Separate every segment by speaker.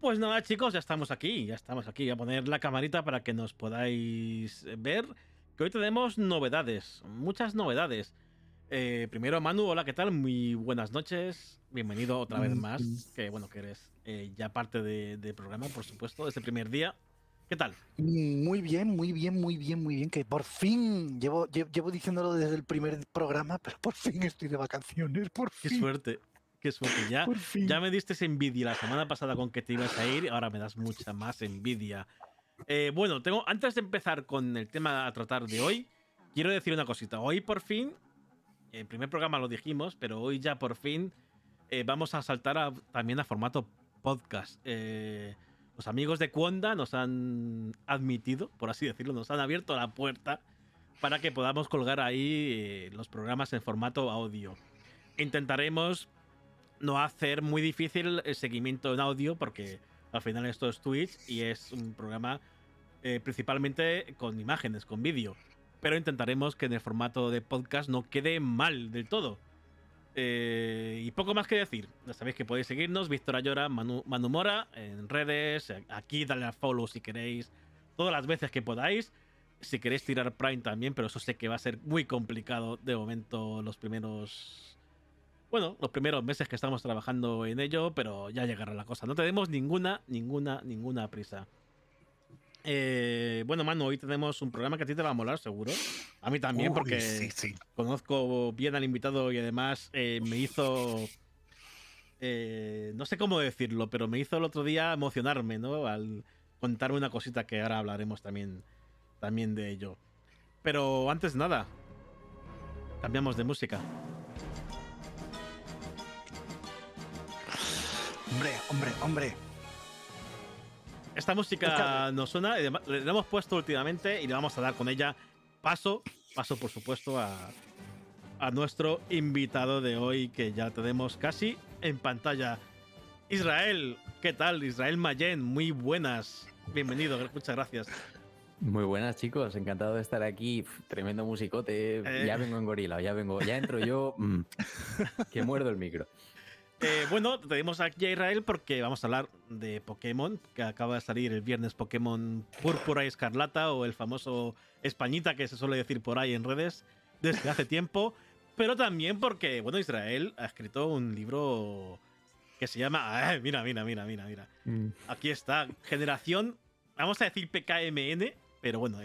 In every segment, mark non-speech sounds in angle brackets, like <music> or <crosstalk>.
Speaker 1: Pues nada, chicos, ya estamos aquí, ya estamos aquí. Voy a poner la camarita para que nos podáis ver. Que hoy tenemos novedades, muchas novedades. Eh, primero, Manu, hola, ¿qué tal? Muy buenas noches. Bienvenido otra vez más. Que bueno, que eres eh, ya parte del programa, por supuesto, de este primer día. ¿Qué tal?
Speaker 2: Muy bien, muy bien, muy bien, muy bien. Que por fin, llevo, llevo, diciéndolo desde el primer programa, pero por fin estoy de vacaciones, por fin.
Speaker 1: Qué suerte. Qué suerte. Ya, ya me diste envidia la semana pasada con que te ibas a ir, ahora me das mucha más envidia. Eh, bueno, tengo, antes de empezar con el tema a tratar de hoy, quiero decir una cosita. Hoy por fin, el primer programa lo dijimos, pero hoy ya por fin eh, vamos a saltar también a formato podcast. Eh, los amigos de Cuonda nos han admitido, por así decirlo, nos han abierto la puerta para que podamos colgar ahí los programas en formato audio. Intentaremos no hacer muy difícil el seguimiento en audio, porque al final esto es Twitch y es un programa eh, principalmente con imágenes, con vídeo. Pero intentaremos que en el formato de podcast no quede mal del todo. Eh, y poco más que decir. Ya sabéis que podéis seguirnos, Víctor Ayora, Manu, Manu Mora, en redes, aquí dale a follow si queréis, todas las veces que podáis. Si queréis tirar Prime también, pero eso sé que va a ser muy complicado de momento los primeros bueno, los primeros meses que estamos trabajando en ello, pero ya llegará la cosa. No tenemos ninguna, ninguna, ninguna prisa. Eh, bueno, Manu, hoy tenemos un programa que a ti te va a molar, seguro. A mí también, porque conozco bien al invitado y además eh, me hizo. Eh, no sé cómo decirlo, pero me hizo el otro día emocionarme, ¿no? Al contarme una cosita que ahora hablaremos también, también de ello. Pero antes de nada, cambiamos de música.
Speaker 2: Hombre, hombre, hombre.
Speaker 1: Esta música nos suena, le hemos puesto últimamente y le vamos a dar con ella paso, paso por supuesto a, a nuestro invitado de hoy que ya tenemos casi en pantalla. Israel, ¿qué tal? Israel Mayen, muy buenas. Bienvenido, muchas gracias.
Speaker 3: Muy buenas chicos, encantado de estar aquí. Tremendo musicote. Eh. Ya vengo en gorila, ya vengo, ya entro yo. Mm, que muerdo el micro.
Speaker 1: Eh, bueno, tenemos aquí a Israel porque vamos a hablar de Pokémon, que acaba de salir el viernes Pokémon Púrpura y Escarlata, o el famoso Españita que se suele decir por ahí en redes desde hace tiempo. Pero también porque, bueno, Israel ha escrito un libro que se llama. mira, mira, mira, mira, mira. Mm. Aquí está. Generación. Vamos a decir PKMN, pero bueno,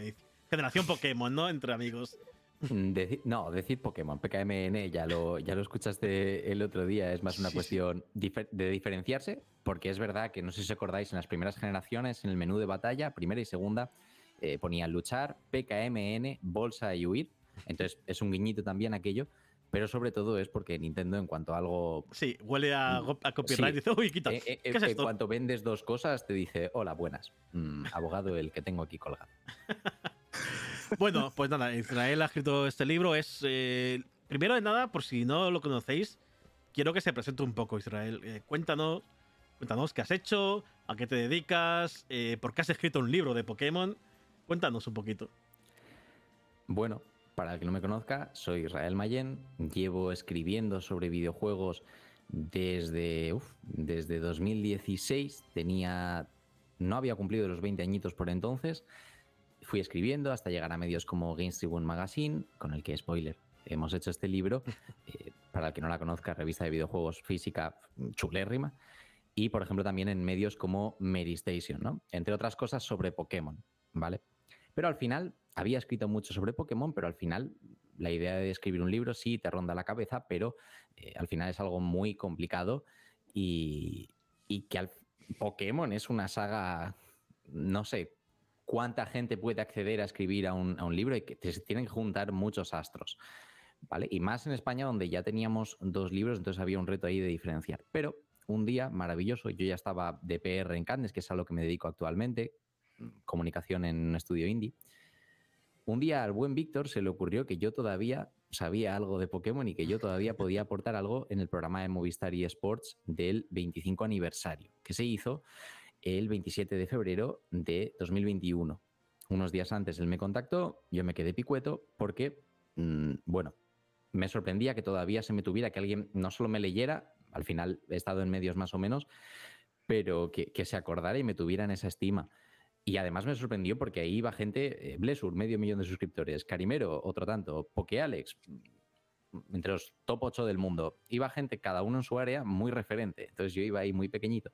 Speaker 1: Generación Pokémon, ¿no? Entre amigos.
Speaker 3: Mm, no, decir Pokémon, PKMN, ya lo, ya lo escuchaste el otro día, es más una cuestión de diferenciarse, porque es verdad que no sé si os acordáis, en las primeras generaciones, en el menú de batalla, primera y segunda, eh, ponían luchar, PKMN, bolsa y huir. Entonces es un guiñito también aquello, pero sobre todo es porque Nintendo en cuanto a algo...
Speaker 1: Sí, huele a, a copyright, dice, uy, quita.
Speaker 3: Eh, eh, ¿Qué es esto? En cuanto vendes dos cosas, te dice, hola, buenas, mm, abogado el que tengo aquí colgado. <laughs>
Speaker 1: bueno, pues nada, Israel ha escrito este libro. Es eh, primero de nada, por si no lo conocéis, quiero que se presente un poco, Israel. Eh, cuéntanos, cuéntanos qué has hecho, a qué te dedicas, eh, por qué has escrito un libro de Pokémon. Cuéntanos un poquito.
Speaker 3: Bueno, para el que no me conozca, soy Israel Mayen. Llevo escribiendo sobre videojuegos desde, desde 2016. Tenía. No había cumplido los 20 añitos por entonces fui escribiendo hasta llegar a medios como Games Tribune Magazine, con el que, spoiler, hemos hecho este libro. <laughs> Eh, para el que no la conozca, revista de videojuegos física chulérrima. Y, por ejemplo, también en medios como Mary Station, ¿no? Entre otras cosas sobre Pokémon, ¿vale? Pero al final, había escrito mucho sobre Pokémon, pero al final la idea de escribir un libro sí te ronda la cabeza, pero eh, al final es algo muy complicado y, y que al, Pokémon es una saga, no sé, cuánta gente puede acceder a escribir a un, libro y que se tienen que juntar muchos astros. ¿Vale? Y más en España, donde ya teníamos dos libros, entonces había un reto ahí de diferenciar. Pero un día maravilloso, yo ya estaba de PR en Cannes, que es a lo que me dedico actualmente, comunicación en un estudio indie. Un día al buen Víctor se le ocurrió que yo todavía sabía algo de Pokémon y que yo todavía <laughs> podía aportar algo en el programa de Movistar y Sports del 25 aniversario, que se hizo el 27 de febrero de 2021. Unos días antes él me contactó, yo me quedé picueto porque, mm, bueno, me sorprendía que todavía se me tuviera que alguien no solo me leyera, al final he estado en medios más o menos, pero que, se acordara y me tuviera en esa estima. Y además me sorprendió porque ahí iba gente, eh, Blesur, medio millón de suscriptores, Carimero, otro tanto, PokeAlex, entre los top 8 del mundo. Iba gente, cada uno en su área, muy referente. Entonces yo iba ahí muy pequeñito.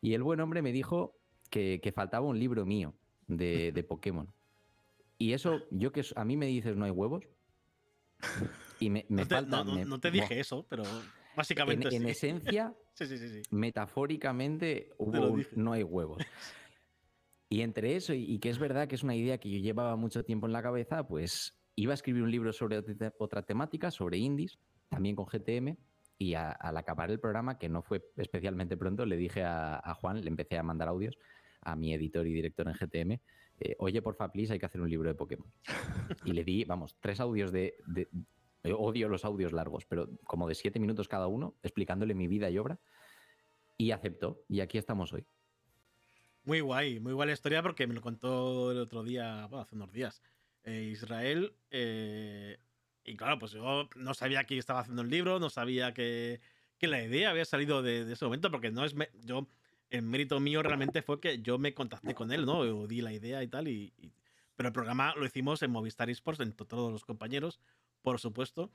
Speaker 3: Y el buen hombre me dijo que, faltaba un libro mío de, de, Pokémon. Y eso, yo que a mí me dices no hay huevos. Y me, me
Speaker 1: no, te,
Speaker 3: falta,
Speaker 1: no, te dije eso, pero básicamente.
Speaker 3: En, esencia, <laughs>
Speaker 1: sí, sí, sí,
Speaker 3: metafóricamente, hubo no hay huevos. Y entre eso y, que es verdad que es una idea que yo llevaba mucho tiempo en la cabeza, pues iba a escribir un libro sobre otra temática, sobre indies, también con GTM, y al acabar el programa, que no fue especialmente pronto, le dije a, Juan, le empecé a mandar audios a mi editor y director en GTM, eh, oye, porfa, please, hay que hacer un libro de Pokémon. Y le di, vamos, tres audios de, odio los audios largos, pero como de siete minutos cada uno, explicándole mi vida y obra, y aceptó, y aquí estamos hoy.
Speaker 1: Muy guay, muy guay la historia porque me lo contó el otro día, bueno, hace unos días. Eh, Israel. Eh, y claro, pues yo no sabía que estaba haciendo el libro, no sabía que, la idea había salido de, ese momento, porque no es. yo, el mérito mío realmente fue que yo me contacté con él, ¿no? Yo di la idea y tal. Y, pero el programa lo hicimos en Movistar Esports, en todos los compañeros, por supuesto.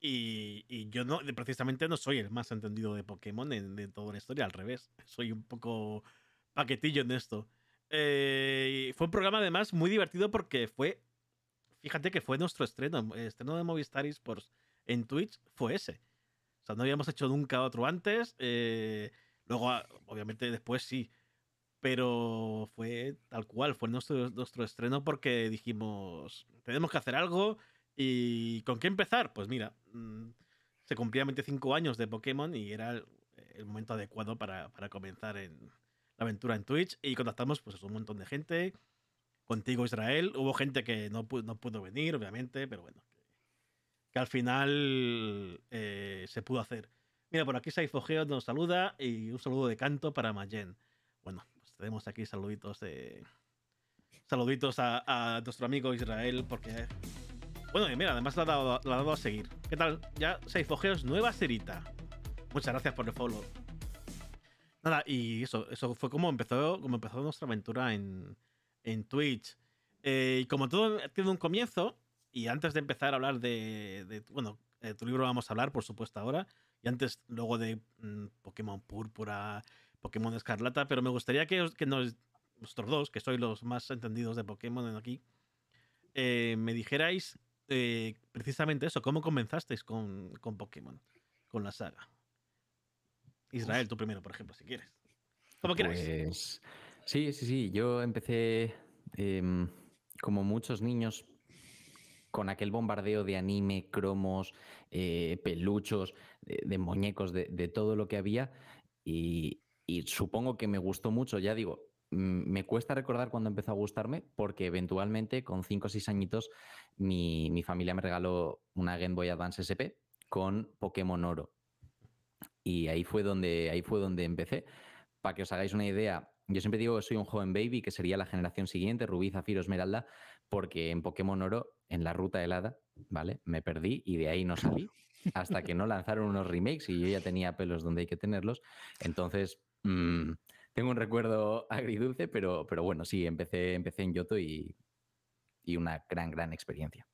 Speaker 1: Y, yo no, precisamente no soy el más entendido de Pokémon de toda la historia, al revés. <laughs> Soy un poco paquetillo en esto. Eh, fue un programa además muy divertido porque fue Fíjate que fue nuestro estreno, el estreno de Movistar Esports en Twitch fue ese. O sea, no habíamos hecho nunca otro antes. Eh, luego, ah, obviamente, después sí. Pero fue tal cual, fue nuestro, nuestro estreno porque dijimos, tenemos que hacer algo. ¿Y con qué empezar? Pues mira, mm, se cumplían 25 años de Pokémon y era el, momento adecuado para, para, comenzar en la aventura en Twitch. Y contactamos pues, a un montón de gente contigo Israel. Hubo gente que no, pudo, no pudo venir, obviamente, pero bueno, que, al final eh, se pudo hacer. Mira, por aquí Saifogeo nos saluda y un saludo de canto para Mayen. Bueno, pues tenemos aquí saluditos de. Saluditos a, nuestro amigo Israel, porque. Bueno, y mira, además la ha, dado, ha dado a seguir. ¿Qué tal? Ya Saifogeos, nueva serita. Muchas gracias por el follow. Nada, y eso, eso fue como empezó, como empezó nuestra aventura en, en Twitch. Eh, y como todo tiene un comienzo, y antes de empezar a hablar de, bueno, de tu libro vamos a hablar, por supuesto, ahora, y antes luego de mm, Pokémon Púrpura, Pokémon Escarlata, pero me gustaría que, que nos, vosotros dos, que sois los más entendidos de Pokémon aquí, eh, me dijerais eh, precisamente eso, cómo comenzasteis con, con, Pokémon, con la saga. Israel, tú primero, por ejemplo, si quieres. Como quieras.
Speaker 3: Pues Sí, sí, sí. Yo empecé em, como muchos niños con aquel bombardeo de anime, cromos, eh, peluchos, de, muñecos, de, todo lo que había. Y, supongo que me gustó mucho, ya digo, me cuesta recordar cuando empezó a gustarme, porque eventualmente con 5 o 6 añitos mi, mi, familia me regaló una Game Boy Advance SP con Pokémon Oro. Y ahí fue donde, ahí fue donde empecé. Para que os hagáis una idea, yo siempre digo que soy un joven baby, que sería la generación siguiente, Rubí, Zafiro, Esmeralda, porque en Pokémon Oro, en la ruta helada, ¿vale? Me perdí y de ahí no salí hasta que no lanzaron unos remakes y yo ya tenía pelos donde hay que tenerlos. Entonces, mm, tengo un recuerdo agridulce, pero, pero bueno, sí, empecé, empecé en Yoto y, una gran, gran experiencia.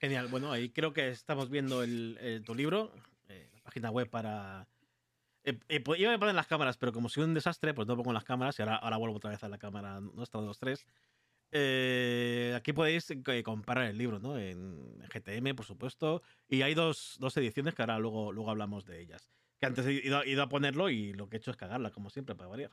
Speaker 1: Genial, bueno, ahí creo que estamos viendo el, tu libro, eh, la página web para eh, eh, pues, iba a poner las cámaras, pero como soy un desastre, pues no pongo las cámaras y ahora, ahora vuelvo otra vez a la cámara nuestra dos tres. Eh, aquí podéis comparar el libro, ¿no? En GTM, por supuesto. Y hay dos, dos, ediciones que ahora luego, luego hablamos de ellas. Que antes he ido, a ponerlo y lo que he hecho es cagarla, como siempre, para variar.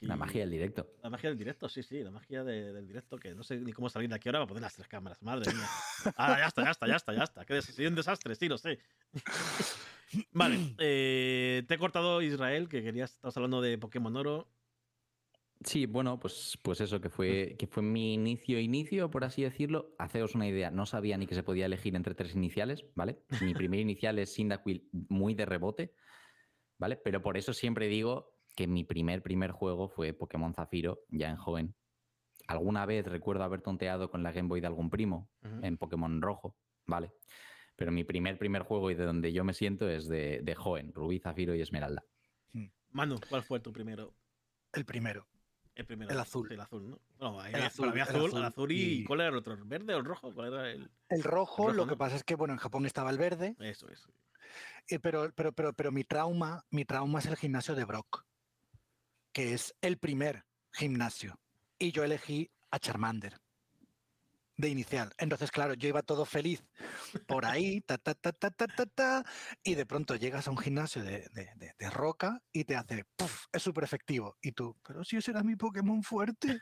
Speaker 3: La magia del directo.
Speaker 1: La magia del directo, sí, sí, la magia del directo, que no sé ni cómo salir de aquí ahora para poner las tres cámaras. Madre mía. <laughs> Ah, ya está, ya está, ya está, ya está. Que soy un desastre, sí, lo sé. <laughs> Vale, eh, te he cortado Israel, que querías, estabas hablando de Pokémon Oro.
Speaker 3: Sí, bueno, pues, pues eso, que fue, que fue mi inicio, inicio, por así decirlo. Haceros una idea, no sabía ni que se podía elegir entre tres iniciales, ¿vale? Mi <laughs> primer inicial es Cyndaquil, muy de rebote, ¿vale? Pero por eso siempre digo que mi primer, primer juego fue Pokémon Zafiro, ya en joven. Alguna vez recuerdo haber tonteado con la Game Boy de algún primo en Pokémon Rojo, ¿vale? Pero mi primer, primer juego y de donde yo me siento es de, de Joven, Rubí, Zafiro y Esmeralda.
Speaker 2: Mm.
Speaker 1: Manu, ¿cuál fue tu primero?
Speaker 2: El primero.
Speaker 1: El primero.
Speaker 2: El azul.
Speaker 1: El azul, ¿no? No,
Speaker 2: El
Speaker 1: había-
Speaker 2: azul,
Speaker 1: había
Speaker 2: el
Speaker 1: azul,
Speaker 2: azul.
Speaker 1: el azul y,
Speaker 2: Y-
Speaker 1: ¿cuál era el otro? ¿El verde o el rojo? ¿Cuál era el...?
Speaker 2: El rojo,
Speaker 1: rojo,
Speaker 2: lo
Speaker 1: ¿no?
Speaker 2: que pasa es que, bueno, en Japón estaba el verde,
Speaker 1: Eso es.
Speaker 2: eh, pero, pero, pero, pero mi trauma, mi trauma es el gimnasio de Brock, que es el primer gimnasio. Y yo elegí a Charmander de inicial. Entonces, claro, yo iba todo feliz por ahí, ta, ta, ta, ta, ta, ta, ta, y de pronto llegas a un gimnasio de, de- de- roca y te hace, ¡puf! es súper efectivo. Y tú, pero si ese era mi Pokémon fuerte.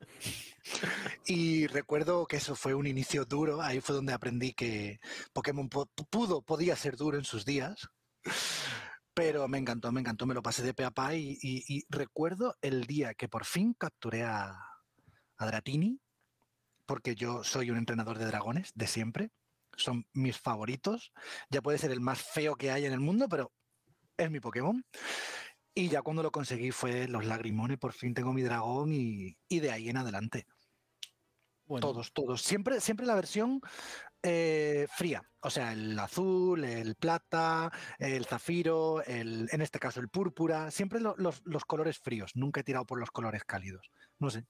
Speaker 2: <laughs> Y recuerdo que eso fue un inicio duro, ahí fue donde aprendí que Pokémon po- pudo, podía ser duro en sus días. Pero me encantó, me encantó, me lo pasé de pe a pa y, y- recuerdo el día que por fin capturé a, a Dratini, porque yo soy un entrenador de dragones de siempre, son mis favoritos, ya puede ser el más feo que hay en el mundo, pero es mi Pokémon. Y ya cuando lo conseguí fue los lagrimones, por fin tengo mi dragón y de ahí en adelante.
Speaker 1: Bueno,
Speaker 2: Todos, todos. Siempre, siempre la versión eh, fría. O sea, el azul, el plata, el zafiro, el, en este caso el púrpura. Siempre lo- los, los colores fríos. Nunca he tirado por los colores cálidos. No sé.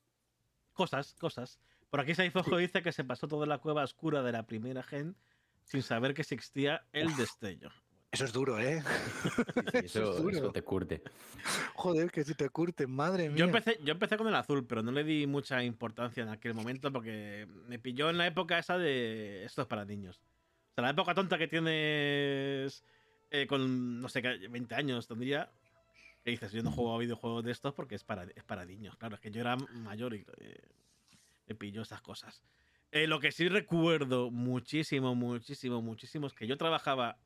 Speaker 1: Cosas, cosas. Por aquí Saifojo dice que se pasó toda la cueva oscura de la primera gen sin saber que existía el destello.
Speaker 2: Eso es duro, ¿eh?
Speaker 3: Sí, <laughs> eso,
Speaker 2: duro.
Speaker 3: eso te curte.
Speaker 2: Joder, que si te curten, madre mía.
Speaker 1: Yo empecé, yo empecé con el azul, pero no le di mucha importancia en aquel momento porque me pilló en la época esa de esto es para niños. O sea, la época tonta que tienes eh, con, no sé, qué, 20 años tendría. Que dices, yo no juego a videojuegos de estos porque es para, es para niños. Claro, es que yo era mayor y eh, me pilló esas cosas. Eh, lo que sí recuerdo muchísimo, muchísimo, muchísimo es que yo trabajaba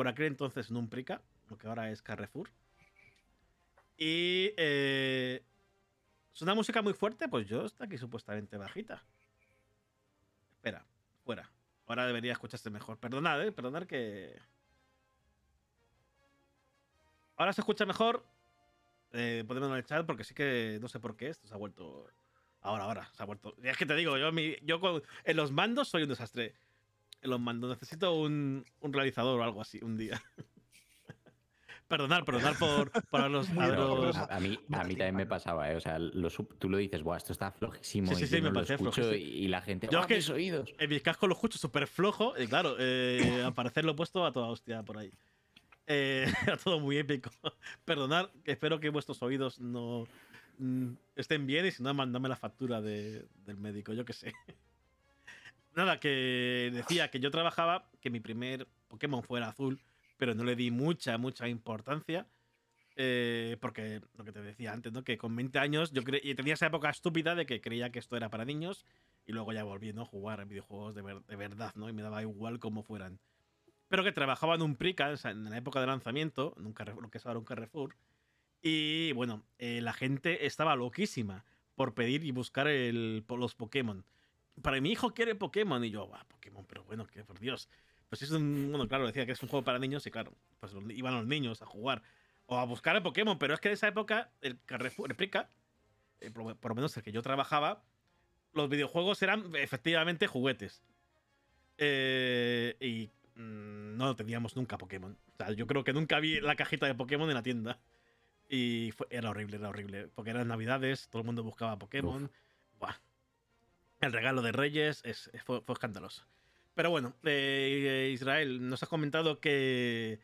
Speaker 1: por aquel entonces en un Prica, lo que ahora es Carrefour. Y eh, es una música muy fuerte, pues yo está aquí supuestamente bajita. Espera, fuera. Ahora debería escucharse mejor. Perdonad, eh, perdonad que. Ahora se escucha mejor. Eh, ponedmelo en el chat porque sí que no sé por qué esto se ha vuelto. Ahora, ahora, se ha vuelto. Es que te digo, yo, mi- yo con- en los mandos soy un desastre. Los mandos necesito un, un realizador o algo así un día. <laughs> perdonad, perdonad por, por los.
Speaker 2: Muy
Speaker 1: a
Speaker 2: bien,
Speaker 1: los-
Speaker 3: A, a mí, a mí también me pasaba, ¿eh? O sea, lo tú lo dices, Buah, esto está flojísimo.
Speaker 1: Sí, sí,
Speaker 3: y
Speaker 1: sí,
Speaker 3: yo
Speaker 1: me
Speaker 3: no lo
Speaker 1: parece
Speaker 3: escucho
Speaker 1: flojísimo.
Speaker 3: y, y la gente,
Speaker 1: Yo es
Speaker 3: ¡oh,
Speaker 1: que-
Speaker 3: mis oídos!
Speaker 1: En mis cascos lo escucho súper flojo. Y claro, eh, <laughs> al parecer lo he puesto a toda hostia por ahí. Eh, <laughs> a todo muy épico. Perdonad, que espero que vuestros oídos no mm, estén bien y si no, mandadme la factura de- del médico, yo qué sé. Nada, que decía que yo trabajaba, que mi primer Pokémon fuera azul, pero no le di mucha, mucha importancia. eh, porque lo que te decía antes, ¿no? Que con 20 años yo y tenía esa época estúpida de que creía que esto era para niños y luego ya volví ¿no? a jugar videojuegos de, ver- de verdad, ¿no? Y me daba igual cómo fueran. Pero que trabajaba en un Prica, en la época de lanzamiento, en lo que es ahora un Carrefour. Y bueno, eh, la gente estaba loquísima por pedir y buscar el, los Pokémon. Para mi hijo quiere Pokémon. Y yo, "Buah, Pokémon, pero bueno, que por Dios. Pues es un. Bueno, claro, decía que es un juego para niños y claro, pues iban los niños a jugar o a buscar el Pokémon. Pero es que en esa época, el Carrefour, el Prica, eh, por, por lo menos el que yo trabajaba, los videojuegos eran efectivamente juguetes. Eh, y mm, no teníamos nunca Pokémon. O sea, yo creo que nunca vi la cajita de Pokémon en la tienda. Y fue- era horrible, era horrible. Porque eran navidades, todo el mundo buscaba Pokémon. Buah. El regalo de Reyes es, fue, fue escandaloso. Pero bueno, eh, Israel, nos has comentado que,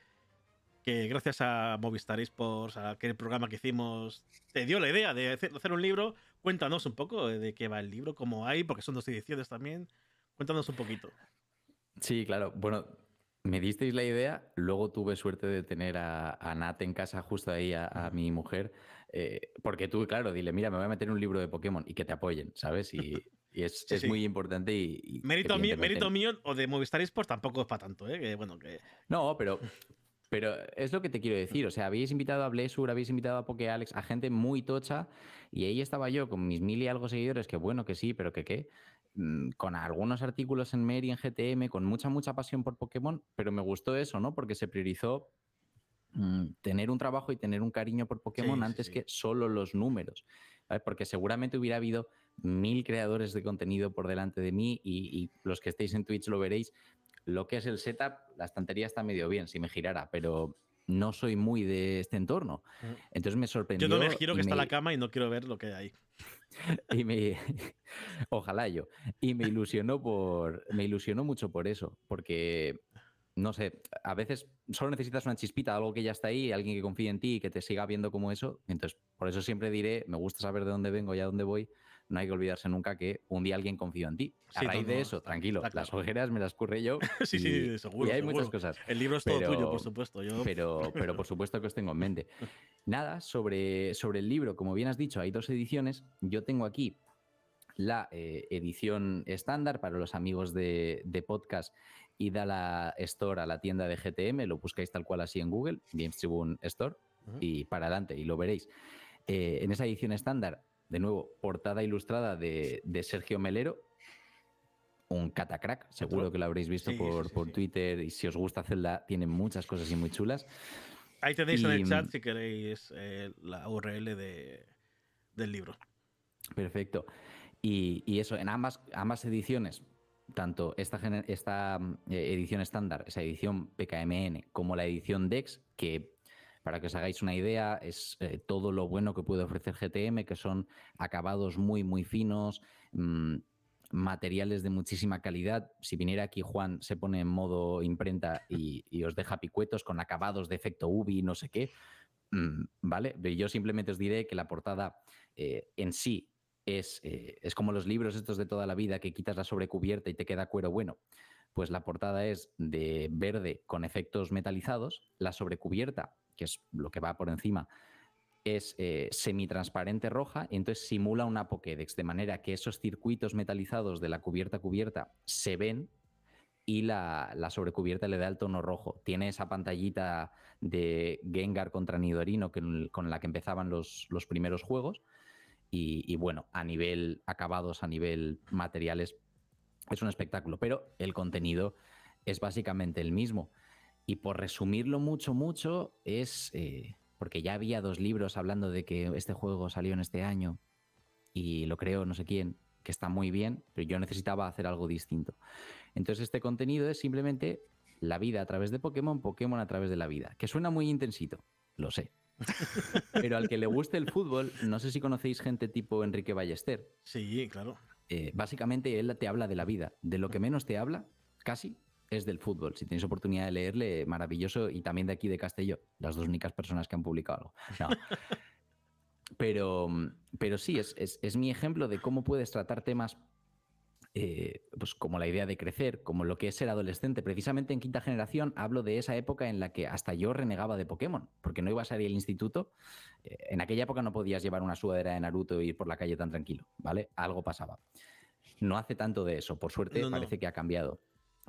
Speaker 1: gracias a Movistar Esports, a aquel programa que hicimos, te dio la idea de hacer, hacer un libro. Cuéntanos un poco de qué va el libro, cómo hay, porque son dos ediciones también. Cuéntanos un poquito.
Speaker 3: Sí, claro. Bueno, me disteis la idea, luego tuve suerte de tener a, a Nat en casa, justo ahí, a, a mi mujer, eh, porque tú, claro, dile, mira, me voy a meter un libro de Pokémon y que te apoyen, ¿sabes? Y, y es,
Speaker 1: Sí,
Speaker 3: es
Speaker 1: sí.
Speaker 3: muy importante y... y
Speaker 1: Mérito mío, mérito mío o de Movistar Esports tampoco es para tanto, ¿eh? Que bueno, que.
Speaker 3: No, pero, pero es lo que te quiero decir. O sea, habéis invitado a Blesur, habéis invitado a PokeAlex, a gente muy tocha, y ahí estaba yo con mis mil y algo seguidores, que bueno, que sí, pero que qué. Mm, Con algunos artículos en Mary, en GTM, con mucha, mucha pasión por Pokémon, pero me gustó eso, ¿no? Porque se priorizó mm, tener un trabajo y tener un cariño por Pokémon
Speaker 1: Sí, sí,
Speaker 3: antes
Speaker 1: sí.
Speaker 3: que solo los números. ¿vale? Porque seguramente hubiera habido mil creadores de contenido por delante de mí y, y los que estéis en Twitch lo veréis. Lo que es el setup, la estantería está medio bien si me girara, pero no soy muy de este entorno. Mm. Entonces me sorprendió.
Speaker 1: Yo donde giro que está la cama y no quiero ver lo que hay ahí. <laughs>
Speaker 3: y me <laughs> ojalá yo y me ilusionó por me ilusionó mucho por eso porque no sé a veces solo necesitas una chispita algo que ya está ahí alguien que confíe en ti y que te siga viendo como eso entonces por eso siempre diré me gusta saber de dónde vengo y a dónde voy no hay que olvidarse nunca que un día alguien confió en ti. A raíz de eso, tranquilo, las ojeras me las curré yo. <laughs>
Speaker 1: sí, sí, seguro.
Speaker 3: Y hay muchas cosas.
Speaker 1: El libro es todo tuyo, por supuesto.
Speaker 3: Pero, pero por supuesto que os tengo en mente. Nada, sobre, sobre el libro, como bien has dicho, hay dos ediciones. Yo tengo aquí la eh, edición estándar para los amigos de, podcast y da la store a la tienda de GTM, lo buscáis tal cual así en Google, Games Tribune Store, y para adelante, y lo veréis. Eh, en esa edición estándar de nuevo, portada ilustrada de, Sergio Melero, un catacrack, seguro que lo habréis visto por, Twitter y si os gusta Zelda, tiene muchas cosas y muy chulas.
Speaker 1: Ahí tenéis en el chat si queréis eh, la URL del libro.
Speaker 3: Perfecto. Y, eso, en ambas, ambas ediciones, tanto esta, esta eh, edición estándar, esa edición PKMN, como la edición DEX, que para que os hagáis una idea, es eh, todo lo bueno que puede ofrecer GTM, que son acabados muy, muy finos, mm, materiales de muchísima calidad. Si viniera aquí Juan, se pone en modo imprenta y, os deja picuetos con acabados de efecto UV, no sé qué. Mm, ¿Vale? Yo simplemente os diré que la portada eh, en sí es, eh, es como los libros estos de toda la vida que quitas la sobrecubierta y te queda cuero bueno pues la portada es de verde con efectos metalizados, la sobrecubierta que es lo que va por encima, es eh, semitransparente roja y entonces simula una Pokédex, de manera que esos circuitos metalizados de la cubierta a cubierta se ven y la, sobrecubierta le da el tono rojo. Tiene esa pantallita de Gengar contra Nidorino con la que empezaban los, los primeros juegos. Y, y, bueno, a nivel acabados, a nivel materiales, es un espectáculo, pero el contenido es básicamente el mismo. Y por resumirlo mucho, mucho, es eh, porque ya había dos libros hablando de que este juego salió en este año y lo creo no sé quién, que está muy bien, pero yo necesitaba hacer algo distinto. Entonces este contenido es simplemente la vida a través de Pokémon, Pokémon a través de la vida, que suena muy intensito, lo sé. <laughs> Pero al que le guste el fútbol, no sé si conocéis gente tipo Enrique Ballester.
Speaker 1: Sí, claro.
Speaker 3: Eh, básicamente él te habla de la vida. De lo que menos te habla, casi, es del fútbol. Si tenéis oportunidad de leerle, maravilloso. Y también de aquí de Castelló, las dos únicas personas que han publicado algo. <laughs> pero, pero sí, es, es, mi ejemplo de cómo puedes tratar temas eh, pues como la idea de crecer, como lo que es ser adolescente. Precisamente en quinta generación hablo de esa época en la que hasta yo renegaba de Pokémon, porque no iba a salir al instituto. Eh, en aquella época no podías llevar una sudadera de Naruto e ir por la calle tan tranquilo, ¿vale? Algo pasaba. No hace tanto de eso, por suerte parece que ha cambiado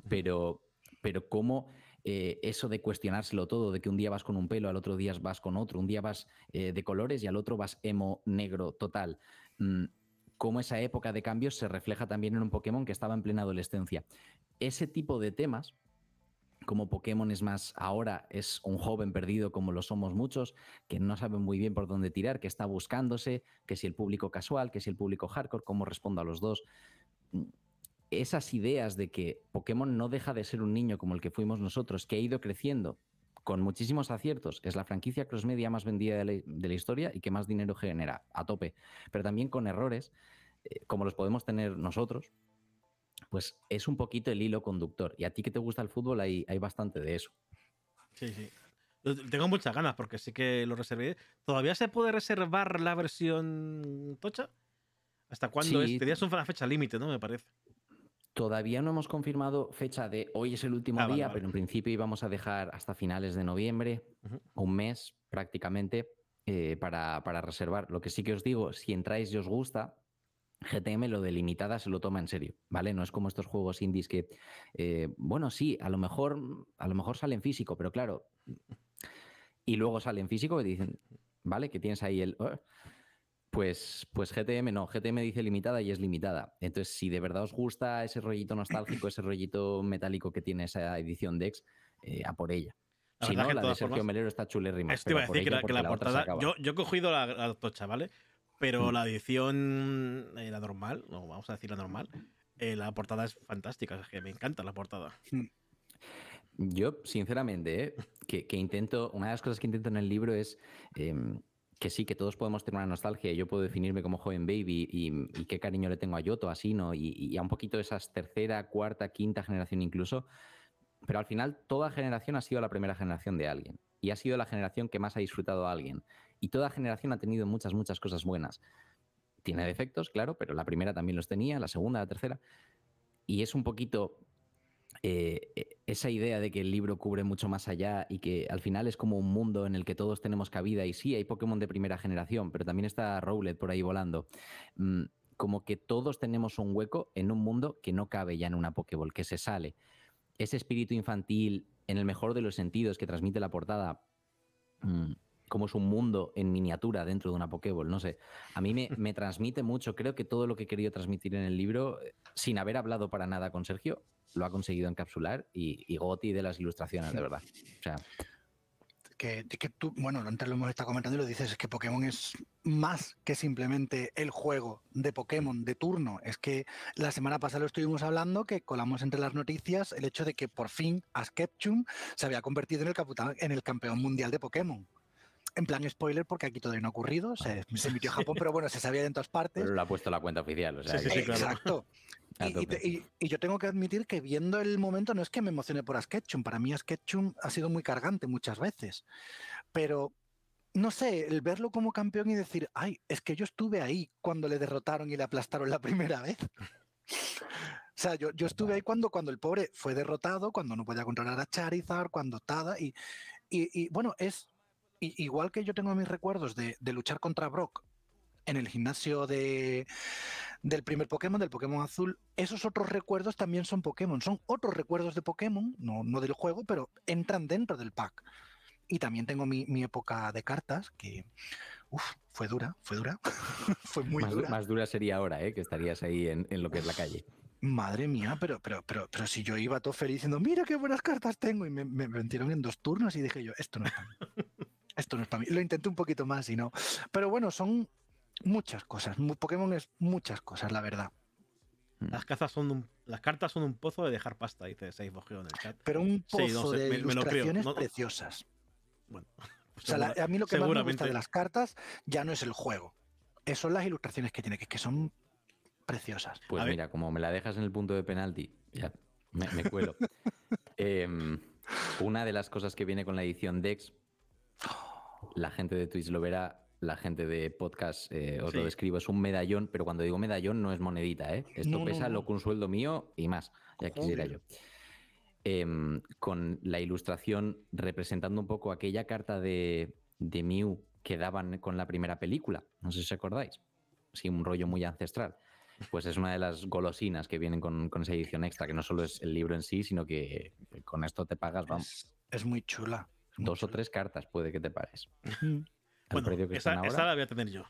Speaker 3: pero, pero cómo eh, eso de cuestionárselo todo, de que un día vas con un pelo, al otro día vas con otro, un día vas eh, de colores y al otro vas emo negro total. Mm, cómo esa época de cambios se refleja también en un Pokémon que estaba en plena adolescencia. Ese tipo de temas, como Pokémon es más ahora, es un joven perdido como lo somos muchos, que no sabe muy bien por dónde tirar, que está buscándose, que si el público casual, que si el público hardcore, cómo respondo a los dos. Esas ideas de que Pokémon no deja de ser un niño como el que fuimos nosotros, que ha ido creciendo con muchísimos aciertos, es la franquicia cross media más vendida de la, historia y que más dinero genera, a tope, pero también con errores, eh, como los podemos tener nosotros, pues es un poquito el hilo conductor. Y a ti que te gusta el fútbol hay, hay bastante de eso.
Speaker 1: Sí, sí. Tengo muchas ganas porque sí que lo reservé. ¿Todavía se puede reservar la versión tocha? ¿Hasta cuándo es? Tenías una fecha límite, ¿no? Me parece.
Speaker 3: Todavía no hemos confirmado fecha de hoy es el último ah, día, pero en principio íbamos a dejar hasta finales de noviembre, un mes prácticamente, eh, para, reservar. Lo que sí que os digo, si entráis y os gusta, GTM lo de limitada se lo toma en serio, ¿vale? No es como estos juegos indies que, eh, bueno, sí, a lo mejor, a lo mejor sale en físico, pero claro, y luego sale en físico y dicen, ¿vale? Que tienes ahí el... Oh, pues, pues GTM no, GTM dice limitada y es limitada. Entonces, si de verdad os gusta ese rollito nostálgico, ese rollito metálico que tiene esa edición Dex, eh, a por ella. si no, la de Sergio Melero está chulérrima.
Speaker 1: Esto iba a decir que la, portada. Yo, yo, he cogido la, tocha, ¿vale? Pero mm. la edición, eh, la normal, no, vamos a decir la normal, eh, la portada es fantástica. Es que me encanta la portada.
Speaker 3: Yo, sinceramente, que, intento, una de las cosas que intento en el libro es em, que sí, que todos podemos tener una nostalgia. Yo puedo definirme como joven baby y, qué cariño le tengo a Yoto, a Sino y, y, a un poquito esas tercera, cuarta, quinta generación incluso. Pero al final, toda generación ha sido la primera generación de alguien y ha sido la generación que más ha disfrutado a alguien. Y toda generación ha tenido muchas, muchas cosas buenas. Tiene defectos, claro, pero la primera también los tenía, la segunda, la tercera. Y es un poquito eh, e, esa idea de que el libro cubre mucho más allá y que al final es como un mundo en el que todos tenemos cabida y sí, hay Pokémon de primera generación, pero también está Rowlet por ahí volando. Mm, como que todos tenemos un hueco en un mundo que no cabe ya en una Pokéball, que se sale. Ese espíritu infantil, en el mejor de los sentidos que transmite la portada, mm, como es un mundo en miniatura dentro de una Pokéball, no sé. A mí me, transmite mucho, creo que todo lo que he querido transmitir en el libro, eh, sin haber hablado para nada con Sergio, lo ha conseguido encapsular y, y Goti de las ilustraciones, de verdad. O sea,
Speaker 2: que, tú, bueno, antes lo hemos estado comentando y lo dices, es que Pokémon es más que simplemente el juego de Pokémon de turno. Es que la semana pasada lo estuvimos hablando, que colamos entre las noticias el hecho de que por fin Ash Ketchum se había convertido en el, en el campeón mundial de Pokémon en plan spoiler, porque aquí todavía no ha ocurrido, <laughs> se, emitió en Japón, pero bueno, se sabía de en todas partes.
Speaker 3: Pero lo ha puesto la cuenta oficial, o sea, <laughs>
Speaker 2: Exacto. Y, yo tengo que admitir que viendo el momento no es que me emocione por Asketchum, para mí Asketchum ha sido muy cargante muchas veces, pero no sé, el verlo como campeón y decir, ay, es que yo estuve ahí cuando le derrotaron y le aplastaron la <laughs> primera vez. O sea, yo, yo, estuve ahí cuando, cuando el pobre fue derrotado, cuando no podía controlar a Charizard, cuando Tada, y, y bueno, es igual que yo tengo mis recuerdos de, luchar contra Brock en el gimnasio de, del primer Pokémon, del Pokémon azul, esos otros recuerdos también son Pokémon. Son otros recuerdos de Pokémon, no, no del juego, pero entran dentro del pack. Y también tengo mi, época de cartas, que fue dura, fue dura. <laughs> fue muy
Speaker 3: más,
Speaker 2: dura.
Speaker 3: Más dura sería ahora, ¿eh? que estarías ahí en, lo que es la calle.
Speaker 2: Madre mía, pero, pero, pero, pero si yo iba todo feliz diciendo, mira qué buenas cartas tengo, y me, me metieron en dos turnos y dije yo, esto no es <laughs> esto no es para mí. Lo intenté un poquito más y no. Pero bueno, son muchas cosas. Pokémon es muchas cosas, la verdad.
Speaker 1: Mm. Las, cazas son las cartas son un pozo de dejar pasta, dice Seis en el chat.
Speaker 2: Pero un pozo de ilustraciones preciosas. Bueno, <laughs> a mí lo que más me gusta de las cartas ya no es el juego. son las ilustraciones que tiene, que, que son preciosas.
Speaker 3: Pues mira, como me la dejas en el punto de penalti, ya me, cuelo. <laughs> Em, una de las cosas que viene con la edición Dex la gente de Twitch lo verá, la gente de podcast eh, os lo describo, es un medallón, pero cuando digo medallón no es monedita, ¿eh? Esto pesa lo que un sueldo mío y más, ya quisiera yo. Em, con la ilustración representando un poco aquella carta de, de Mew que daban con la primera película, no sé si os acordáis, sí, un rollo muy ancestral. Pues es una de las golosinas que vienen con, esa edición extra, que no solo es el libro en sí, sino que con esto te pagas, vamos.
Speaker 2: es muy chula.
Speaker 3: Dos o tres cartas puede que te pares. <laughs>
Speaker 1: bueno, esa, la voy a tener yo.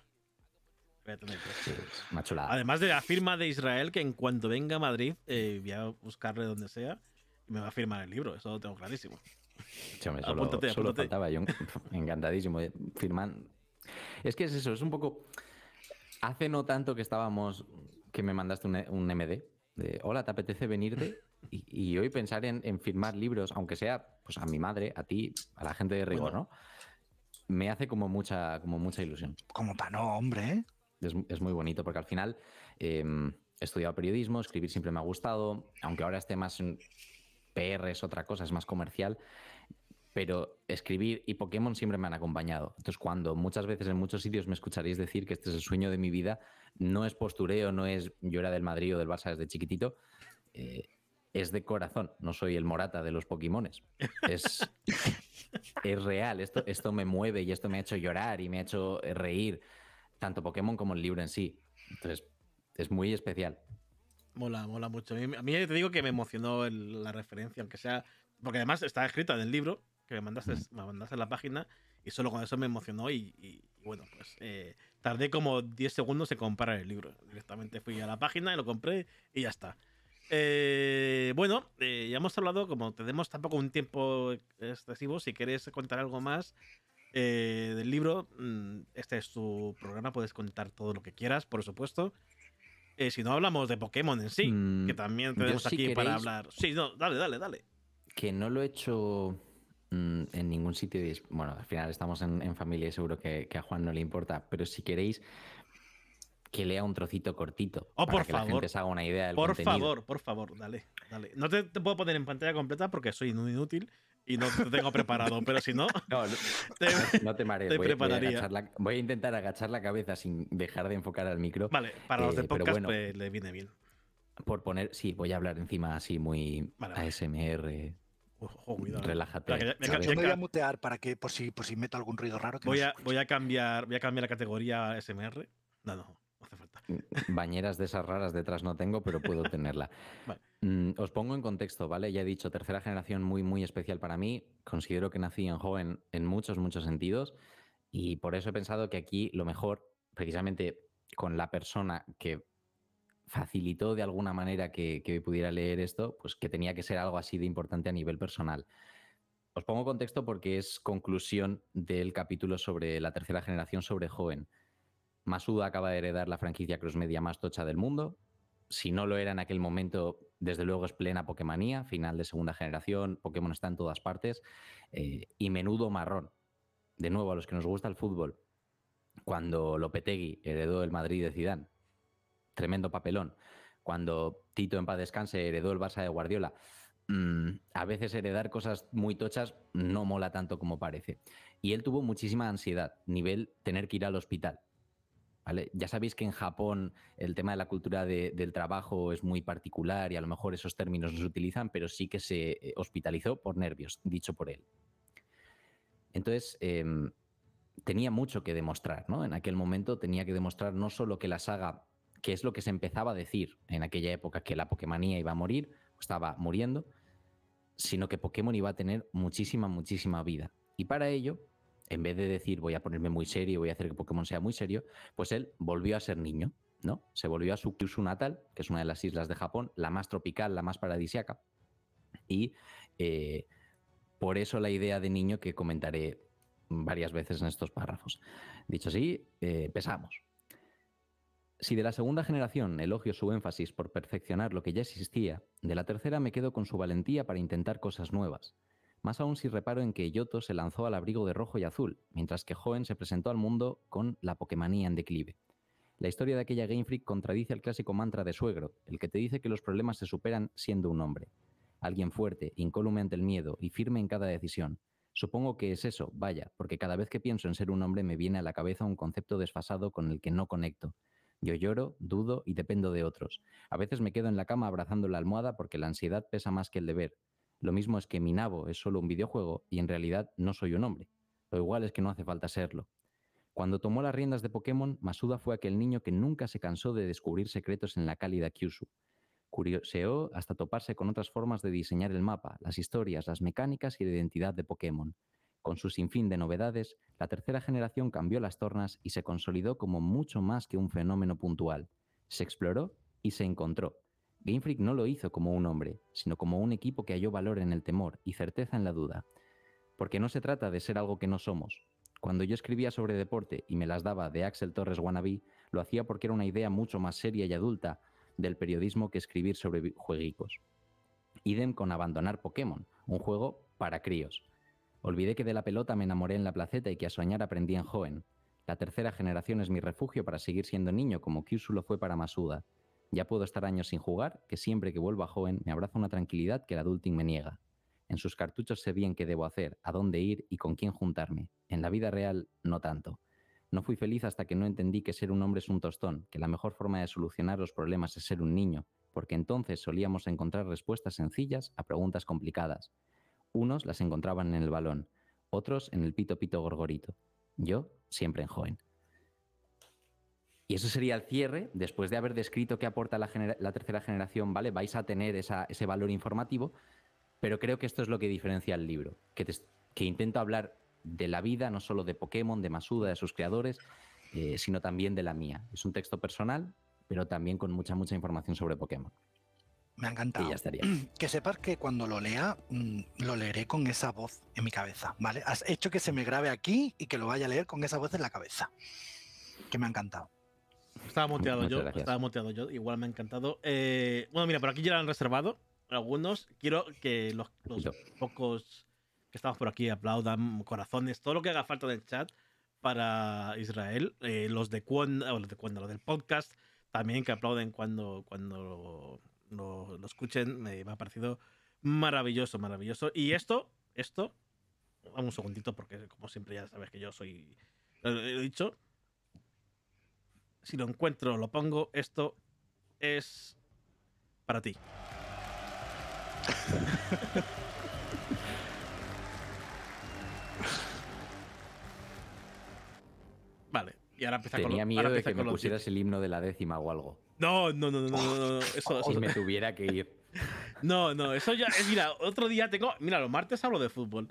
Speaker 1: Voy a tener
Speaker 3: yo.
Speaker 1: Además de la firma de Israel, que en cuanto venga a Madrid, eh, voy a buscarle donde sea y me va a firmar el libro. Eso lo tengo clarísimo.
Speaker 3: solo, solo faltaba. Yo <laughs> encantadísimo. Firman. Es que es eso, es un poco. Hace no tanto que estábamos. que me mandaste un, un MD. De, Hola, ¿te apetece venirte? Y, hoy pensar en, firmar libros, aunque sea pues a mi madre, a ti, a la gente de rigor, ¿no? Me hace como mucha, como mucha ilusión.
Speaker 2: Como para no, hombre. ¿eh?
Speaker 3: Es, muy bonito porque al final em, he estudiado periodismo, escribir siempre me ha gustado, aunque ahora esté más en PR es otra cosa, es más comercial, pero escribir y Pokémon siempre me han acompañado. Entonces, cuando muchas veces en muchos sitios me escucharéis decir que este es el sueño de mi vida, no es postureo, no es yo era del Madrid o del Barça desde chiquitito, eh, es de corazón, no soy el morata de los Pokémones. Es, <laughs> es real, esto, esto me mueve y esto me ha hecho llorar y me ha hecho reír, tanto Pokémon como el libro en sí. Entonces, es muy especial.
Speaker 1: Mola, mola mucho. A mí, te digo que me emocionó la referencia, aunque sea. Porque además está escrita en el libro que me mandaste, me mandaste la página y solo con eso me emocionó y, bueno, pues eh, tardé como 10 segundos en comprar el libro. Directamente fui a la página y lo compré y ya está. Eh, bueno, eh, ya hemos hablado, como tenemos tampoco un tiempo excesivo, si quieres contar algo más eh, del libro, mm, este es tu programa, puedes contar todo lo que quieras, por supuesto. si no hablamos de Pokémon en sí, que mm, también tenemos aquí para hablar. Sí, no, dale, dale, dale.
Speaker 3: Que no lo he hecho mm, en ningún sitio. Bueno, al final estamos en, familia y seguro que, a Juan no le importa, pero si queréis que lea un trocito cortito.
Speaker 1: Oh,
Speaker 3: para
Speaker 1: por
Speaker 3: que
Speaker 1: favor.
Speaker 3: la gente se haga una idea del
Speaker 1: Por favor, por favor, dale, dale. No te, puedo poner en pantalla completa porque soy inútil y no te tengo preparado, <laughs> pero si no,
Speaker 3: no, no, te, marees.
Speaker 1: Te
Speaker 3: voy,
Speaker 1: prepararía.
Speaker 3: Voy a, intentar agachar la cabeza sin dejar de enfocar al micro.
Speaker 1: Vale, para los de eh, podcast pues, le viene bien.
Speaker 3: Por poner, sí, voy a hablar encima así muy ASMR. Relájate.
Speaker 2: Yo me voy a mutear para que, por si, por si meto algún ruido raro.
Speaker 1: voy, a, voy, a cambiar, voy a cambiar la categoría ASMR. No, no,
Speaker 3: bañeras de esas raras detrás no tengo, pero puedo <laughs> tenerla. Mm, os pongo en contexto, ¿vale? Ya he dicho, tercera generación muy, muy especial para mí. Considero que nací en joven en muchos, muchos sentidos. Y por eso he pensado que aquí lo mejor, precisamente con la persona que facilitó de alguna manera que, pudiera leer esto, pues que tenía que ser algo así de importante a nivel personal. Os pongo contexto porque es conclusión del capítulo sobre la tercera generación sobre joven. Masuda acaba de heredar la franquicia cross media más tocha del mundo. Si no lo era en aquel momento, desde luego es plena Pokémonía, final de segunda generación, Pokémon está en todas partes. Eh, y menudo marrón. De nuevo, a los que nos gusta el fútbol, cuando Lopetegui heredó el Madrid de Zidane, tremendo papelón. Cuando Tito en paz heredó el Barça de Guardiola, mm, a veces heredar cosas muy tochas no mola tanto como parece. Y él tuvo muchísima ansiedad, nivel tener que ir al hospital. Ya sabéis que en Japón el tema de la cultura del trabajo es muy particular y a lo mejor esos términos no se utilizan, pero sí que se eh, hospitalizó por nervios, dicho por él. Entonces, em, tenía mucho que demostrar, ¿no? En aquel momento tenía que demostrar no solo que la saga que es lo que se empezaba a decir en aquella época, que la Pokémonía iba a morir, estaba muriendo, sino que Pokémon iba a tener muchísima, muchísima vida. Y para ello, en vez de decir voy a ponerme muy serio, voy a hacer que Pokémon sea muy serio, pues él volvió a ser niño, ¿no? Se volvió a su Kyushu natal, que es una de las islas de Japón, la más tropical, la más paradisiaca. Y eh, por eso la idea de niño que comentaré varias veces en estos párrafos. Dicho así, eh, empezamos. Si de la segunda generación elogio su énfasis por perfeccionar lo que ya existía, de la tercera me quedo con su valentía para intentar cosas nuevas. Más aún si reparo en que Yoto se lanzó al abrigo de rojo y azul, mientras que Joen se presentó al mundo con la Pokémonía en declive. La historia de aquella Game Freak contradice al clásico mantra de suegro, el que te dice que los problemas se superan siendo un hombre. Alguien fuerte, incólume ante el miedo y firme en cada decisión. Supongo que es eso, vaya, porque cada vez que pienso en ser un hombre me viene a la cabeza un concepto desfasado con el que no conecto, yo lloro, dudo y dependo de otros. A veces me quedo en la cama abrazando la almohada porque la ansiedad pesa más que el deber. Lo mismo es que mi nabo es solo un videojuego y en realidad no soy un hombre. Lo igual es que no hace falta serlo. Cuando tomó las riendas de Pokémon, Masuda fue aquel niño que nunca se cansó de descubrir secretos en la cálida Kyushu. Curioseó hasta toparse con otras formas de diseñar el mapa, las historias, las mecánicas y la identidad de Pokémon. Con su sinfín de novedades, la tercera generación cambió las tornas y se consolidó como mucho más que un fenómeno puntual. Se exploró y se encontró. Game Freak no lo hizo como un hombre, sino como un equipo que halló valor en el temor y certeza en la duda. Porque no se trata de ser algo que no somos. Cuando yo escribía sobre deporte y me las daba de Axel Torres Wannabe, lo hacía porque era una idea mucho más seria y adulta del periodismo que escribir sobre jueguicos. Idem con abandonar Pokémon, un juego para críos. Olvidé que de la pelota me enamoré en la placeta y que a soñar aprendí en joven. La tercera generación es mi refugio para seguir siendo niño, como Kyushu lo fue para Masuda. Ya puedo estar años sin jugar, que siempre que vuelvo a joven me abraza una tranquilidad que el adulting me niega. En sus cartuchos sé bien qué debo hacer, a dónde ir y con quién juntarme. En la vida real, no tanto. No fui feliz hasta que no entendí que ser un hombre es un tostón, que la mejor forma de solucionar los problemas es ser un niño, porque entonces solíamos encontrar respuestas sencillas a preguntas complicadas. Unos las encontraban en el balón, otros en el pito pito gorgorito. Yo siempre en joven. Y eso sería el cierre, después de haber descrito qué aporta la, tercera generación, ¿vale? Vais a tener ese valor informativo, pero creo que esto es lo que diferencia el libro, que, que intento hablar de la vida, no solo de Pokémon, de Masuda, de sus creadores, eh, sino también de la mía. Es un texto personal, pero también con mucha, mucha información sobre Pokémon.
Speaker 2: Me ha encantado.
Speaker 3: Y ya estaría. <clears throat>
Speaker 2: Que sepas que cuando lo lea, mm, lo leeré con esa voz en mi cabeza, ¿vale? Has hecho que se me grabe aquí y que lo vaya a leer con esa voz en la cabeza. Que me ha encantado.
Speaker 1: Estaba muteado yo, estaba muteado yo, igual me ha encantado. Eh, bueno, mira, por aquí ya lo han reservado algunos. Quiero que los, pocos que estamos por aquí, aplaudan, corazones, todo lo que haga falta del chat para Israel. Eh, los de cuando, los de cuando, los del podcast, también que aplauden cuando, cuando lo, escuchen. me ha parecido maravilloso, maravilloso. Y esto, esto, un segundito, porque como siempre ya sabes que yo soy. Lo he dicho. Si lo encuentro, lo pongo. Esto es para ti. <laughs> vale, y ahora empieza
Speaker 3: Tenía
Speaker 1: con lo,
Speaker 3: miedo de que me pusieras el himno de la décima o algo.
Speaker 1: No, no, no, no, no, no, <laughs> Eso,
Speaker 3: si me tuviera que ir.
Speaker 1: No, no, eso ya. Mira, otro día tengo. Mira, los martes hablo de fútbol.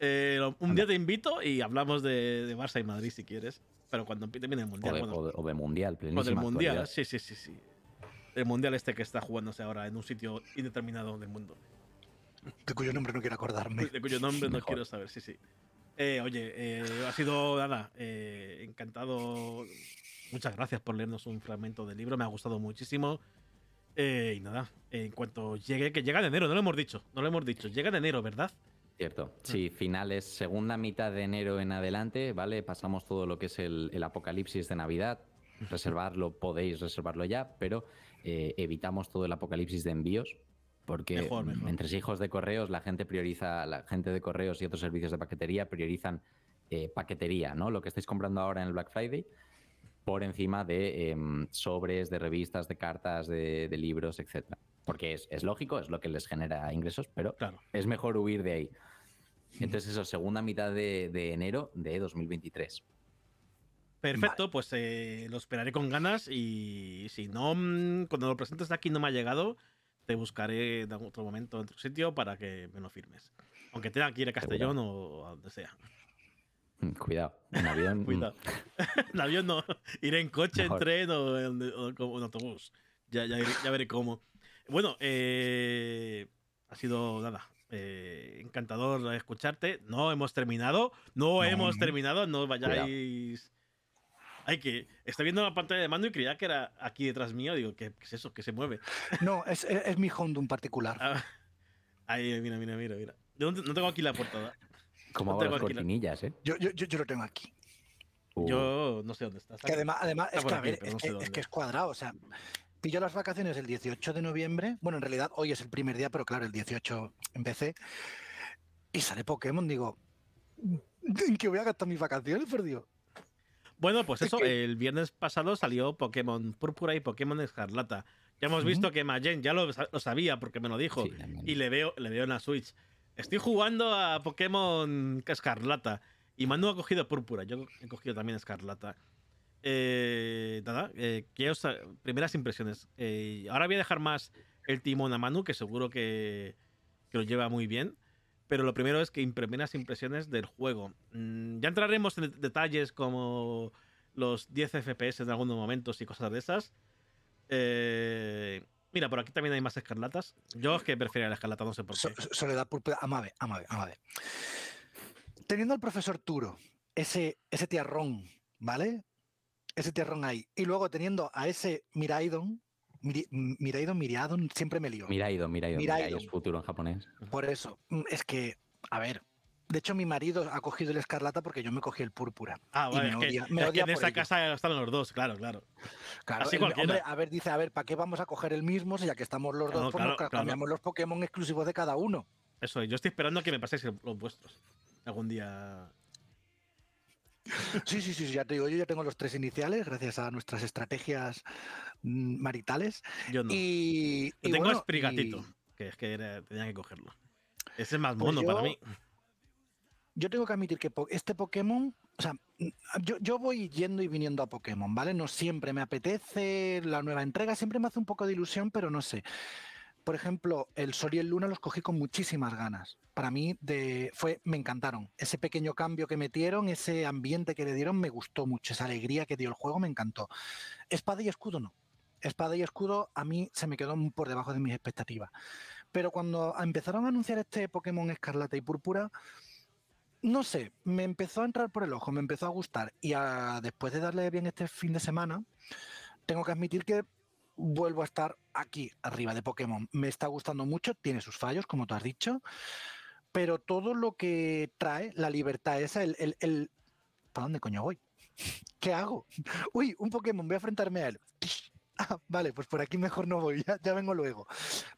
Speaker 1: Eh, un día te invito y hablamos de, de, Barça y Madrid si quieres. Pero cuando termine el mundial.
Speaker 3: O de,
Speaker 1: bueno,
Speaker 3: o de mundial,
Speaker 1: O del mundial, sí, sí, sí, sí. El mundial este que está jugándose ahora en un sitio indeterminado del mundo.
Speaker 2: De cuyo nombre no quiero acordarme.
Speaker 1: De cuyo nombre no quiero saber, sí, sí. Eh, oye, eh, ha sido nada, eh, encantado. Muchas gracias por leernos un fragmento del libro, me ha gustado muchísimo. Eh, y nada, en cuanto llegue, que llega en enero, no lo hemos dicho, no lo hemos dicho, llega en enero, ¿verdad?
Speaker 3: Cierto, sí, finales, segunda mitad de enero en adelante, ¿vale? Pasamos todo lo que es el, el apocalipsis de Navidad. Reservarlo, podéis reservarlo ya, pero eh, evitamos todo el apocalipsis de envíos, porque
Speaker 1: Mejor, mejor.
Speaker 3: entre hijos de correos la gente prioriza, la gente de correos y otros servicios de paquetería priorizan eh, paquetería, ¿no? Lo que estáis comprando ahora en el Black Friday por encima de em, sobres, de revistas, de cartas, de, de libros, etcétera. Porque es, es lógico, es lo que les genera ingresos, pero
Speaker 1: Claro.
Speaker 3: es mejor huir de ahí. Entonces, eso, segunda mitad de, de enero de 2023.
Speaker 1: Perfecto, pues eh, lo esperaré con ganas y si no, mm, cuando lo presentes aquí no me ha llegado, te buscaré en otro momento en otro sitio para que me lo firmes. Aunque tenga que ir a Castellón o a donde sea.
Speaker 3: Mm, Cuidado, en avión. <laughs> mm,
Speaker 1: Cuidado. <laughs> en avión no, iré en coche, en tren o en, o en autobús. Ya, ya, ya veré cómo. Bueno, eh, ha sido nada. eh, encantador escucharte. No hemos terminado. No,
Speaker 2: No,
Speaker 1: hemos
Speaker 2: no.
Speaker 1: terminado. No vayáis. Ay, que estoy viendo la pantalla de mando y creía que era aquí detrás mío. Digo, ¿qué, qué es eso? ¿Qué se mueve? <laughs>
Speaker 2: No, es, es, es mi Honda en particular.
Speaker 1: Ah, ahí, mira, mira, mira, mira. Yo no, no tengo aquí la portada.
Speaker 3: Como
Speaker 1: No
Speaker 3: las
Speaker 1: la-
Speaker 3: cortinillas, ¿eh?
Speaker 2: Yo, yo, yo, yo lo tengo aquí.
Speaker 3: Uh,
Speaker 1: Yo no sé dónde está.
Speaker 2: Que además, además
Speaker 1: Está
Speaker 2: es
Speaker 1: por
Speaker 2: que, a
Speaker 1: aquí,
Speaker 2: ver,
Speaker 1: pero
Speaker 2: es,
Speaker 1: no sé
Speaker 2: que, es
Speaker 1: dónde.
Speaker 2: que es cuadrado. O sea, pillo las vacaciones el 18 de noviembre. Bueno, en realidad hoy es el primer día, pero claro, el 18 empecé. Y sale Pokémon, digo, ¿en qué voy a gastar mis vacaciones, por Dios?
Speaker 1: Bueno, pues
Speaker 2: Es
Speaker 1: eso, el viernes pasado salió Pokémon Púrpura y Pokémon Escarlata. Ya hemos visto que Mayen ya lo, lo sabía porque me lo dijo.
Speaker 3: sí.
Speaker 1: Y le veo, le veo en la Switch. Estoy jugando a Pokémon Escarlata. Y Manu ha cogido Púrpura. Yo he cogido también Escarlata. Eh, nada, eh, quiero primeras impresiones. Eh, ahora voy a dejar más el timón a Manu, que seguro que, que lo lleva muy bien. Pero lo primero es que im- primeras impresiones del juego. Mm, ya entraremos en det- detalles como los 10 FPS en algunos momentos y cosas de esas. Eh, mira, por aquí también hay más escarlatas. Yo es que prefiero la escarlata, no sé por qué.
Speaker 2: so- Soledad púrpura, amable, amable, amable. Teniendo al profesor Turo, ese, ese tiarrón, ¿vale? Ese tiarrón ahí. Y luego teniendo a ese Miraidon, Miraidon, Miriadon, siempre me lío.
Speaker 3: Miraido, Miraido,
Speaker 2: Miraidon.
Speaker 3: Mirai es futuro en japonés.
Speaker 2: Por eso, mm, es que, a ver, de hecho mi marido ha cogido el escarlata porque yo me cogí el púrpura.
Speaker 1: Ah,
Speaker 2: y
Speaker 1: vale,
Speaker 2: me
Speaker 1: es que,
Speaker 2: odia- me
Speaker 1: es que
Speaker 2: odia
Speaker 1: en
Speaker 2: por ello.
Speaker 1: casa están los dos, claro, claro.
Speaker 2: Claro,
Speaker 1: Así
Speaker 2: el-
Speaker 1: cualquiera.
Speaker 2: hombre, a ver, dice, a ver, ¿para qué vamos a coger el mismo si ya que estamos los dos,
Speaker 1: Claro,
Speaker 2: pues
Speaker 1: claro,
Speaker 2: cambiamos los Pokémon exclusivos de cada uno?
Speaker 1: Eso, yo estoy esperando que me paséis los vuestros. Algún día.
Speaker 2: Sí, sí, sí, ya te digo, yo ya tengo los tres iniciales gracias a nuestras estrategias mm, maritales.
Speaker 1: Yo no.
Speaker 2: Y,
Speaker 1: Yo
Speaker 2: y
Speaker 1: tengo
Speaker 2: bueno,
Speaker 1: Sprigatito,
Speaker 2: y
Speaker 1: que es que era- tenía que cogerlo. Ese es más
Speaker 2: Pues
Speaker 1: mono para mí.
Speaker 2: yo tengo que admitir que este Pokémon, o sea, mm, yo, yo voy yendo y viniendo a Pokémon, ¿vale? No siempre me apetece la nueva entrega, siempre me hace un poco de ilusión, pero no sé. Por ejemplo, el Sol y el Luna los cogí con muchísimas ganas. Para mí de, fue, me encantaron. Ese pequeño cambio que metieron, ese ambiente que le dieron, me gustó mucho. Esa alegría que dio el juego, me encantó. Espada y escudo no. Espada y escudo a mí se me quedó por debajo de mis expectativas. Pero cuando empezaron a anunciar este Pokémon Escarlata y Púrpura, no sé, me empezó a entrar por el ojo, me empezó a gustar. Y después de darle bien este fin de semana, tengo que admitir que vuelvo a estar aquí arriba de Pokémon. Me está gustando mucho, tiene sus fallos, como tú has dicho, pero todo lo que trae, la libertad esa, el, el, el ¿para dónde coño voy? ¿Qué hago? Uy, un Pokémon, voy a enfrentarme a él. <laughs> Ah, vale, pues por aquí mejor no voy, <laughs> ya, vengo luego.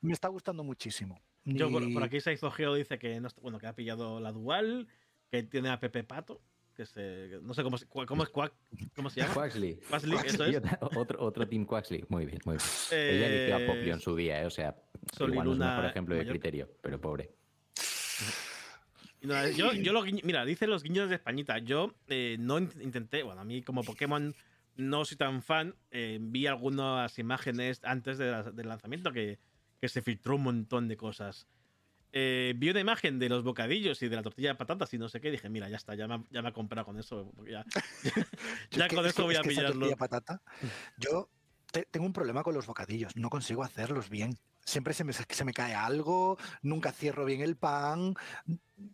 Speaker 2: Me está gustando muchísimo.
Speaker 1: Yo por, aquí se hizo Geo dice que no, bueno, que ha pillado la dual, que tiene a Pepe Pato, que se, no sé cómo, cómo, es cómo se llama.
Speaker 3: Quaxley.
Speaker 1: Quaxley, eso es. <laughs>
Speaker 3: Otro, otro Team Quaxley, muy bien, muy bien. Ella eligió a Poplio en su día, ¿eh? o sea, igual no es mejor ejemplo de criterio, pero pobre.
Speaker 1: yo, yo mira, dice los guiños de Españita. Yo eh, no intenté, bueno, a mí como Pokémon no soy tan fan. Eh, vi algunas imágenes antes del lanzamiento que, se filtró un montón de cosas. Eh, vi una imagen de los bocadillos y de la tortilla de patatas y no sé qué. Dije, mira, ya está, ya me, ya me ha comprado con eso. Ya, <laughs> ya con eso voy a pillarlo.
Speaker 2: Patata, yo tengo un problema con los bocadillos. No consigo hacerlos bien siempre se me, se me cae algo, nunca cierro bien el pan.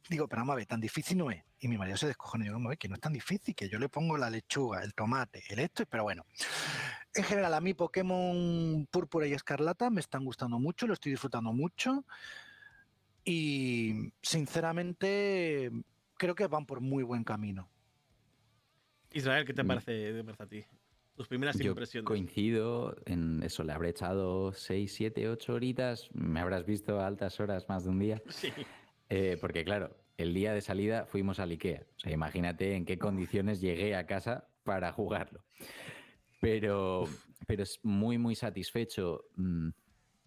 Speaker 2: Digo, pero vamos a ver, tan difícil no es. Y mi marido se descojona y digo, vamos a ver, que no es tan difícil, que yo le pongo la lechuga, el tomate, el esto, pero bueno. En general, a mí Pokémon Púrpura y Escarlata me están gustando mucho, lo estoy disfrutando mucho. Y sinceramente, creo que van por muy buen camino.
Speaker 1: Israel, ¿qué te mm. parece, de parece a ti? Tus primeras Yo impresiones.
Speaker 3: Coincido en eso, le habré echado 6, 7, 8 horitas. Me habrás visto a altas horas más de un día. <laughs>
Speaker 1: Sí.
Speaker 3: Eh, porque, claro, el día de salida fuimos al IKEA. O sea, imagínate en qué condiciones llegué a casa para jugarlo. Pero, pero es muy, muy satisfecho.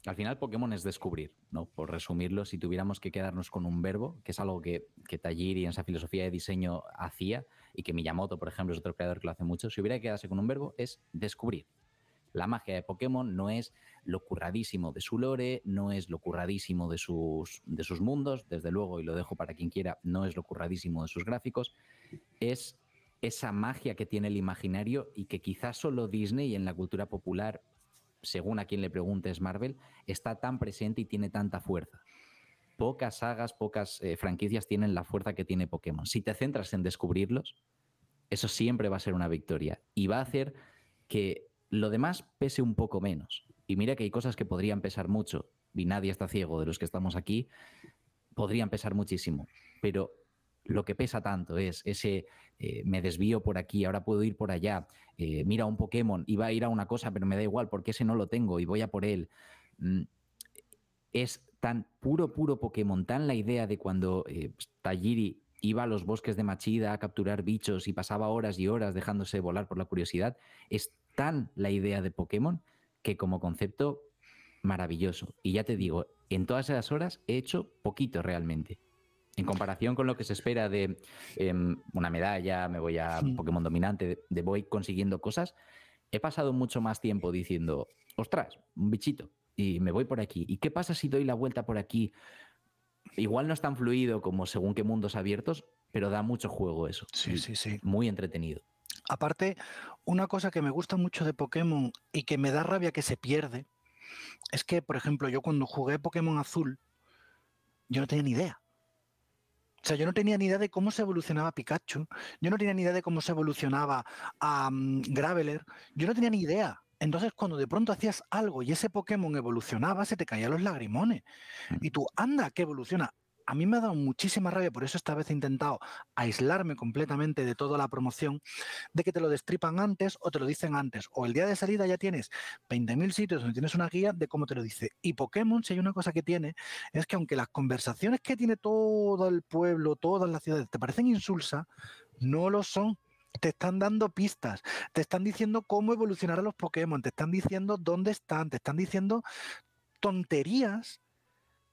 Speaker 3: Al final Pokémon es descubrir, ¿no? Por resumirlo, si tuviéramos que quedarnos con un verbo, que es algo que, que Tajiri en esa filosofía de diseño hacía y que Miyamoto, por ejemplo, es otro creador que lo hace mucho, si hubiera que quedarse con un verbo es descubrir. La magia de Pokémon no es lo curradísimo de su lore, no es lo curradísimo de sus, de sus mundos, desde luego, y lo dejo para quien quiera, no es lo curradísimo de sus gráficos, es esa magia que tiene el imaginario y que quizás solo Disney en la cultura popular según a quien le preguntes Marvel, está tan presente y tiene tanta fuerza. Pocas sagas, pocas eh, franquicias tienen la fuerza que tiene Pokémon. Si te centras en descubrirlos, eso siempre va a ser una victoria y va a hacer que lo demás pese un poco menos. Y mira que hay cosas que podrían pesar mucho, y nadie está ciego de los que estamos aquí, podrían pesar muchísimo, pero lo que pesa tanto es ese eh, me desvío por aquí, ahora puedo ir por allá, eh, mira un Pokémon, iba a ir a una cosa, pero me da igual porque ese no lo tengo y voy a por él. Mm, es tan puro, puro Pokémon, tan la idea de cuando eh, Tajiri iba a los bosques de Machida a capturar bichos y pasaba horas y horas dejándose volar por la curiosidad, es tan la idea de Pokémon que como concepto maravilloso. Y ya te digo, en todas esas horas he hecho poquito realmente. En comparación con lo que se espera de em, una medalla, me voy a Pokémon dominante, de, voy consiguiendo cosas, he pasado mucho más tiempo diciendo, ostras, un bichito, y me voy por aquí. ¿Y qué pasa si doy la vuelta por aquí? Igual no es tan fluido como según qué mundos abiertos, pero da mucho juego eso.
Speaker 2: Sí, sí, sí.
Speaker 3: Muy entretenido.
Speaker 2: Aparte, una cosa que me gusta mucho de Pokémon y que me da rabia que se pierde, es que, por ejemplo, yo cuando jugué Pokémon Azul, yo no tenía ni idea. O sea, yo no tenía ni idea de cómo se evolucionaba Pikachu, yo no tenía ni idea de cómo se evolucionaba a Graveler, yo no tenía ni idea. Entonces, cuando de pronto hacías algo y ese Pokémon evolucionaba, se te caían los lagrimones. Mm. Y tú, anda, que evoluciona a mí me ha dado muchísima rabia, por eso esta vez he intentado aislarme completamente de toda la promoción, de que te lo destripan antes o te lo dicen antes, o el día de salida ya tienes 20.000 sitios donde tienes una guía de cómo te lo dice. Y Pokémon, si hay una cosa que tiene, es que aunque las conversaciones que tiene todo el pueblo, todas las ciudades, te parecen insulsas, no lo son te están dando pistas, te están diciendo cómo evolucionar a los Pokémon, te están diciendo dónde están, te están diciendo tonterías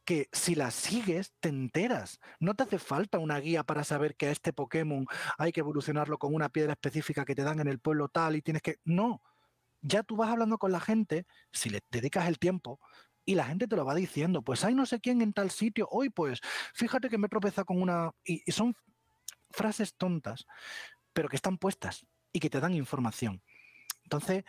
Speaker 2: que si las sigues te enteras. No te hace falta una guía para saber que a este Pokémon hay que evolucionarlo con una piedra específica que te dan en el pueblo tal y tienes que... No, ya tú vas hablando con la gente, si le dedicas el tiempo, y la gente te lo va diciendo, pues hay no sé quién en tal sitio, hoy pues fíjate que me tropeza con una... Y, y son frases tontas, pero que están puestas y que te dan información. Entonces,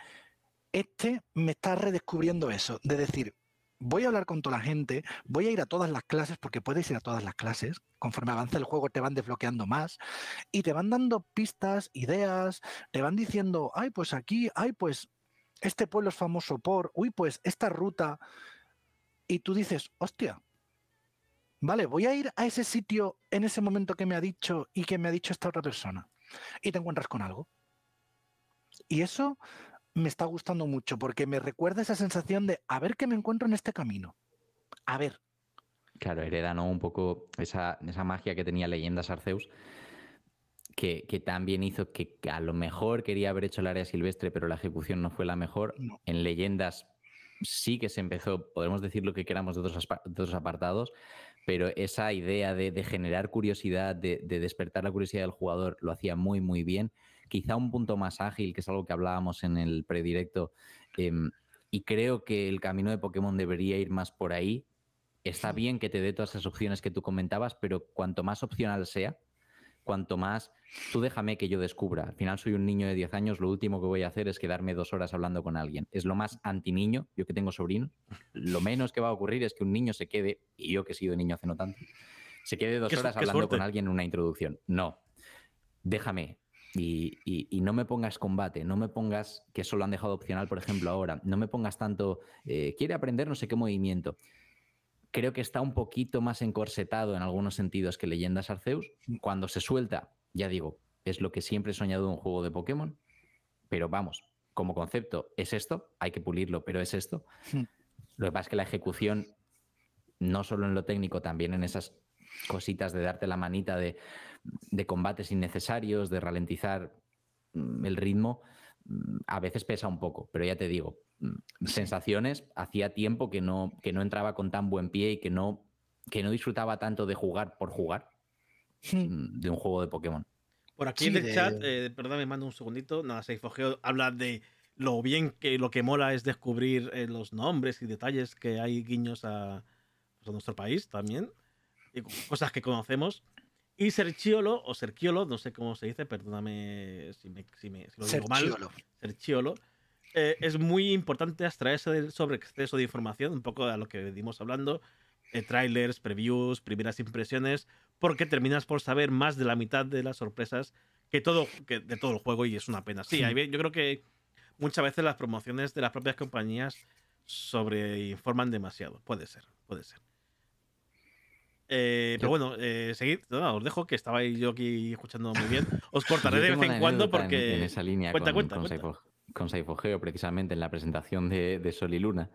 Speaker 2: este me está redescubriendo eso, de decir, voy a hablar con toda la gente, voy a ir a todas las clases, porque puedes ir a todas las clases, conforme avanza el juego te van desbloqueando más, y te van dando pistas, ideas, te van diciendo, ay, pues aquí, ay, pues este pueblo es famoso por, uy, pues esta ruta, y tú dices, hostia, Vale, voy a ir a ese sitio en ese momento que me ha dicho y que me ha dicho esta otra persona. Y te encuentras con algo. Y eso me está gustando mucho porque me recuerda esa sensación de a ver qué me encuentro en este camino. A ver.
Speaker 3: Claro, hereda ¿no? un poco esa, esa magia que tenía Leyendas Arceus, que, que, también hizo que, a lo mejor quería haber hecho el área silvestre, pero la ejecución no fue la mejor. En Leyendas sí que se empezó, podemos decir lo que queramos de otros, de otros apartados, pero esa idea de, generar curiosidad, de, despertar la curiosidad del jugador, lo hacía muy, muy bien. Quizá un punto más ágil, que es algo que hablábamos en el predirecto, em, y creo que el camino de Pokémon debería ir más por ahí. Está bien que te dé todas esas opciones que tú comentabas, pero cuanto más opcional sea, cuanto más tú déjame que yo descubra. Al final soy un niño de 10 años, lo último que voy a hacer es quedarme dos horas hablando con alguien. Es lo más anti-niño, yo que tengo sobrinos. Lo menos que va a ocurrir es que un niño se quede, y yo que he sido niño hace no tanto, se quede dos horas hablando con alguien en una introducción. No, déjame. Y, no me pongas combate, no me pongas que solo han dejado opcional, por ejemplo, ahora. No me pongas tanto, eh, quiere aprender no sé qué movimiento creo que está un poquito más encorsetado en algunos sentidos que Leyendas Arceus. Cuando se suelta, ya digo, es lo que siempre he soñado de un juego de Pokémon, pero vamos, como concepto es esto, hay que pulirlo, pero es esto. Hmm. Lo que pasa es que la ejecución, no solo en lo técnico, también en esas cositas de darte la manita de, de combates innecesarios, de ralentizar mm, el ritmo, mm, a veces pesa un poco, pero ya te digo, Mm, sensaciones, hacía tiempo que no, que no entraba con tan buen pie y que no, que no disfrutaba tanto de jugar por jugar mm, de un juego de Pokémon.
Speaker 1: Por aquí en el chat, eh, perdón, me mando un segundito, nada, se habla de lo bien que lo que mola es descubrir eh, los nombres y detalles que hay guiños a, pues, nuestro país también, y cosas que conocemos. Y Serchiolo, o Serchiolo, no sé cómo se dice, perdóname si, me, si, me, si lo digo mal. Serchiolo eh, es muy importante abstraerse sobre exceso de información, un poco a lo que venimos hablando, eh, trailers, previews, primeras impresiones, porque terminas por saber más de la mitad de las sorpresas que todo, que de todo el juego y es una pena. Sí, yo creo que muchas veces las promociones de las propias compañías sobreinforman demasiado. Puede ser, puede ser. Eh, pero bueno, eh, seguid, os dejo que estaba yo aquí escuchando muy bien. Os <laughs> cortaré de vez en cuando porque.
Speaker 3: En, esa línea cuenta, cuenta, cuenta con Saifogeo precisamente en la presentación de, Sol y Luna,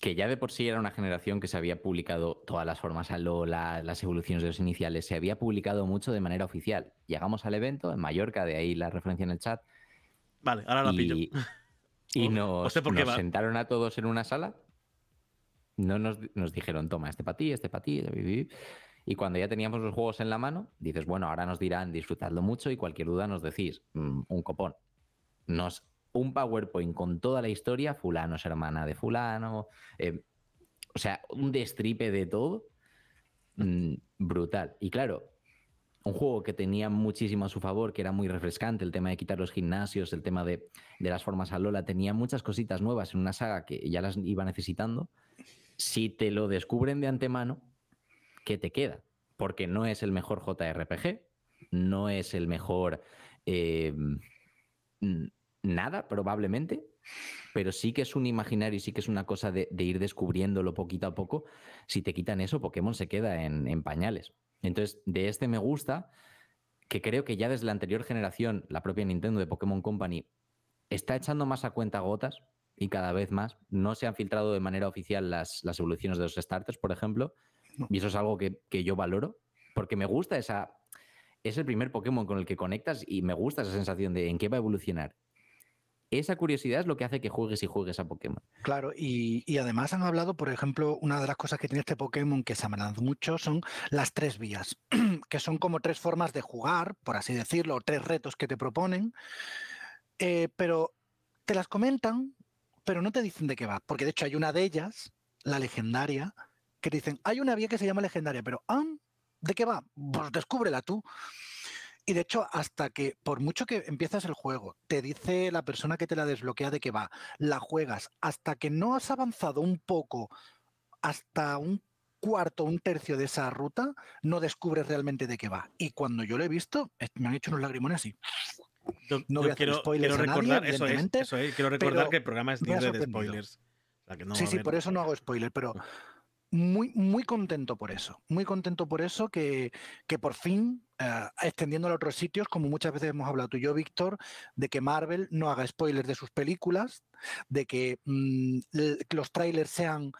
Speaker 3: que ya de por sí era una generación que se había publicado todas las formas a Lola, las evoluciones de los iniciales, se había publicado mucho de manera oficial. Llegamos al evento en Mallorca, de ahí la referencia en el chat.
Speaker 1: Vale, ahora la pillo.
Speaker 3: Y <laughs> nos, sentaron a todos en una sala. No nos, dijeron, toma, este para ti, este para ti. Y cuando ya teníamos los juegos en la mano, dices, bueno, ahora nos dirán disfrutadlo mucho y cualquier duda nos decís, mm, un copón. Nos un PowerPoint con toda la historia, fulano es hermana de fulano, eh, o sea, un destripe de todo, mm, brutal. Y claro, un juego que tenía muchísimo a su favor, que era muy refrescante, el tema de quitar los gimnasios, el tema de, las formas a Lola, tenía muchas cositas nuevas en una saga que ya las iba necesitando. Si te lo descubren de antemano, ¿qué te queda? Porque no es el mejor JRPG, no es el mejor... Eh, nada, probablemente, pero sí que es un imaginario y sí que es una cosa de, ir descubriéndolo poquito a poco. Si te quitan eso, Pokémon se queda en, pañales. Entonces, de este me gusta, que creo que ya desde la anterior generación, la propia Nintendo de Pokémon Company está echando más a cuenta gotas y cada vez más. No se han filtrado de manera oficial las, las evoluciones de los starters, por ejemplo, y eso es algo que, que yo valoro, porque me gusta esa... Es el primer Pokémon con el que conectas y me gusta esa sensación de en qué va a evolucionar esa curiosidad es lo que hace que juegues y juegues a Pokémon.
Speaker 2: Claro, y, además han hablado, por ejemplo, una de las cosas que tiene este Pokémon que se ha hablado mucho son las tres vías, <clears throat> que son como tres formas de jugar, por así decirlo, o tres retos que te proponen, eh, pero te las comentan, pero no te dicen de qué va, porque de hecho hay una de ellas, la legendaria, que dicen, hay una vía que se llama legendaria, pero ¿ah? ¿de qué va? Pues descúbrela tú. Y de hecho, hasta que, por mucho que empiezas el juego, te dice la persona que te la desbloquea de que va, la juegas, hasta que no has avanzado un poco, hasta un cuarto, un tercio de esa ruta, no descubres realmente de qué va. Y cuando yo lo he visto, me han hecho unos lagrimones así.
Speaker 1: No voy a hacer spoilers quiero recordar, eso es, quiero recordar que el programa es libre de spoilers.
Speaker 2: sí, sí, por eso no hago spoiler, pero muy, muy contento por eso. Muy contento por eso que, que por fin, uh, extendiendo a otros sitios, como muchas veces hemos hablado tú y yo, Víctor, de que Marvel no haga spoilers de sus películas, de que mmm, los trailers sean...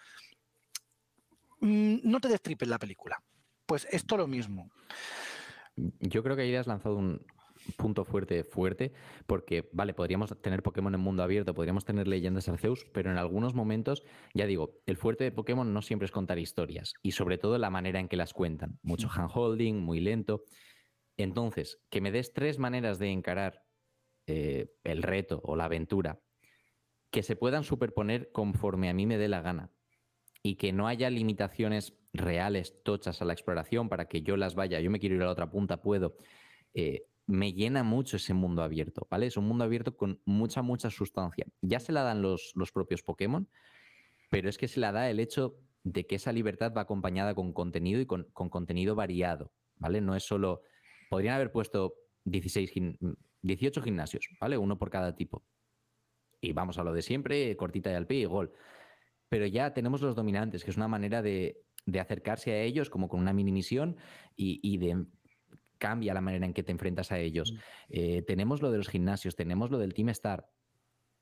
Speaker 2: Mmm, no te destripen la película. Pues esto lo mismo.
Speaker 3: Yo creo que ahí has lanzado un, punto fuerte, fuerte, porque, vale, podríamos tener Pokémon en mundo abierto, podríamos tener leyendas Arceus, pero en algunos momentos, ya digo, el fuerte de Pokémon no siempre es contar historias, y sobre todo la manera en que las cuentan. Mucho handholding, muy lento. Entonces, que me des tres maneras de encarar eh, el reto o la aventura que se puedan superponer conforme a mí me dé la gana y que no haya limitaciones reales, tochas a la exploración para que yo las vaya, yo me quiero ir a la otra punta, puedo. Eh, me llena mucho ese mundo abierto, ¿vale? Es un mundo abierto con mucha, mucha sustancia. Ya se la dan los, los propios Pokémon, pero es que se la da el hecho de que esa libertad va acompañada con contenido y con, con contenido variado, ¿vale? No es solo... Podrían haber puesto 16, 18 gimnasios, ¿vale? Uno por cada tipo. Y vamos a lo de siempre, cortita y al pie y gol. Pero ya tenemos los dominantes, que es una manera de, de acercarse a ellos como con una mini misión y, y de cambia la manera en que te enfrentas a ellos. Eh, tenemos lo de los gimnasios, tenemos lo del Team Star.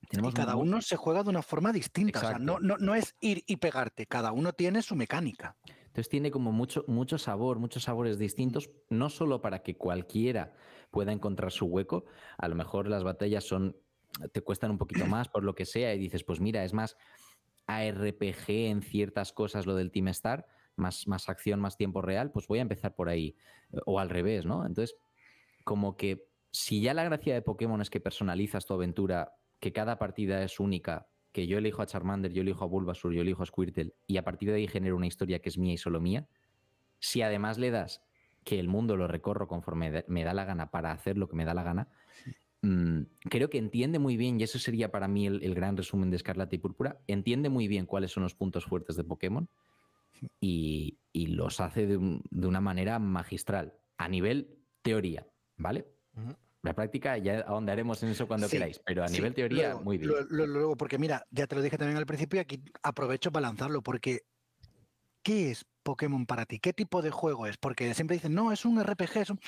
Speaker 2: Tenemos y cada uno se juega de una forma distinta. O sea, no, no, no, es ir y pegarte, cada uno tiene su mecánica.
Speaker 3: Entonces tiene como mucho, mucho sabor, muchos sabores distintos, no solo para que cualquiera pueda encontrar su hueco, a lo mejor las batallas son, te cuestan un poquito más por lo que sea y dices, pues mira, es más ARPG en ciertas cosas lo del Team Star, más, más acción, más tiempo real, pues voy a empezar por ahí. O al revés, ¿no? Entonces, como que si ya la gracia de Pokémon es que personalizas tu aventura, que cada partida es única, que yo elijo a Charmander, yo elijo a Bulbasaur, yo elijo a Squirtle, y a partir de ahí genero una historia que es mía y solo mía, si además le das que el mundo lo recorro conforme me da la gana para hacer lo que me da la gana, mmm, creo que entiende muy bien, y eso sería para mí el, el gran resumen de Escarlata y Púrpura, entiende muy bien cuáles son los puntos fuertes de Pokémon y, y los hace de, un, de, una manera magistral, a nivel teoría, ¿vale? Uh -huh. La práctica ya ahondaremos en eso cuando sí, queráis, pero a sí, nivel teoría,
Speaker 2: luego,
Speaker 3: muy bien.
Speaker 2: Luego, luego, porque mira, ya te lo dije también al principio y aquí aprovecho para lanzarlo, porque ¿qué es Pokémon para ti? ¿Qué tipo de juego es? Porque siempre dicen, no, es un RPG, es un...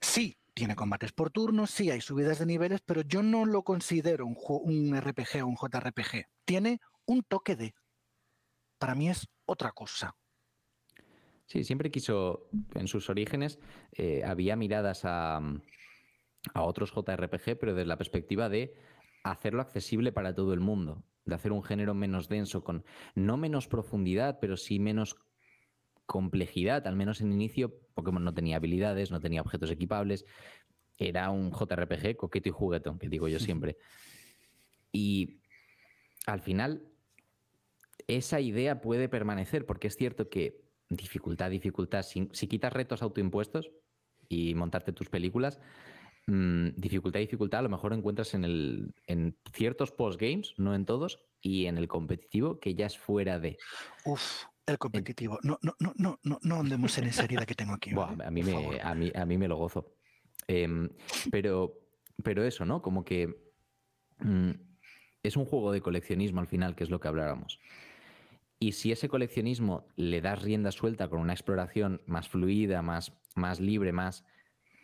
Speaker 2: Sí, tiene combates por turnos, sí hay subidas de niveles, pero yo no lo considero un, un RPG o un JRPG. Tiene un toque de... Para mí es otra cosa.
Speaker 3: Sí, siempre quiso, en sus orígenes, eh, había miradas a, a, otros JRPG, pero desde la perspectiva de hacerlo accesible para todo el mundo, de hacer un género menos denso, con no menos profundidad, pero sí menos complejidad, al menos en inicio, Pokémon no tenía habilidades, no tenía objetos equipables, era un JRPG coqueto y juguetón, que digo yo <laughs> siempre. Y al final esa idea puede permanecer, porque es cierto que dificultad, dificultad, si, si quitas retos autoimpuestos y montarte tus películas, mmm, dificultad, dificultad, a lo mejor encuentras en, el, en ciertos postgames, no en todos, y en el competitivo, que ya es fuera de.
Speaker 2: Uf, el competitivo. No, no, no, no, no, no andemos en esa herida que tengo aquí.
Speaker 3: Buah, a, mí me, a, mí, a mí me lo gozo. Eh, pero, pero eso, ¿no? Como que mmm, es un juego de coleccionismo al final, que es lo que hablábamos. Y si ese coleccionismo le das rienda suelta con una exploración más fluida, más, más libre, más...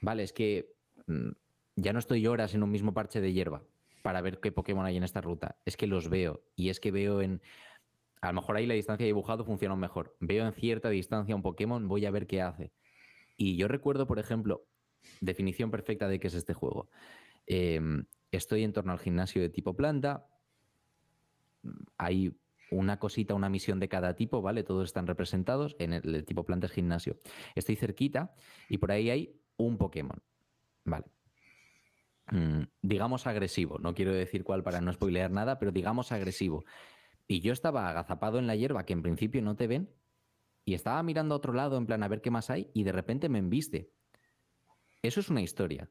Speaker 3: Vale, es que mmm, ya no estoy horas en un mismo parche de hierba para ver qué Pokémon hay en esta ruta. Es que los veo. Y es que veo en... A lo mejor ahí la distancia de dibujado funciona mejor. Veo en cierta distancia un Pokémon, voy a ver qué hace. Y yo recuerdo, por ejemplo, definición perfecta de qué es este juego. Eh, estoy en torno al gimnasio de tipo planta. Hay una cosita, una misión de cada tipo, ¿vale? Todos están representados en el, tipo plantas gimnasio. Estoy cerquita y por ahí hay un Pokémon, ¿vale? Mm, digamos agresivo, no quiero decir cuál para no spoilear nada, pero digamos agresivo. Y yo estaba agazapado en la hierba que en principio no te ven y estaba mirando a otro lado en plan a ver qué más hay y de repente me embiste. Eso es una historia.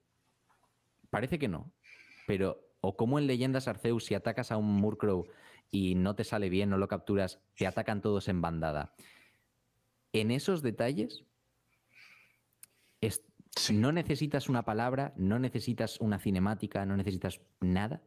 Speaker 3: Parece que no, pero o como en Leyendas Arceus si atacas a un Murkrow y no te sale bien, no lo capturas, te atacan todos en bandada. En esos detalles, es, sí. no necesitas una palabra, no necesitas una cinemática, no necesitas nada.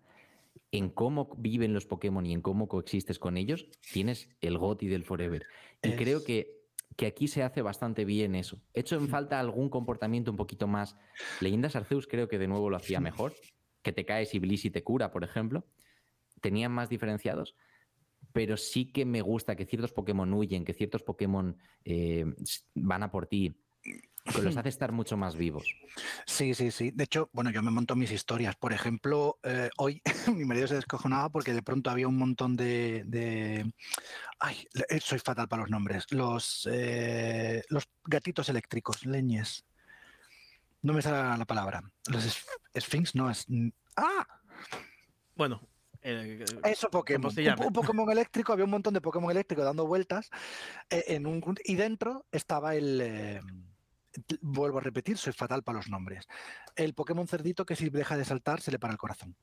Speaker 3: en cómo viven los Pokémon y en cómo coexistes con ellos, tienes el GOTI del Forever. Y creo que, que, aquí se hace bastante bien eso. Hecho en falta algún comportamiento un poquito más. Leyendas Arceus creo que de nuevo lo hacía mejor. Que te caes y Blissey te cura, por ejemplo. Tenían más diferenciados. Pero sí que me gusta que ciertos Pokémon huyen, que ciertos Pokémon eh, van a por ti que los <laughs> hace estar mucho más vivos.
Speaker 2: Sí, sí, sí. De hecho, bueno, yo me monto mis historias. Por ejemplo, eh, hoy <laughs> mi marido se descojonaba porque de pronto había un montón de. Ay, eh, soy fatal para los nombres. Los, eh, los gatitos eléctricos, leñes. No me sale la palabra. Los Sphinx no es. ¡Ah!
Speaker 1: Bueno,
Speaker 2: Eso Pokémon. Un, un, Pokémon eléctrico, había un montón de Pokémon eléctricos dando vueltas en un, y dentro estaba el, vuelvo a repetir, soy fatal para los nombres. El Pokémon cerdito que si deja de saltar se le para el corazón.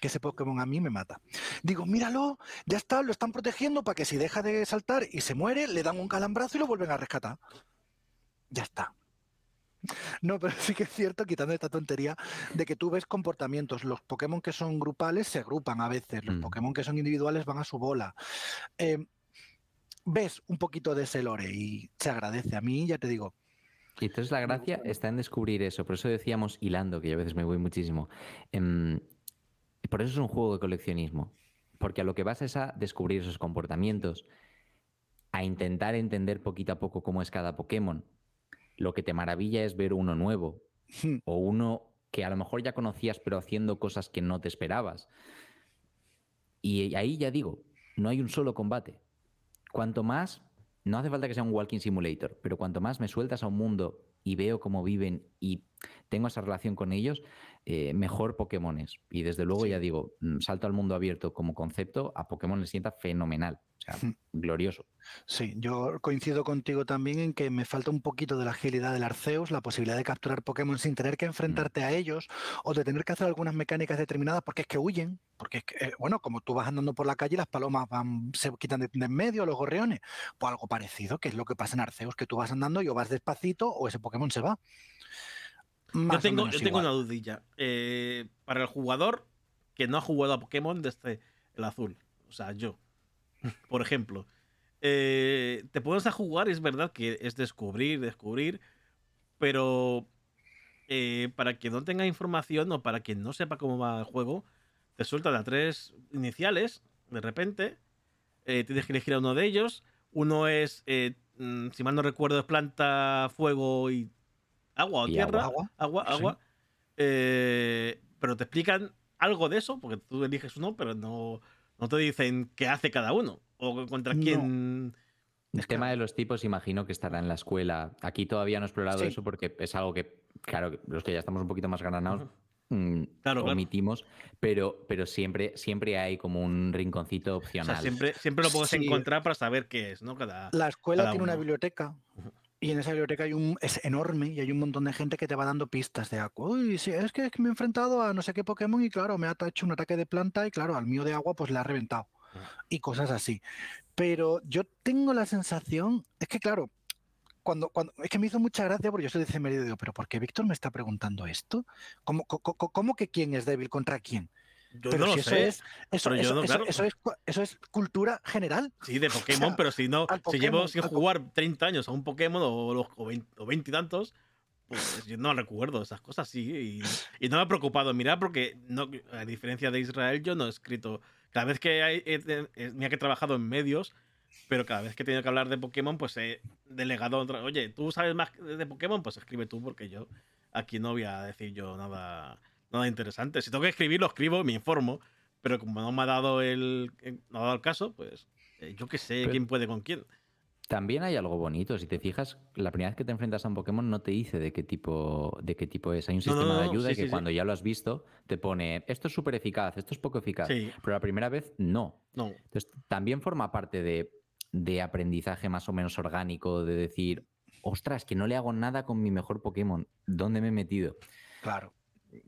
Speaker 2: Que ese Pokémon a mí me mata. Digo, míralo, ya está, lo están protegiendo para que si deja de saltar y se muere, le dan un calambrazo y lo vuelven a rescatar. Ya está. No, pero <laughs> sí que es cierto, quitando esta tontería, de que tú ves comportamientos. Los Pokémon que son grupales se agrupan a veces, los mm. Pokémon que son individuales van a su bola. Eh, ves un poquito de ese lore y se agradece. A mí, ya te digo.
Speaker 3: Y entonces la gracia está en descubrir eso. Por eso decíamos hilando, que yo a veces me voy muchísimo. Em, por eso es un juego de coleccionismo. Porque a lo que vas es a descubrir esos comportamientos, a intentar entender poquito a poco cómo es cada Pokémon. Lo que te maravilla es ver uno nuevo <laughs> o uno que a lo mejor ya conocías pero haciendo cosas que no te esperabas. Y ahí ya digo, no hay un solo combate cuanto más, no hace falta que sea un walking simulator, pero cuanto más me sueltas a un mundo y veo cómo viven y tengo esa relación con ellos, eh, mejor Pokémon es. Y desde luego, ya digo, mm, salto al mundo abierto como concepto, a Pokémon le sienta fenomenal. O sea, glorioso.
Speaker 2: Sí, yo coincido contigo también en que me falta un poquito de la agilidad del Arceus, la posibilidad de capturar Pokémon sin tener que mm. enfrentarte a ellos o de tener que hacer algunas mecánicas determinadas porque es que huyen, porque es que, eh, bueno, como tú vas andando por la calle, las palomas van, se quitan de, en medio, los gorriones, pues algo parecido, que es lo que pasa en Arceus, que tú vas andando y o vas despacito o ese Pokémon se va.
Speaker 1: yo tengo, yo tengo una dudilla. Eh, para el jugador que no ha jugado a Pokémon desde el azul, o sea, yo, por ejemplo, eh, te pones a jugar y es verdad que es descubrir, descubrir, pero eh, para que no tenga información o para que no sepa cómo va el juego, te suelta a tres iniciales de repente, eh, tienes que elegir a uno de ellos. Uno es, mm, si mal no recuerdo, es planta, fuego y agua o tierra. Agua, agua. agua, pero te explican algo de eso, porque tú eliges uno, pero no, no te dicen qué hace cada uno o contra quién.
Speaker 3: El tema de los tipos, imagino que estará en la escuela. Aquí todavía no he explorado eso porque es algo que, claro, los que ya estamos un poquito más gananados, mm, omitimos, Pero, pero siempre, siempre hay como un rinconcito opcional. O sea,
Speaker 1: siempre, siempre lo puedes encontrar para saber qué es, ¿no? Cada,
Speaker 2: la escuela tiene una biblioteca. Y en esa biblioteca hay un, es enorme y hay un montón de gente que te va dando pistas de agua. Uy, sí, es que, me he enfrentado a no sé qué Pokémon y claro, me ha hecho un ataque de planta y claro, al mío de agua pues le ha reventado. Y cosas así. Pero yo tengo la sensación, es que claro, cuando, cuando, es que me hizo mucha gracia porque yo soy de ese digo, pero ¿por qué Víctor me está preguntando esto? ¿Cómo, cómo, que quién es débil contra quién?
Speaker 1: Yo no lo sé.
Speaker 2: Es, eso, eso, es, cultura general.
Speaker 1: Sí, de <laughs> Pokémon, pero si no, si llevo sin jugar 30 años a un Pokémon o, o, 20, y tantos, pues yo no recuerdo esas cosas, sí. Y, no me ha preocupado mirar porque, no, a diferencia de Israel, yo no he escrito. Cada vez que hay, mira que he trabajado en medios, pero cada vez que he tenido que hablar de Pokémon, pues he delegado otra. Oye, ¿tú sabes más de Pokémon? Pues escribe tú, porque yo aquí no voy a decir yo nada nada interesante. Si tengo que escribir, lo escribo, me informo, pero como no me ha dado el, no ha dado el caso, pues eh, yo qué sé quién puede con quién.
Speaker 3: También hay algo bonito, si te fijas, la primera vez que te enfrentas a un Pokémon no te dice de qué tipo, de qué tipo es. Hay un sistema de ayuda que cuando ya lo has visto te pone esto es súper eficaz, esto es poco eficaz. Pero la primera vez no.
Speaker 1: no.
Speaker 3: Entonces también forma parte de, de aprendizaje más o menos orgánico, de decir, ostras, que no le hago nada con mi mejor Pokémon, ¿dónde me he metido?
Speaker 2: Claro.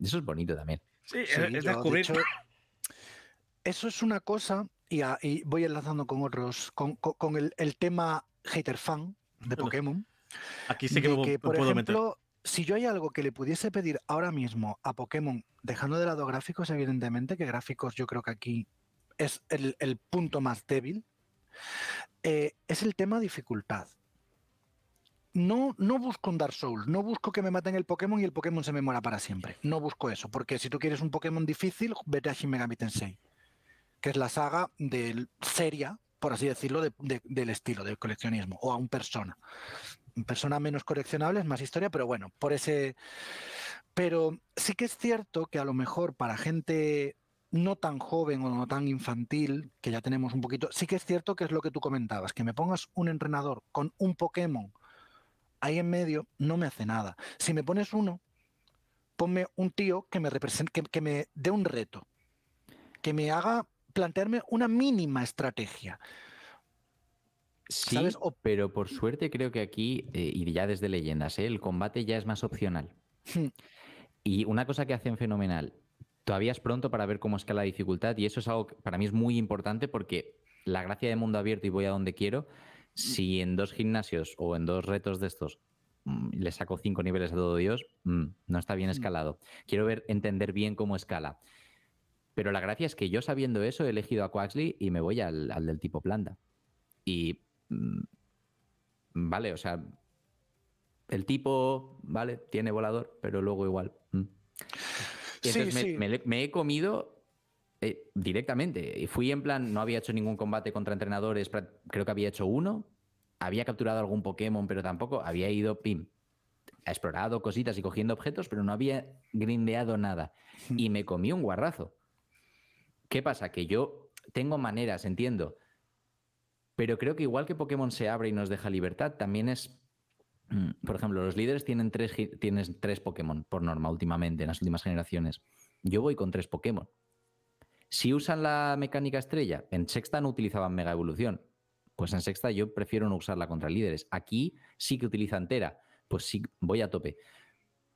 Speaker 3: Eso es bonito también.
Speaker 1: Sí, es descubrir. <laughs>
Speaker 2: eso es una cosa, y, voy enlazando con otros, con, el, tema hater fan de Pokémon.
Speaker 1: Aquí sí que, me,
Speaker 2: por
Speaker 1: puedo
Speaker 2: ejemplo, si yo hay algo que le pudiese pedir ahora mismo a Pokémon, dejando de lado gráficos, evidentemente, que gráficos yo creo que aquí es el, punto más débil, eh, es el tema dificultad. No, no busco un Dark Souls, no busco que me maten el Pokémon y el Pokémon se me muera para siempre. No busco eso, porque si tú quieres un Pokémon difícil, vete a Shin Megami Tensei, que es la saga de seria, por así decirlo, del estilo, del coleccionismo, o a un persona persona menos coleccionables, más historia, pero bueno, por ese... Pero sí que es cierto que a lo mejor para gente no tan joven o no tan infantil, que ya tenemos un poquito, sí que es cierto que es lo que tú comentabas, que me pongas un entrenador con un Pokémon ahí en medio no me hace nada. Si me pones uno, ponme un tío que me represente, que, que me dé un reto, que me haga plantearme una mínima estrategia.
Speaker 3: Sí, pero por suerte creo que aquí, eh, y ya desde leyendas, ¿eh? el combate ya es más opcional. Hmm. Y una cosa que hacen fenomenal, todavía es pronto para ver cómo escala la dificultad, y eso es algo que para mí es muy importante porque la gracia de mundo abierto y voy a donde quiero, si en dos gimnasios o en dos retos de estos mm, le saco cinco niveles a todo Dios, mm, no está bien hmm. escalado. Quiero ver, entender bien cómo escala. Pero la gracia es que yo sabiendo eso he elegido a Quaxley y me voy al, al del tipo planta. Y Mm, vale, o sea, el tipo, vale, tiene volador, pero luego igual. Mm. entonces me, he comido eh, directamente. Y fui en plan, no había hecho ningún combate contra entrenadores, creo que había hecho uno. Había capturado algún Pokémon, pero tampoco había ido, pim, explorado cositas y cogiendo objetos, pero no había grindeado nada. Hmm. Y me comí un guarrazo. ¿Qué pasa? Que yo tengo maneras, entiendo, pero creo que igual que Pokémon se abre y nos deja libertad, también es. Mm, por ejemplo, los líderes tienen tres, tienen tres Pokémon por norma últimamente, en las últimas generaciones. Yo voy con tres Pokémon. Si usan la mecánica estrella, en sexta no utilizaban Mega Evolución. Pues en sexta yo prefiero no usarla contra líderes. Aquí sí que utiliza entera. Pues sí, voy a tope.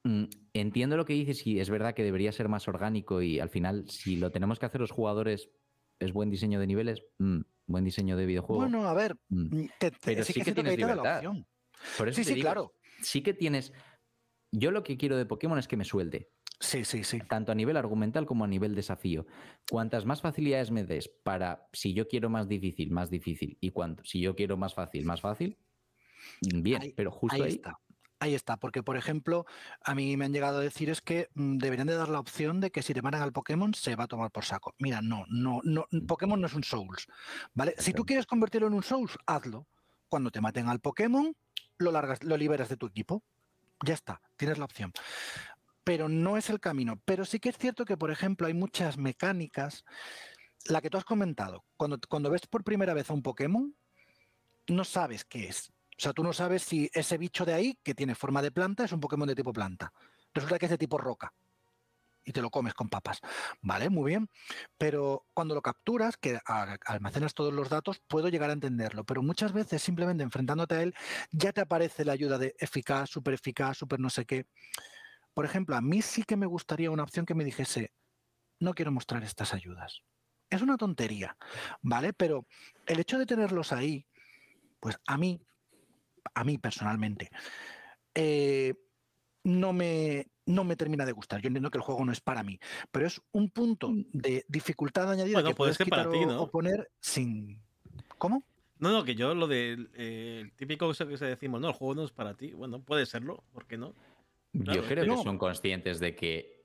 Speaker 3: Mm, entiendo lo que dices y es verdad que debería ser más orgánico y al final, si lo tenemos que hacer los jugadores, es buen diseño de niveles. Mm, buen diseño de videojuego.
Speaker 2: Bueno, a ver, mm. Pero sí, que, tienes libertad.
Speaker 3: Por eso sí, sí, claro. Sí que tienes. Yo lo que quiero de Pokémon es que me suelte.
Speaker 2: Sí, sí, sí.
Speaker 3: Tanto a nivel argumental como a nivel desafío. Cuantas más facilidades me des para, si yo quiero más difícil, más difícil, y cuanto, si yo quiero más fácil, más fácil, bien, pero justo ahí,
Speaker 2: está. Ahí está, porque por ejemplo, a mí me han llegado a decir es que mm, deberían de dar la opción de que si te mandan al Pokémon se va a tomar por saco. Mira, no, no, no, Pokémon no es un Souls, ¿vale? Si tú quieres convertirlo en un Souls, hazlo. Cuando te maten al Pokémon, lo largas, lo liberas de tu equipo. Ya está, tienes la opción. Pero no es el camino. Pero sí que es cierto que, por ejemplo, hay muchas mecánicas. La que tú has comentado, cuando, cuando ves por primera vez a un Pokémon, no sabes qué es o sea, tú no sabes si ese bicho de ahí, que tiene forma de planta, es un Pokémon de tipo planta. Resulta que es de tipo roca. Y te lo comes con papas. Vale, muy bien. Pero cuando lo capturas, que almacenas todos los datos, puedo llegar a entenderlo. Pero muchas veces, simplemente enfrentándote a él, ya te aparece la ayuda de eficaz, súper eficaz, súper no sé qué. Por ejemplo, a mí sí que me gustaría una opción que me dijese, no quiero mostrar estas ayudas. Es una tontería, ¿vale? Pero el hecho de tenerlos ahí, pues a mí a mí personalmente, eh, no, me, no me termina de gustar. Yo entiendo que el juego no es para mí, pero es un punto mm. de dificultad añadida que puedes quitar o, poner sin... ¿Cómo?
Speaker 1: No, no, que yo lo de eh, típico que decimos, no, el juego no es para ti. Bueno, puede serlo, ¿por qué no?
Speaker 3: Yo creo que son conscientes de que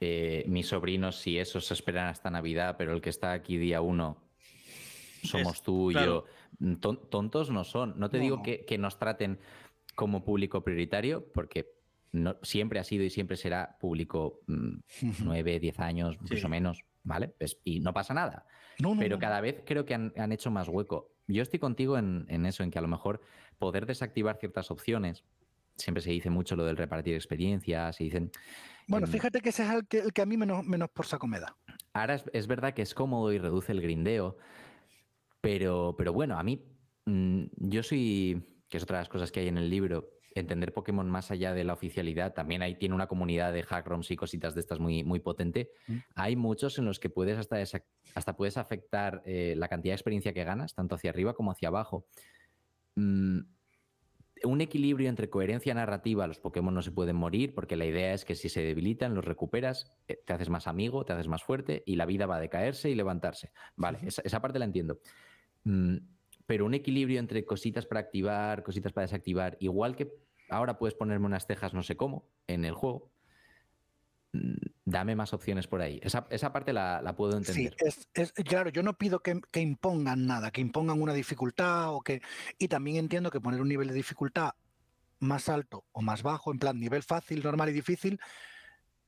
Speaker 3: eh, mis sobrinos, si esos esperan hasta Navidad, pero el que está aquí día uno somos tú y yo. Mm, tontos no son. No te digo que, nos traten como público prioritario, porque no, siempre ha sido y siempre será público mm, nueve, diez años, más o menos, ¿vale? y no pasa nada. Pero cada vez creo que han, hecho más hueco. Yo estoy contigo en, eso, en que a lo mejor poder desactivar ciertas opciones, siempre se dice mucho lo del repartir experiencias, se dicen...
Speaker 2: Bueno, fíjate que ese es el que, el que a mí menos, menos por saco me da.
Speaker 3: Ahora es, es, verdad que es cómodo y reduce el grindeo, pero, pero bueno, a mí, mm, yo soy, que es otra de las cosas que hay en el libro, entender Pokémon más allá de la oficialidad, también ahí tiene una comunidad de hackrooms y cositas de estas muy, muy potente. Mm. Hay muchos en los que puedes hasta, hasta puedes afectar eh, la cantidad de experiencia que ganas, tanto hacia arriba como hacia abajo. Mm, un equilibrio entre coherencia narrativa, los Pokémon no se pueden morir porque la idea es que si se debilitan, los recuperas, eh, te haces más amigo, te haces más fuerte y la vida va a decaerse y levantarse. Vale, esa, parte la entiendo. Mm, pero un equilibrio entre cositas para activar, cositas para desactivar, igual que ahora puedes ponerme unas cejas no sé cómo en el juego, dame más opciones por ahí. Esa, parte la, puedo entender.
Speaker 2: Sí, es, claro, yo no pido que, que, impongan nada, que impongan una dificultad o que... Y también entiendo que poner un nivel de dificultad más alto o más bajo, en plan nivel fácil, normal y difícil,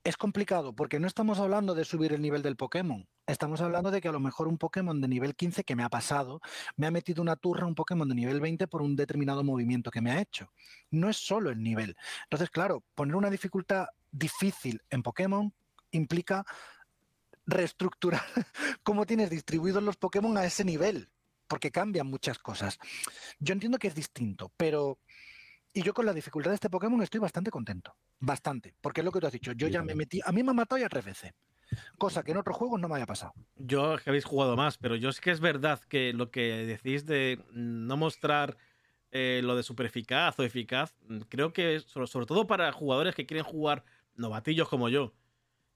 Speaker 2: es complicado porque no estamos hablando de subir el nivel del Pokémon. Estamos hablando de que a lo mejor un Pokémon de nivel 15 que me ha pasado, me ha metido una turra un Pokémon de nivel 20 por un determinado movimiento que me ha hecho. No es solo el nivel. Entonces, claro, poner una dificultad difícil en Pokémon implica reestructurar <laughs> cómo tienes distribuidos los Pokémon a ese nivel, porque cambian muchas cosas. Yo entiendo que es distinto, pero y yo con la dificultad de este Pokémon estoy bastante contento. Bastante. Porque es lo que tú has dicho. Yo ya me metí. A mí me ha matado ya tres veces. Cosa que en otros juegos no me haya pasado.
Speaker 1: Yo que habéis jugado más, pero yo es que es verdad que lo que decís de no mostrar eh, lo de super eficaz o eficaz, creo que sobre, sobre, todo para jugadores que quieren jugar novatillos como yo,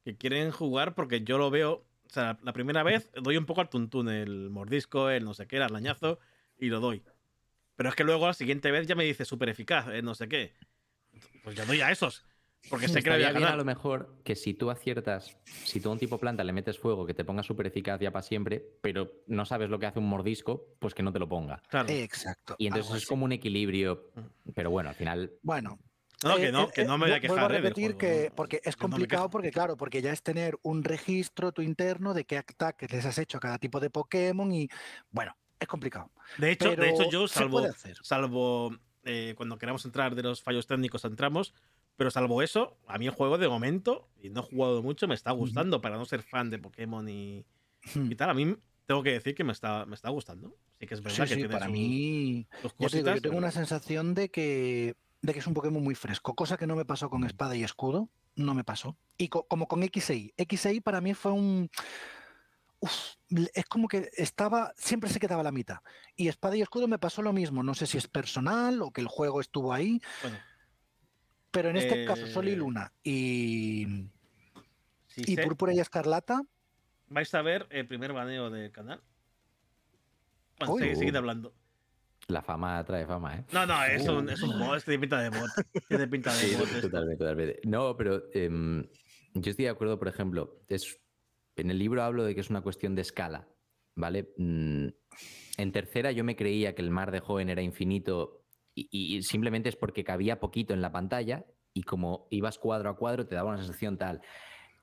Speaker 1: que quieren jugar porque yo lo veo. O sea, la primera vez doy un poco al tuntún, el mordisco, el no sé qué, el arañazo, y lo doy. Pero es que luego la siguiente vez ya me dice súper eficaz, eh, no sé qué. Pues ya doy a esos. Porque sé que
Speaker 3: bien a lo mejor que si tú aciertas, si tú a un tipo planta le metes fuego que te ponga súper eficaz ya para siempre, pero no sabes lo que hace un mordisco, pues que no te lo ponga.
Speaker 2: Claro. Exacto.
Speaker 3: Y entonces es como un equilibrio. Pero bueno, al final.
Speaker 2: Bueno.
Speaker 1: No, que no, eh, que no me voy a quejar. Vuelvo
Speaker 2: a eh, repetir que, porque es complicado, porque claro, porque ya es tener un registro tu interno de qué ataques les has hecho a cada tipo de Pokémon y bueno, es complicado.
Speaker 1: De hecho, de hecho yo salvo, salvo eh, cuando queramos entrar de los fallos técnicos entramos, pero salvo eso, a mí el juego de momento, y no he jugado mucho, me está gustando para no ser fan de Pokémon y, y tal. A mí tengo que decir que me está, me está gustando. Sí que es verdad que
Speaker 2: sí, para mí, yo, tengo una sensación de que, de que es un Pokémon muy fresco, cosa que no me pasó con Espada y Escudo, no me pasó. Y como con XI. XI para mí fue un es como que estaba, siempre se quedaba la mitad. Y Espada y Escudo me pasó lo mismo. No sé si es personal o que el juego estuvo ahí. pero en este caso, Sol y eh, Luna y, y Púrpura y Escarlata.
Speaker 1: Vais a ver el primer baneo del canal. Bueno, seguid, hablando.
Speaker 3: La fama trae fama, ¿eh?
Speaker 1: No, no, es, un, es un bot, de pinta de bot. De pinta de bot.
Speaker 3: totalmente, totalmente. No, pero em, yo estoy de acuerdo, por ejemplo, es en el libro hablo de que es una cuestión de escala, ¿vale? Mm, en tercera yo me creía que el mar de joven era infinito y, simplemente es porque cabía poquito en la pantalla y como ibas cuadro a cuadro te daba una sensación tal.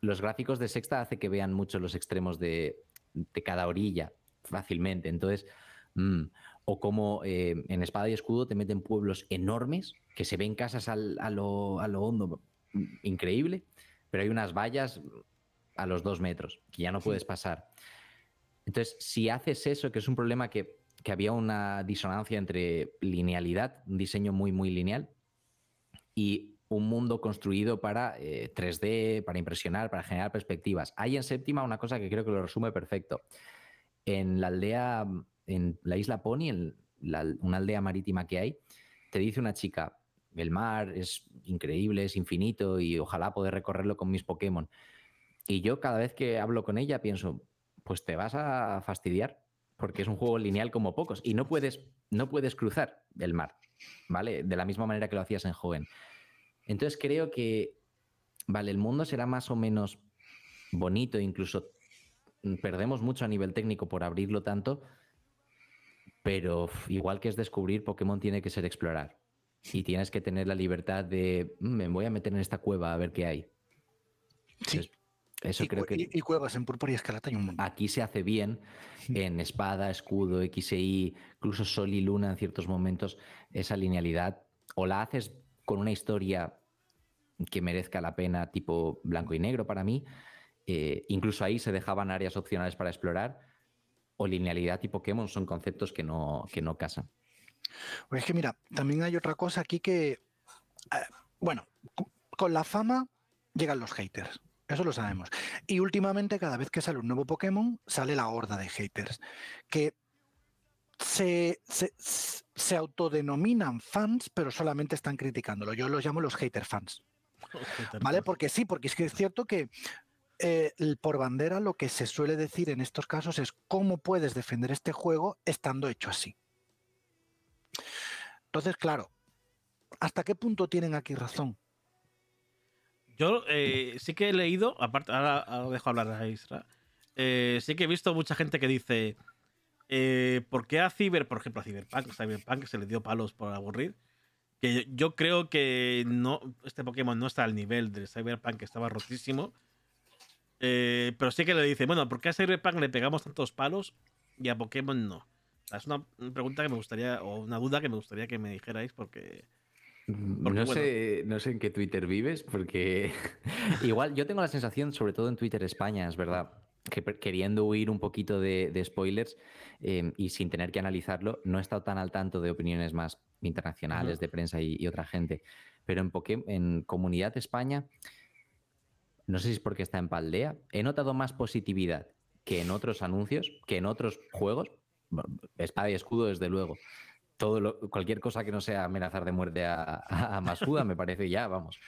Speaker 3: Los gráficos de sexta hace que vean mucho los extremos de, cada orilla fácilmente. Entonces, mm, o como eh, en Espada y Escudo te meten pueblos enormes que se ven casas a, lo, a lo hondo, mm, increíble, pero hay unas vallas a los dos metros, que ya no puedes pasar. Entonces, si haces eso, que es un problema que, había una disonancia entre linealidad, un diseño muy, muy lineal, y un mundo construido para 3D, eh, para impresionar, para generar perspectivas. Hay en séptima una cosa que creo que lo resume perfecto. En la aldea, en la isla Pony, en una aldea marítima que hay, te dice una chica, el mar es increíble, es infinito y ojalá poder recorrerlo con mis Pokémon. Y yo cada vez que hablo con ella pienso, pues te vas a fastidiar, porque es un juego lineal como pocos y no puedes, no puedes cruzar el mar, ¿vale? De la misma manera que lo hacías en joven. Entonces creo que, vale, el mundo será más o menos bonito, incluso perdemos mucho a nivel técnico por abrirlo tanto, pero igual que es descubrir, Pokémon tiene que ser explorar. Y tienes que tener la libertad de, mm, me voy a meter en esta cueva a ver qué hay.
Speaker 2: Sí. Eso y, creo que. Y, cuevas en púrpura y escarlata hay un montón.
Speaker 3: Aquí se hace bien en espada, escudo, XI, incluso sol y luna en ciertos momentos, esa linealidad. O la haces con una historia que merezca la pena, tipo blanco y negro para mí. Eh, incluso ahí se dejaban áreas opcionales para explorar. O linealidad y Pokémon son conceptos que no, que no casan.
Speaker 2: Pues es que mira, también hay otra cosa aquí que. Eh, bueno, con la fama llegan los haters. Eso lo sabemos. Y últimamente, cada vez que sale un nuevo Pokémon, sale la horda de haters. Que se, se, autodenominan fans, pero solamente están criticándolo. Yo los llamo los hater fans. ¿Vale? Porque sí, porque es que es cierto que eh, por bandera lo que se suele decir en estos casos es cómo puedes defender este juego estando hecho así. Entonces, claro, ¿hasta qué punto tienen aquí razón?
Speaker 1: Yo eh, sí que he leído, aparte, ahora, dejo hablar a Isra, eh, sí que he visto mucha gente que dice, ¿por qué a Cyber, por ejemplo, a Cyberpunk, Cyberpunk se le dio palos por aburrir? Que yo, creo que no, este Pokémon no está al nivel del Cyberpunk, que estaba rotísimo. Eh, pero sí que le dice, bueno, ¿por qué a Cyberpunk le pegamos tantos palos y a Pokémon no? Es una pregunta que me gustaría, o una duda que me gustaría que me dijerais, porque.
Speaker 3: no, sé, no sé en qué Twitter vives, porque <laughs> igual yo tengo la sensación, sobre todo en Twitter España, es verdad, que queriendo huir un poquito de, spoilers em, y sin tener que analizarlo, no he estado tan al tanto de opiniones más internacionales, de prensa y, otra gente. Pero en, en Comunidad España no sé si es porque está en Paldea, he notado más positividad que en otros anuncios, que en otros juegos. Espada y escudo, desde luego. Todo cualquier cosa que no sea amenazar de muerte a, a, Masuda me parece ya, vamos.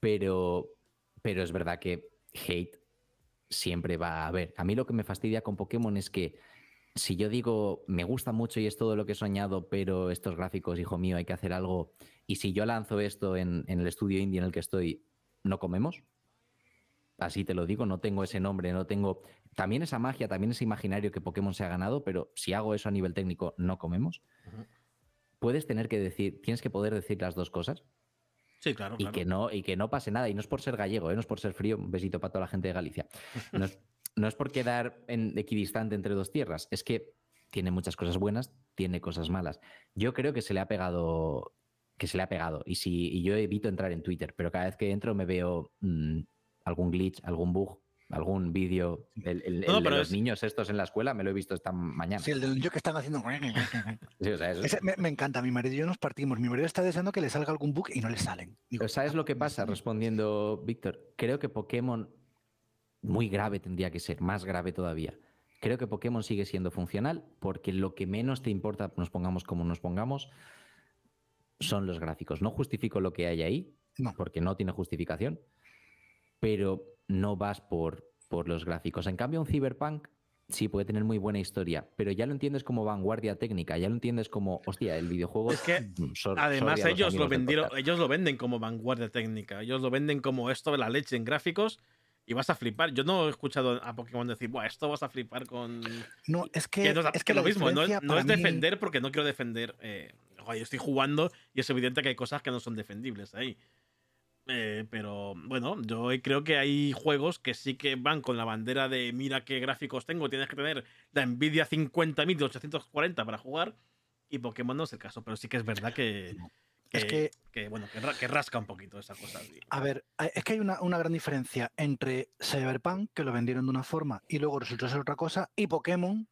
Speaker 3: Pero, pero es verdad que hate siempre va a haber. A mí lo que me fastidia con Pokémon es que si yo digo me gusta mucho y es todo lo que he soñado, pero estos gráficos, hijo mío, hay que hacer algo. Y si yo lanzo esto en, en el estudio indie en el que estoy, ¿no comemos? Así te lo digo, no tengo ese nombre, no tengo también esa magia, también ese imaginario que Pokémon se ha ganado, pero si hago eso a nivel técnico, no comemos. Puedes tener que decir, tienes que poder decir las dos cosas.
Speaker 1: Sí, claro.
Speaker 3: Y, Que no, y que no pase nada. Y no es por ser gallego, ¿eh? no es por ser frío. Un besito para toda la gente de Galicia. <laughs> No es, no es por quedar en equidistante entre dos tierras. Es que tiene muchas cosas buenas, tiene cosas malas. Yo creo que se le ha pegado. Que se le ha pegado. Y si y yo evito entrar en Twitter, pero cada vez que entro me veo. Mm, algún glitch, algún bug, algún vídeo. El, de los niños estos en la escuela me lo he visto esta mañana.
Speaker 2: Sí, el del niño que están haciendo. <laughs> me, encanta. Mi marido y yo nos partimos. Mi marido está deseando que le salga algún bug y no le salen.
Speaker 3: ¿Sabes lo que pasa? Respondiendo, Víctor, creo que Pokémon muy grave tendría que ser, más grave todavía. Creo que Pokémon sigue siendo funcional porque lo que menos te importa, nos pongamos como nos pongamos, son los gráficos. No justifico lo que hay ahí, porque no tiene justificación, pero no vas por, por los gráficos. En cambio, un Cyberpunk sí puede tener muy buena historia, pero ya lo entiendes como vanguardia técnica, ya lo entiendes como, hostia, el videojuego.
Speaker 1: Es que <laughs> además ellos lo vendieron, ellos lo venden como vanguardia técnica, ellos lo venden como esto de la leche en gráficos y vas a flipar. Yo no he escuchado a Pokémon decir, Buah, esto vas a flipar con.
Speaker 2: No, es que.
Speaker 1: es, que, lo mismo, no, es defender porque no quiero defender. Eh, yo estoy jugando y es evidente que hay cosas que no son defendibles ahí. Eh, pero bueno, yo creo que hay juegos que sí que van con la bandera de mira qué gráficos tengo, tienes que tener la Nvidia 50.840 para jugar y Pokémon no es el caso, pero sí que es verdad que, es que, bueno, que, rasca un poquito esa cosa.
Speaker 2: A ver, es que hay una, gran diferencia entre Cyberpunk, que lo vendieron de una forma y luego resultó ser otra cosa, y Pokémon,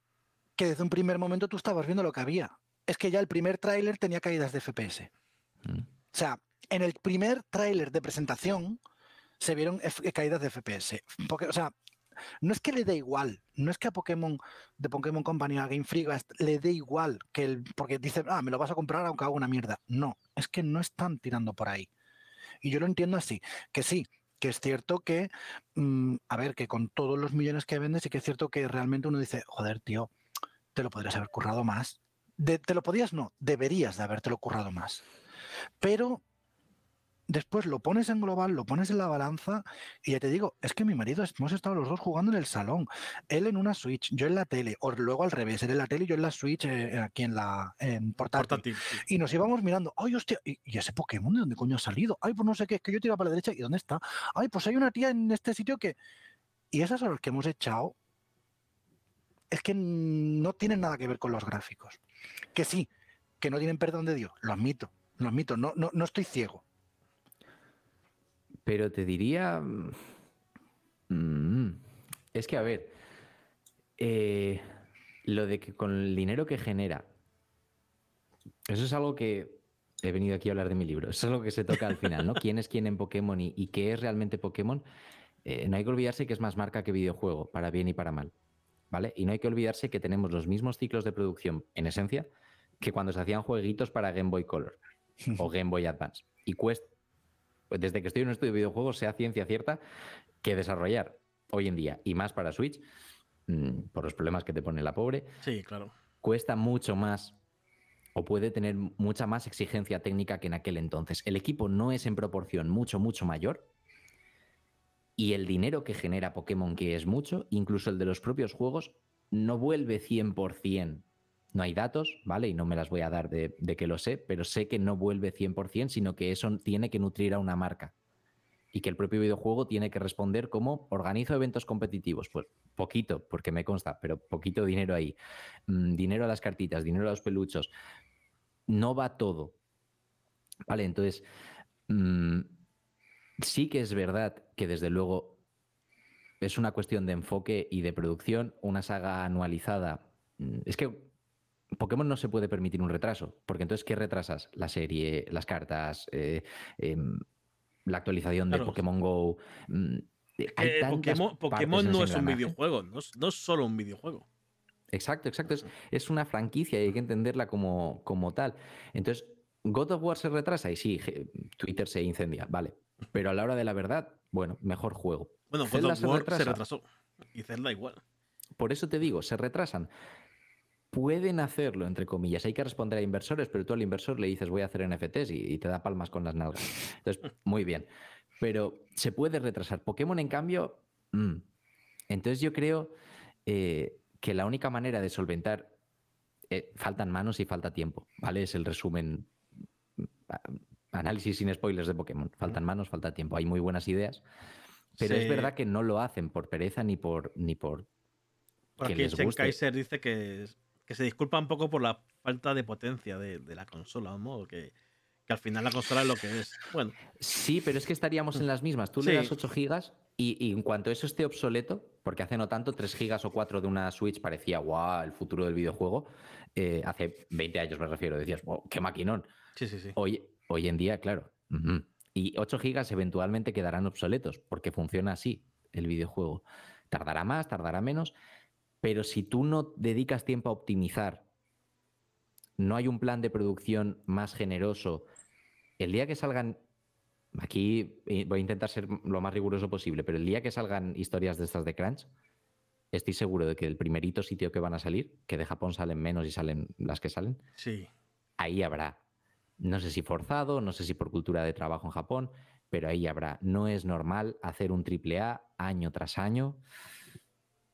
Speaker 2: que desde un primer momento tú estabas viendo lo que había. Es que ya el primer tráiler tenía caídas de FPS. Mm. O sea, en el primer tráiler de presentación se vieron caídas de FPS. O sea, no es que le dé igual, no es que a Pokémon, de Pokémon Company, a Game Freak, le dé igual que el, porque dice, ah, me lo vas a comprar aunque haga una mierda. No, es que no están tirando por ahí. Y yo lo entiendo así, que sí, que es cierto que, mm, a ver, que con todos los millones que vendes, sí que es cierto que realmente uno dice, joder, tío, te lo podrías haber currado más. te lo podías, no, deberías de habértelo currado más. Pero después lo pones en global, lo pones en la balanza y ya te digo, es que mi marido hemos estado los dos jugando en el salón, él en una Switch, yo en la tele, o luego al revés, él en la tele y yo en la Switch eh, aquí en la en portátil. Y nos íbamos mirando, ay hostia, ¿y, ese Pokémon de dónde coño ha salido? Ay, pues no sé qué, es que yo tiro para la derecha y ¿dónde está? Ay, pues hay una tía en este sitio que... Y esas horas que hemos echado es que no tienen nada que ver con los gráficos. Que sí, que no tienen perdón de Dios, lo admito, lo admito, no, no, no estoy ciego
Speaker 3: pero te diría. Mm, es que, a ver. Eh, lo de que con el dinero que genera. Eso es algo que. He venido aquí a hablar de mi libro. Eso es algo que se toca al final, ¿no? ¿Quién es quién en Pokémon y, qué es realmente Pokémon? Eh, no hay que olvidarse que es más marca que videojuego, para bien y para mal. ¿vale? Y no hay que olvidarse que tenemos los mismos ciclos de producción, en esencia, que cuando se hacían jueguitos para Game Boy Color o Game Boy Advance. Y cuesta, pues desde que estoy en un estudio de videojuegos, sea ciencia cierta que desarrollar hoy en día, y más para Switch, mm, por los problemas que te pone la pobre,
Speaker 1: sí, claro.
Speaker 3: cuesta mucho más o puede tener mucha más exigencia técnica que en aquel entonces. El equipo no es en proporción mucho, mucho mayor. Y el dinero que genera Pokémon, que es mucho, incluso el de los propios juegos, no vuelve 100%. No hay datos, ¿vale? Y no me las voy a dar de, que lo sé, pero sé que no vuelve 100%, sino que eso tiene que nutrir a una marca y que el propio videojuego tiene que responder como organizo eventos competitivos. Pues poquito, porque me consta, pero poquito dinero ahí. Mm, dinero a las cartitas, dinero a los peluchos. No va todo. Vale, entonces, mm, sí que es verdad que desde luego es una cuestión de enfoque y de producción. Una saga anualizada. Mm, es que Pokémon no se puede permitir un retraso, porque entonces, ¿qué retrasas? La serie, las cartas, eh, em, la actualización de Pokémon Go. Mm,
Speaker 1: Pokémon, no es un videojuego, no es, solo un videojuego.
Speaker 3: Exacto, exacto. Es, una franquicia y hay que entenderla como, como tal. Entonces, God of War se retrasa y sí, Twitter se incendia, vale. Pero a la hora de la verdad, bueno, mejor juego.
Speaker 1: Bueno, God of War se, retrasó y Zelda igual.
Speaker 3: Por eso te digo, se retrasan. Pueden hacerlo, entre comillas. Hay que responder a inversores, pero tú al inversor le dices voy a hacer NFTs y, te da palmas con las nalgas. Entonces, <laughs> muy bien. Pero se puede retrasar. Pokémon, en cambio, mm. entonces yo creo eh, que la única manera de solventar eh, faltan manos y falta tiempo, ¿vale? Es el resumen. Mm, análisis sin spoilers de Pokémon. Faltan manos, falta tiempo. Hay muy buenas ideas, pero es verdad que no lo hacen por pereza ni por ni por.
Speaker 1: Que les Kaiser dice que que se disculpa un poco por la falta de potencia de, la consola, ¿no? Que, que, al final la consola es lo que es. Bueno.
Speaker 3: Sí, pero es que estaríamos en las mismas. Tú le das 8 gigas y, en cuanto eso esté obsoleto, porque hace no tanto 3 gigas o 4 de una Switch parecía, guau, el futuro del videojuego. Eh, hace 20 años me refiero, decías, wow, qué maquinón.
Speaker 1: Sí, sí, sí.
Speaker 3: Hoy, hoy en día, claro. Y 8 gigas eventualmente quedarán obsoletos, porque funciona así el videojuego. Tardará más, tardará menos, pero si tú no dedicas tiempo a optimizar, no hay un plan de producción más generoso, el día que salgan, aquí eh, voy a intentar ser lo más riguroso posible, pero el día que salgan historias de estas de Crunch, estoy seguro de que el primerito sitio que van a salir, que de Japón salen menos y salen las que salen,
Speaker 1: sí.
Speaker 3: ahí habrá. No sé si forzado, no sé si por cultura de trabajo en Japón, pero ahí habrá. No es normal hacer un triple A año tras año.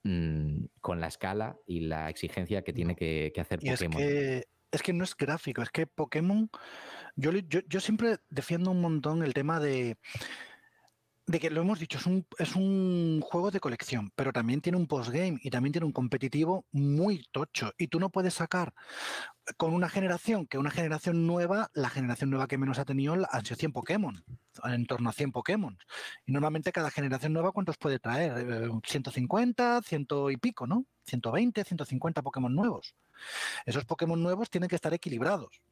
Speaker 3: Mm, con la escala y la exigencia que tiene que, hacer Pokémon.
Speaker 2: Es que, es que, no es gráfico, es que Pokémon, yo, yo, yo siempre defiendo un montón el tema de de que lo hemos dicho, es un, es un juego de colección, pero también tiene un postgame y también tiene un competitivo muy tocho. Y tú no puedes sacar con una generación, que una generación nueva, la generación nueva que menos ha tenido han sido 100 Pokémon, en torno a 100 Pokémon. Y normalmente cada generación nueva, ¿cuántos puede traer? 150, eh, ciento y pico, ¿no? 120, 150 Pokémon nuevos. Esos Pokémon nuevos tienen que estar equilibrados.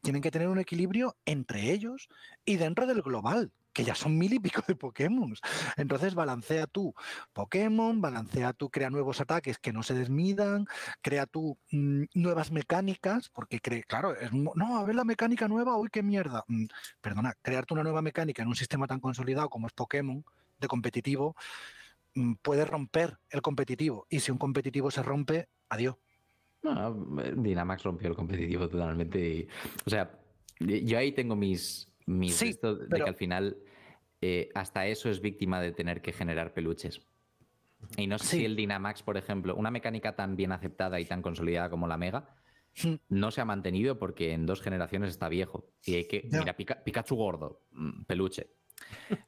Speaker 2: Tienen que tener un equilibrio entre ellos y dentro del global, que ya son mil y pico de Pokémon. Entonces balancea tú Pokémon, balancea tú, crea nuevos ataques que no se desmidan, crea tú mm, nuevas mecánicas, porque cree, claro, es, no, a ver la mecánica nueva, uy, qué mierda. Mm, perdona, crearte una nueva mecánica en un sistema tan consolidado como es Pokémon, de competitivo, mm, puede romper el competitivo. Y si un competitivo se rompe, adiós.
Speaker 3: No, Dynamax rompió el competitivo totalmente. o sea, yo ahí tengo mis, mi sí, de que al final eh, hasta eso es víctima de tener que generar peluches. Y no sé si el Dynamax, por ejemplo, una mecánica tan bien aceptada y tan consolidada como la Mega, hmm. no se ha mantenido porque en dos generaciones está viejo. Y hay que. Mira, Pikachu gordo, mm, peluche.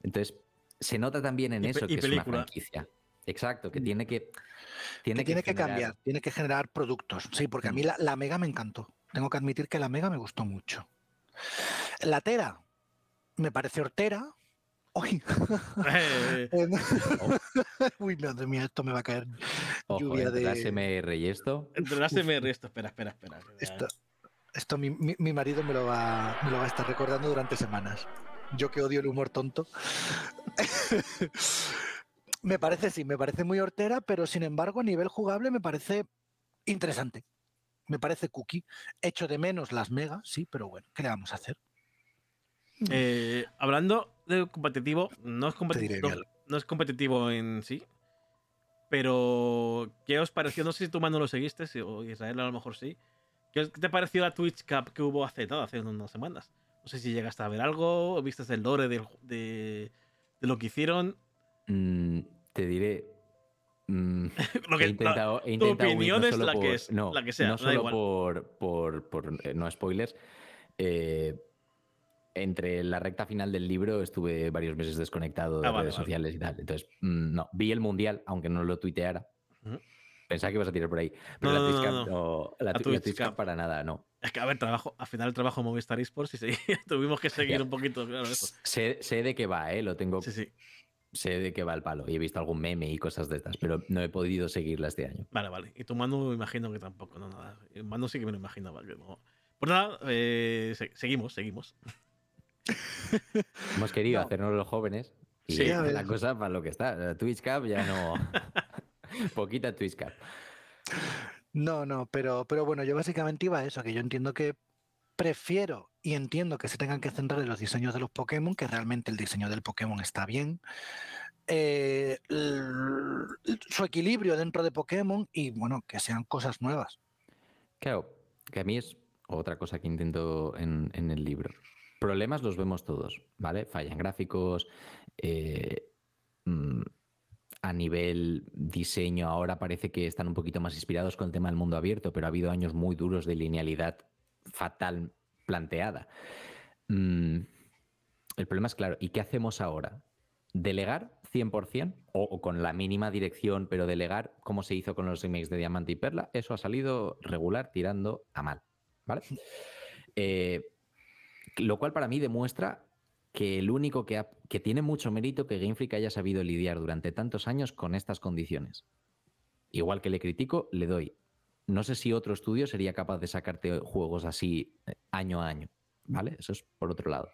Speaker 3: Entonces, se nota también en eso que es una franquicia. Exacto, que tiene que.
Speaker 2: Tiene que, que, cambiar, tiene que generar productos. Sí, porque a mí mm. la Mega me encantó. Tengo que admitir que la Mega me gustó mucho. La Tera, me parece hortera. Uy. <laughs> Eh. <laughs> Uy, madre mía, esto me va a caer
Speaker 3: lluvia de. La SMR y esto.
Speaker 1: Entre la SMR y esto, espera, espera, espera.
Speaker 2: Esto, esto mi, mi, marido me lo, va, me lo va a estar recordando durante semanas. Yo que odio el humor tonto. <laughs> Me parece, sí, me parece muy hortera, pero sin embargo, a nivel jugable me parece interesante. Me parece cookie. Echo de menos las megas, sí, pero bueno, ¿qué le vamos a hacer?
Speaker 1: Eh, hablando de competitivo, no es competitivo, no, es competitivo en sí, pero ¿qué os pareció? No sé si tú, Manu, lo seguiste, o Israel a lo mejor sí. ¿Qué te pareció la Twitch Cup que hubo hace, nada, hace unas semanas? No sé si llegaste a ver algo, viste el lore de, de, lo que hicieron.
Speaker 3: Mm, te diré. Mm, <laughs>
Speaker 1: lo que, he intentado, tu opinión es la, que es, la que sea.
Speaker 3: No solo por, por, por eh, no spoilers. Eh, entre la recta final del libro estuve varios meses desconectado de ah, redes sociales y tal. Entonces, mm, no, vi el mundial, aunque no lo tuiteara. Pensaba que ibas a tirar por ahí. Pero la Twitch no, la, Twitch para nada, no.
Speaker 1: Es que, a ver, trabajo, al final el trabajo Movistar Esports y <laughs> tuvimos que seguir un poquito, claro, eso.
Speaker 3: Sé, sé, de qué va, ¿eh? Lo tengo. Sí, sí. Sé de qué va el palo y he visto algún meme y cosas de estas, pero no he podido seguirla este año.
Speaker 1: Vale, vale. Y tu Manu me imagino que tampoco, no nada. Manu sí que me lo imaginaba. Que no. Pues nada, eh, seguimos, seguimos. <laughs>
Speaker 3: Hemos querido hacernos los jóvenes y sí, la cosa para lo que está. Twitch Cup ya no. <laughs> Poquita Twitch Cup.
Speaker 2: No, no, pero, pero bueno, yo básicamente iba a eso, que yo entiendo que prefiero y entiendo que se tengan que centrar en los diseños de los Pokémon, que realmente el diseño del Pokémon está bien. Eh, su equilibrio dentro de Pokémon y bueno, que sean cosas nuevas.
Speaker 3: Claro, que a mí es otra cosa que intento en, en el libro problemas los vemos todos, ¿vale? Fallan gráficos, eh, mm, a nivel diseño ahora parece que están un poquito más inspirados con el tema del mundo abierto, pero ha habido años muy duros de linealidad fatal planteada. Mm, el problema es claro, ¿y qué hacemos ahora? ¿Delegar 100% o, con la mínima dirección, pero delegar como se hizo con los remakes de Diamante y Perla? Eso ha salido regular tirando a mal, ¿vale? <laughs> Eh, lo cual para mí demuestra que el único que, tiene mucho mérito que Game Freak haya sabido lidiar durante tantos años con estas condiciones. Igual que le critico, le doy. No sé si otro estudio sería capaz de sacarte juegos así eh, año a año, ¿vale? Eso es por otro lado.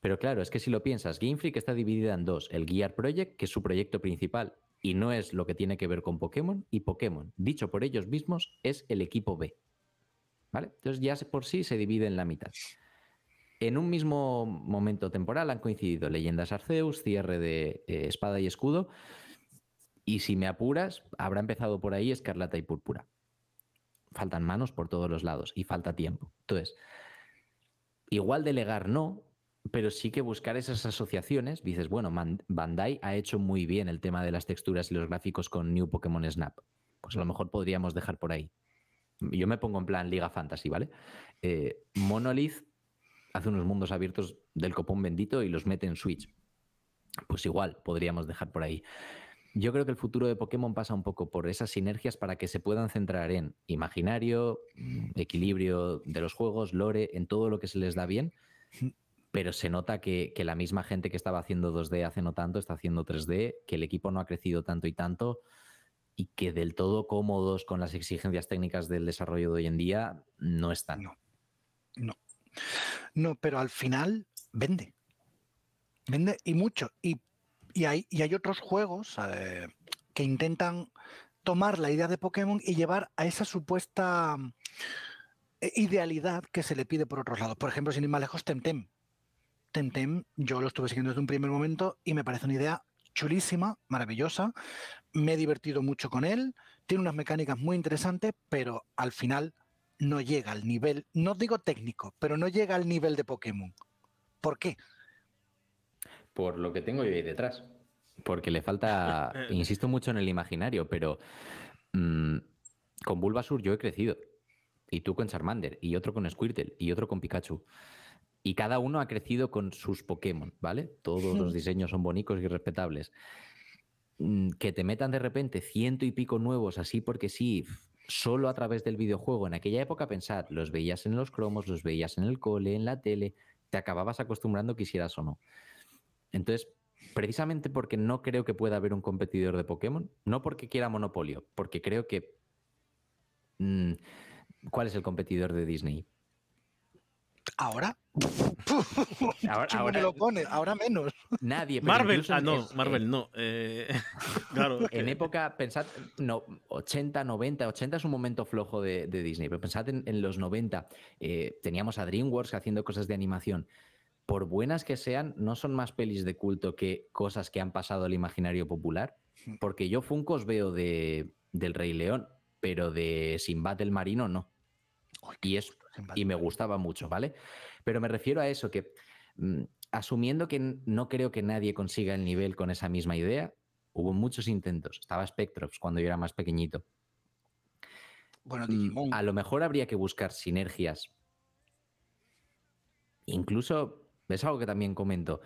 Speaker 3: Pero claro, es que si lo piensas, Game Freak está dividida en dos. El Gear Project, que es su proyecto principal y no es lo que tiene que ver con Pokémon, y Pokémon, dicho por ellos mismos, es el equipo B. ¿Vale? Entonces ya por sí se divide en la mitad. En un mismo momento temporal han coincidido Leyendas Arceus, cierre de eh, Espada y Escudo, y si me apuras, habrá empezado por ahí Escarlata y Púrpura. Faltan manos por todos los lados y falta tiempo. Entonces, igual delegar no, pero sí que buscar esas asociaciones. Dices, bueno, Bandai ha hecho muy bien el tema de las texturas y los gráficos con New Pokémon Snap. Pues a lo mejor podríamos dejar por ahí. Yo me pongo en plan Liga Fantasy, ¿vale? Eh, Monolith hace unos mundos abiertos del copón bendito y los mete en Switch. Pues igual, podríamos dejar por ahí. Yo creo que el futuro de Pokémon pasa un poco por esas sinergias para que se puedan centrar en imaginario, equilibrio de los juegos, lore, en todo lo que se les da bien, pero se nota que, que, la misma gente que estaba haciendo 2D hace no tanto está haciendo 3D, que el equipo no ha crecido tanto y tanto y que del todo cómodos con las exigencias técnicas del desarrollo de hoy en día no están.
Speaker 2: No, no. No, pero al final vende. Vende y mucho. Y, hay, hay, otros juegos eh, que intentan tomar la idea de Pokémon y llevar a esa supuesta eh, idealidad que se le pide por otros lados. Por ejemplo, sin ir más lejos, Temtem. Temtem, yo lo estuve siguiendo desde un primer momento y me parece una idea chulísima, maravillosa. Me he divertido mucho con él. Tiene unas mecánicas muy interesantes, pero al final no llega al nivel, no digo técnico, pero no llega al nivel de Pokémon. ¿Por qué?
Speaker 3: Por lo que tengo yo ahí detrás. Porque le falta, <laughs> insisto mucho en el imaginario, pero mm, con Bulbasur yo he crecido. Y tú con Charmander, y otro con Squirtle, y otro con Pikachu. Y cada uno ha crecido con sus Pokémon, ¿vale? Todos los <laughs> diseños son bonitos y respetables. Mm, que te metan de repente ciento y pico nuevos así porque sí, solo a través del videojuego. En aquella época, pensad, los veías en los cromos, los veías en el cole, en la tele, te acababas acostumbrando quisieras o no. Entonces, precisamente porque no creo que pueda haber un competidor de Pokémon, no porque quiera monopolio, porque creo que... Mm, ¿Cuál es el competidor de Disney?
Speaker 2: ¿Ahora? <laughs> <laughs> ahora, ahora, lo pone, ahora menos.
Speaker 3: Nadie.
Speaker 1: Marvel, ah, no, Marvel no. Eh, <laughs> claro. <laughs>
Speaker 3: En época, pensad, no, 80, 90, 80 es un momento flojo de, Disney, pero pensad en, los 90, eh, teníamos a DreamWorks haciendo cosas de animación. Por buenas que sean, no son más pelis de culto que cosas que han pasado al imaginario popular. Porque yo Funkos veo de, del Rey León, pero de Sinbad el Marino no. Y, es, y me gustaba mucho, ¿vale? Pero me refiero a eso, que mm, asumiendo que no creo que nadie consiga el nivel con esa misma idea, hubo muchos intentos. Estaba Spectrops cuando yo era más pequeñito.
Speaker 2: Bueno,
Speaker 3: mm, A lo mejor habría que buscar sinergias. Incluso, es algo que también comento.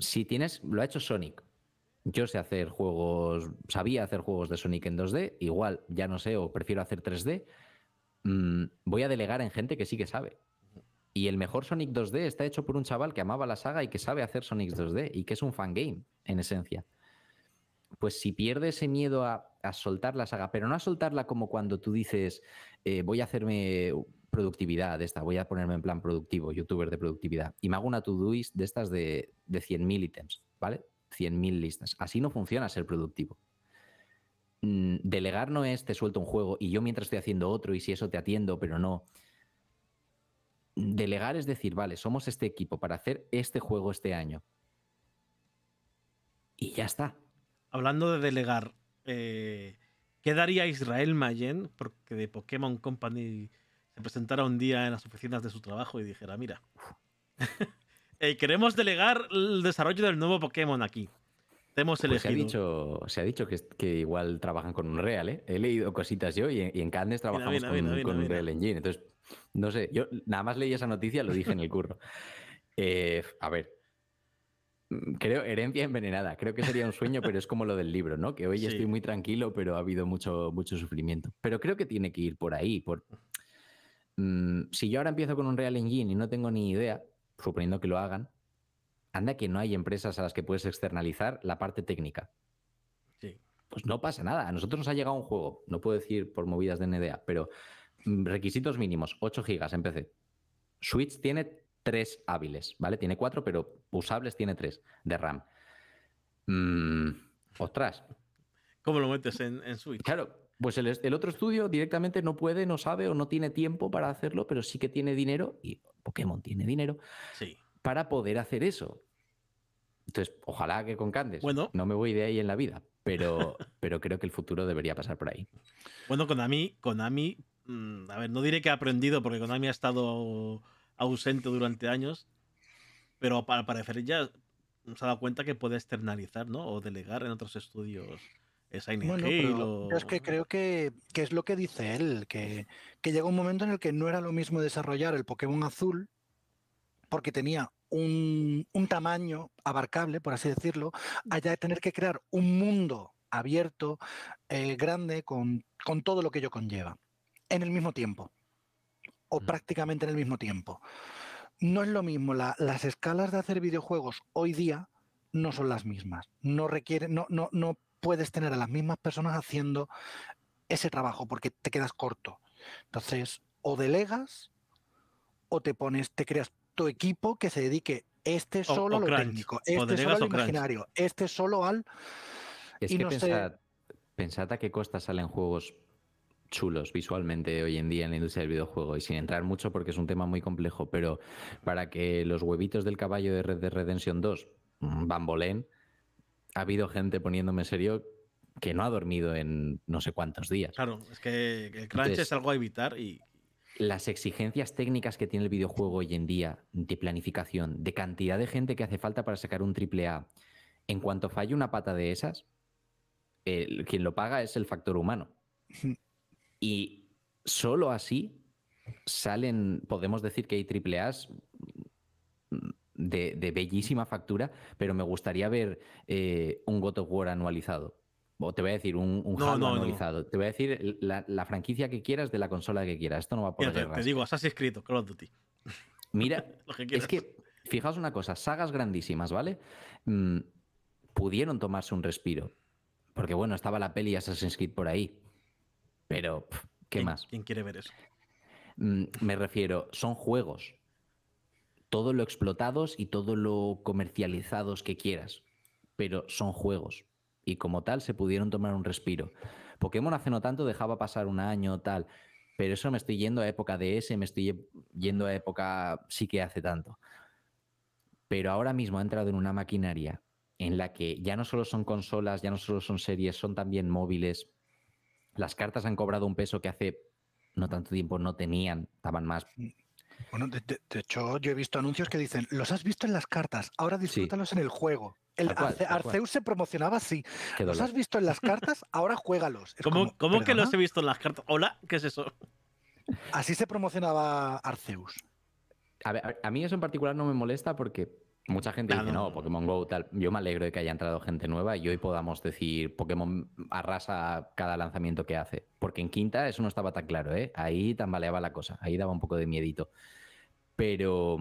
Speaker 3: Si tienes, lo ha hecho Sonic. Yo sé hacer juegos, sabía hacer juegos de Sonic en 2D, igual ya no sé o prefiero hacer 3D. Mm, voy a delegar en gente que sí que sabe. Y el mejor Sonic 2D está hecho por un chaval que amaba la saga y que sabe hacer Sonic 2D y que es un fangame, en esencia. Pues si pierde ese miedo a, soltar la saga, pero no a soltarla como cuando tú dices, eh, voy a hacerme productividad de esta, voy a ponerme en plan productivo, youtuber de productividad, y me hago una to-doist de estas de, de 100.000 ítems, ¿vale? 100.000 listas. Así no funciona ser productivo. Mm, delegar no es te suelto un juego y yo mientras estoy haciendo otro y si eso te atiendo, pero no delegar es decir, vale, somos este equipo para hacer este juego este año. Y ya está.
Speaker 1: Hablando de delegar, eh, ¿qué daría Israel Mayen porque de Pokémon Company se presentara un día en las oficinas de su trabajo y dijera, mira, <laughs> eh, queremos delegar el desarrollo del nuevo Pokémon aquí? hemos pues
Speaker 3: se, ha dicho, se ha dicho que, igual trabajan con un Real, ¿eh? He leído cositas yo y, en Cannes trabajamos con, un Real Engine. Entonces, no sé, yo nada más leí esa noticia, lo dije en el curro. <laughs> Eh, a ver, mm, creo, herencia envenenada, creo que sería un sueño, pero es como lo del libro, ¿no? Que hoy estoy muy tranquilo, pero ha habido mucho, mucho sufrimiento. Pero creo que tiene que ir por ahí. Por... Mm, si yo ahora empiezo con un Real Engine y no tengo ni idea, suponiendo que lo hagan, anda que no hay empresas a las que puedes externalizar la parte técnica. Sí. Pues no pasa nada. A nosotros nos ha llegado un juego, no puedo decir por movidas de NDA, pero requisitos mínimos, 8 gigas en PC. Switch tiene 3 hábiles, ¿vale? Tiene 4, pero usables tiene 3 de RAM. Mm, ostras.
Speaker 1: ¿Cómo lo metes en, Switch?
Speaker 3: Claro, pues el, otro estudio directamente no puede, no sabe o no tiene tiempo para hacerlo, pero sí que tiene dinero, y Pokémon tiene dinero,
Speaker 1: sí.
Speaker 3: para poder hacer eso. Entonces, ojalá que con Candes. Bueno. No me voy de ahí en la vida, pero, pero creo que el futuro debería pasar por ahí.
Speaker 1: Bueno, Konami, Konami Mm, a ver, no diré que ha aprendido porque Konami ha estado ausente durante años, pero para parecer ya se ha dado cuenta que puede externalizar, ¿no? O delegar en otros estudios esa
Speaker 2: bueno, Es que creo que, es lo que dice él, que, que llega un momento en el que no era lo mismo desarrollar el Pokémon azul porque tenía un, tamaño abarcable, por así decirlo, allá de tener que crear un mundo abierto, eh, grande, con, con todo lo que ello conlleva en el mismo tiempo, o prácticamente en el mismo tiempo. No es lo mismo, las escalas de hacer videojuegos hoy día no son las mismas. No requiere, no, no, no puedes tener a las mismas personas haciendo ese trabajo porque te quedas corto. Entonces, o delegas o te pones, te creas tu equipo que se dedique este solo a lo técnico, este solo al imaginario, este solo al.
Speaker 3: Es que pensad, pensad a qué costa salen juegos chulos visualmente hoy en día en la industria del videojuego y sin entrar mucho porque es un tema muy complejo, pero para que los huevitos del caballo de Red Dead Redemption 2 mm, bambolen, ha habido gente poniéndome serio que no ha dormido en no sé cuántos días.
Speaker 1: Claro, es que el crunch es algo a evitar y...
Speaker 3: Las exigencias técnicas que tiene el videojuego hoy en día de planificación, de cantidad de gente que hace falta para sacar un triple A, en cuanto falle una pata de esas, quien lo paga es el factor humano. <laughs> Y solo así salen, podemos decir que hay triple A's de, bellísima factura, pero me gustaría ver eh, un God of War anualizado. O te voy a decir un, un anualizado. Te voy a decir la, franquicia que quieras de la consola que quieras. Esto no va por
Speaker 1: te, te, digo, Assassin's Creed, Call of Duty. <laughs>
Speaker 3: Mira, <laughs> es que, fijaos una cosa, sagas grandísimas, ¿vale? Mm, pudieron tomarse un respiro. Porque bueno, estaba la peli Assassin's Creed por ahí. Pero, ¿qué más?
Speaker 1: ¿Quién quiere ver eso?
Speaker 3: Mm, me refiero, son juegos. todo lo explotados y todo lo comercializados que quieras, pero son juegos y como tal se pudieron tomar un respiro. Pokémon hace no tanto dejaba pasar un año tal, pero eso me estoy yendo a época de ese, me estoy yendo a época sí que hace tanto. Pero ahora mismo ha entrado en una maquinaria en la que ya no solo son consolas, ya no solo son series, son también móviles. Las cartas han cobrado un peso que hace no tanto tiempo no tenían, estaban más
Speaker 2: bueno, de, hecho, yo he visto anuncios que dicen, los has visto en las cartas, ahora disfrútalos en el juego. El Arceus se promocionaba así. Los has visto en las cartas, <laughs> ahora juégalos.
Speaker 1: ¿Cómo, que los he visto en las cartas? Hola, ¿qué es eso?
Speaker 2: Así se promocionaba Arceus.
Speaker 3: A, mí eso en particular no me molesta porque mucha gente dice, no, Pokémon Go tal. Yo me alegro de que haya entrado gente nueva y hoy podamos decir Pokémon arrasa cada lanzamiento que hace. Porque en quinta eso no estaba tan claro, ¿eh? Ahí tambaleaba la cosa, ahí daba un poco de miedito. Pero,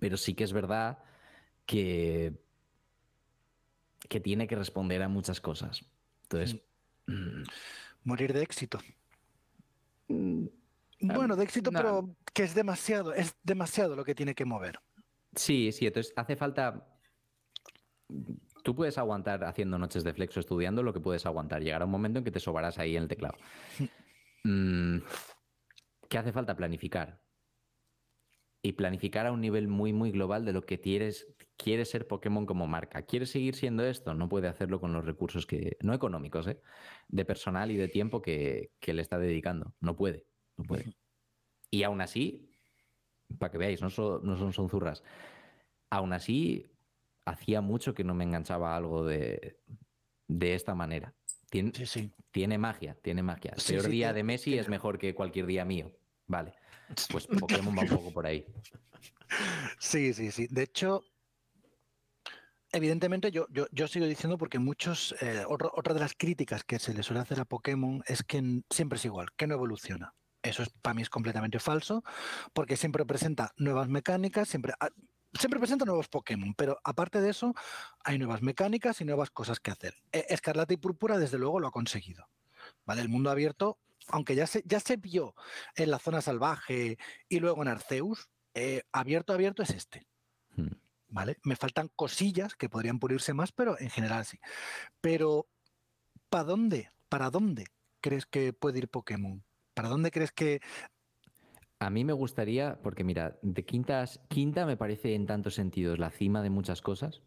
Speaker 3: pero sí que es verdad que, que tiene que responder a muchas cosas. Entonces.
Speaker 2: Mm. Morir de éxito. Mm, bueno, de éxito, pero que es demasiado, es demasiado lo que tiene que mover.
Speaker 3: Sí, sí, entonces hace falta. Tú puedes aguantar haciendo noches de flexo estudiando lo que puedes aguantar. Llegará un momento en que te sobarás ahí en el teclado. <laughs> Mm, ¿Qué hace falta? Planificar y planificar a un nivel muy, muy global de lo que quieres, quieres ser Pokémon como marca. ¿Quieres seguir siendo esto? No puede hacerlo con los recursos que, no económicos, ¿eh? de personal y de tiempo que, le está dedicando. No puede, no puede. Y aún así, para que veáis, no, no son, son zurras. Aún así, hacía mucho que no me enganchaba algo de, de esta manera. Tiene, tiene magia, tiene magia. El peor día de Messi es mejor que cualquier día mío. Vale. Pues <laughs> Pokémon va un poco por ahí.
Speaker 2: Sí, sí, sí. De hecho, evidentemente yo, yo, sigo diciendo porque muchos, eh, otra, de las críticas que se le suele hacer a Pokémon es que siempre es igual, que no evoluciona. Eso es, para mí es completamente falso, porque siempre presenta nuevas mecánicas, siempre, ah, siempre presenta nuevos Pokémon, pero aparte de eso, hay nuevas mecánicas y nuevas cosas que hacer. E, Escarlata y Púrpura, desde luego, lo ha conseguido. ¿Vale? El mundo abierto aunque ya se, ya se vio en la zona salvaje y luego en Arceus, eh, abierto, abierto es este. Hmm. ¿Vale? Me faltan cosillas que podrían pulirse más, pero en general sí. Pero, ¿para dónde? ¿Para dónde crees que puede ir Pokémon? ¿Para dónde crees que
Speaker 3: a mí me gustaría, porque mira, de quintas, quinta me parece en tantos sentidos la cima de muchas cosas,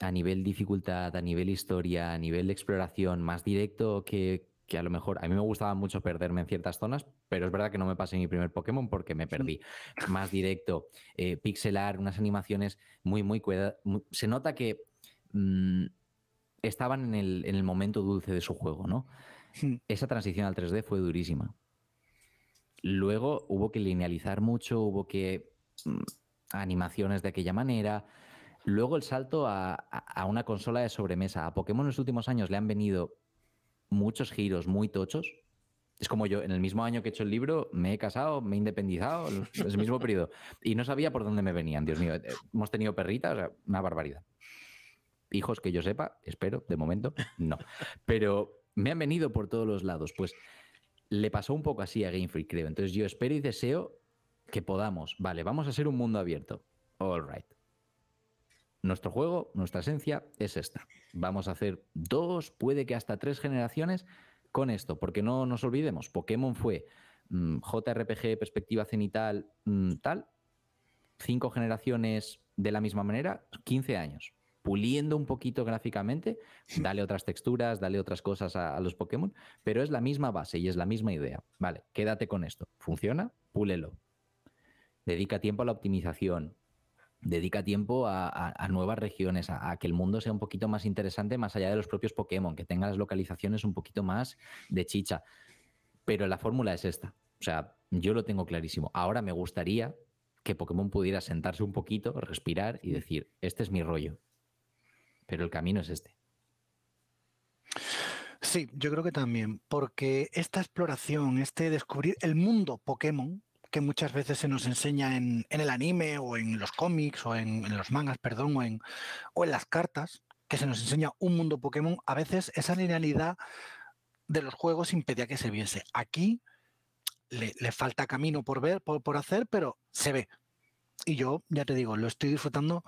Speaker 3: a nivel dificultad, a nivel historia, a nivel de exploración, más directo que, que a lo mejor a mí me gustaba mucho perderme en ciertas zonas, pero es verdad que no me pasé mi primer Pokémon porque me perdí. Más directo, eh, pixelar, unas animaciones muy, muy cuidadas. Se nota que mm, estaban en el, en el, momento dulce de su juego, ¿no? Esa transición al 3D fue durísima. Luego hubo que linealizar mucho, hubo que mm, animaciones de aquella manera. Luego el salto a, a, una consola de sobremesa. A Pokémon en los últimos años le han venido muchos giros muy tochos. Es como yo, en el mismo año que he hecho el libro, me he casado, me he independizado, en el mismo periodo. Y no sabía por dónde me venían, Dios mío. Hemos tenido perritas, una barbaridad. Hijos que yo sepa, espero, de momento, no. Pero me han venido por todos los lados. Pues le pasó un poco así a Game Freak, creo. Entonces yo espero y deseo que podamos, vale, vamos a ser un mundo abierto. All right. Nuestro juego, nuestra esencia es esta. Vamos a hacer dos, puede que hasta tres generaciones con esto, porque no nos olvidemos, Pokémon fue mm, JRPG, perspectiva cenital, mm, tal, cinco generaciones de la misma manera, 15 años, puliendo un poquito gráficamente, dale otras texturas, dale otras cosas a, a, los Pokémon, pero es la misma base y es la misma idea. Vale, quédate con esto. ¿Funciona? Púlelo. Dedica tiempo a la optimización, dedica tiempo a, nuevas regiones, a, que el mundo sea un poquito más interesante más allá de los propios Pokémon, que tenga las localizaciones un poquito más de chicha. Pero la fórmula es esta. O sea, yo lo tengo clarísimo. Ahora me gustaría que Pokémon pudiera sentarse un poquito, respirar y decir, este es mi rollo. Pero el camino es este.
Speaker 2: Sí, yo creo que también, porque esta exploración, este descubrir el mundo Pokémon, que muchas veces se nos enseña en, el anime o en los cómics o en, los mangas, perdón, o en, las cartas, que se nos enseña un mundo Pokémon, a veces esa linealidad de los juegos impedía que se viese. Aquí le, falta camino por ver, por, hacer, pero se ve. Y yo, ya te digo, lo estoy disfrutando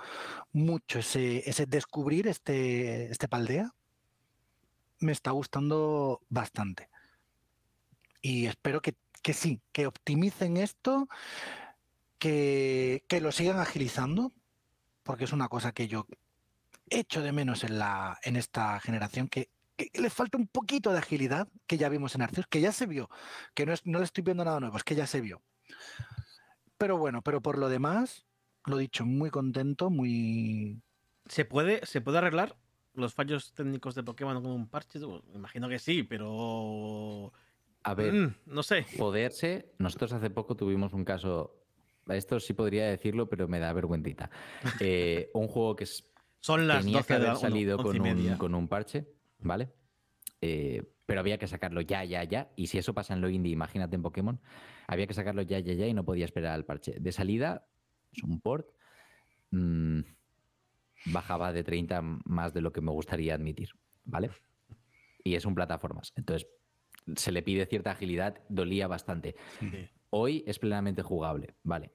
Speaker 2: mucho, ese, ese descubrir este, este Paldea. Me está gustando bastante. Y espero que, que sí, que optimicen esto, que, que lo sigan agilizando, porque es una cosa que yo echo de menos en, la, en esta generación, que, le falta un poquito de agilidad, que ya vimos en Arceus, que ya se vio, que no, es, no le estoy viendo nada nuevo, es que ya se vio. Pero bueno, pero por lo demás, lo dicho, muy contento, muy...
Speaker 1: ¿Se puede, ¿Se puede arreglar los fallos técnicos de Pokémon con un parche? Imagino que sí, pero...
Speaker 3: A ver, mm, no sé. Poderse, nosotros hace poco tuvimos un caso esto sí podría decirlo, pero me da vergüencita. <laughs> Eh, un juego que es,
Speaker 1: Son las
Speaker 3: tenía que haber salido con, un, con, un, parche, ¿vale? Eh, pero había que sacarlo ya, ya, ya. Y si eso pasa en lo indie, imagínate en Pokémon, había que sacarlo ya, ya, ya y no podía esperar al parche. De salida, es un port. Mm, bajaba de 30 más de lo que me gustaría admitir, ¿vale? Y es un plataformas. Entonces, se le pide cierta agilidad, dolía bastante. Hoy es plenamente jugable, ¿vale?